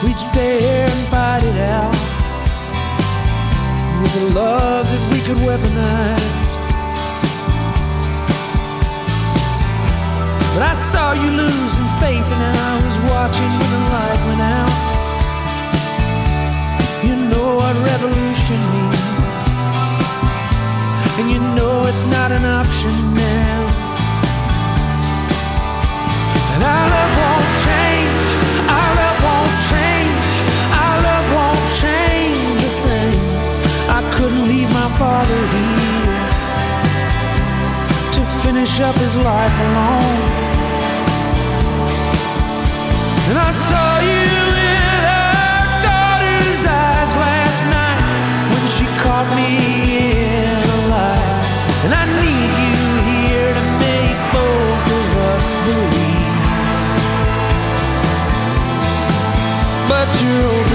We'd stay here and fight it out with a love that we could weaponize. But I saw you losing faith and I was watching when the light went out. You know what revolution means, and you know it's not an option now. Finish up his life alone. And I saw you you.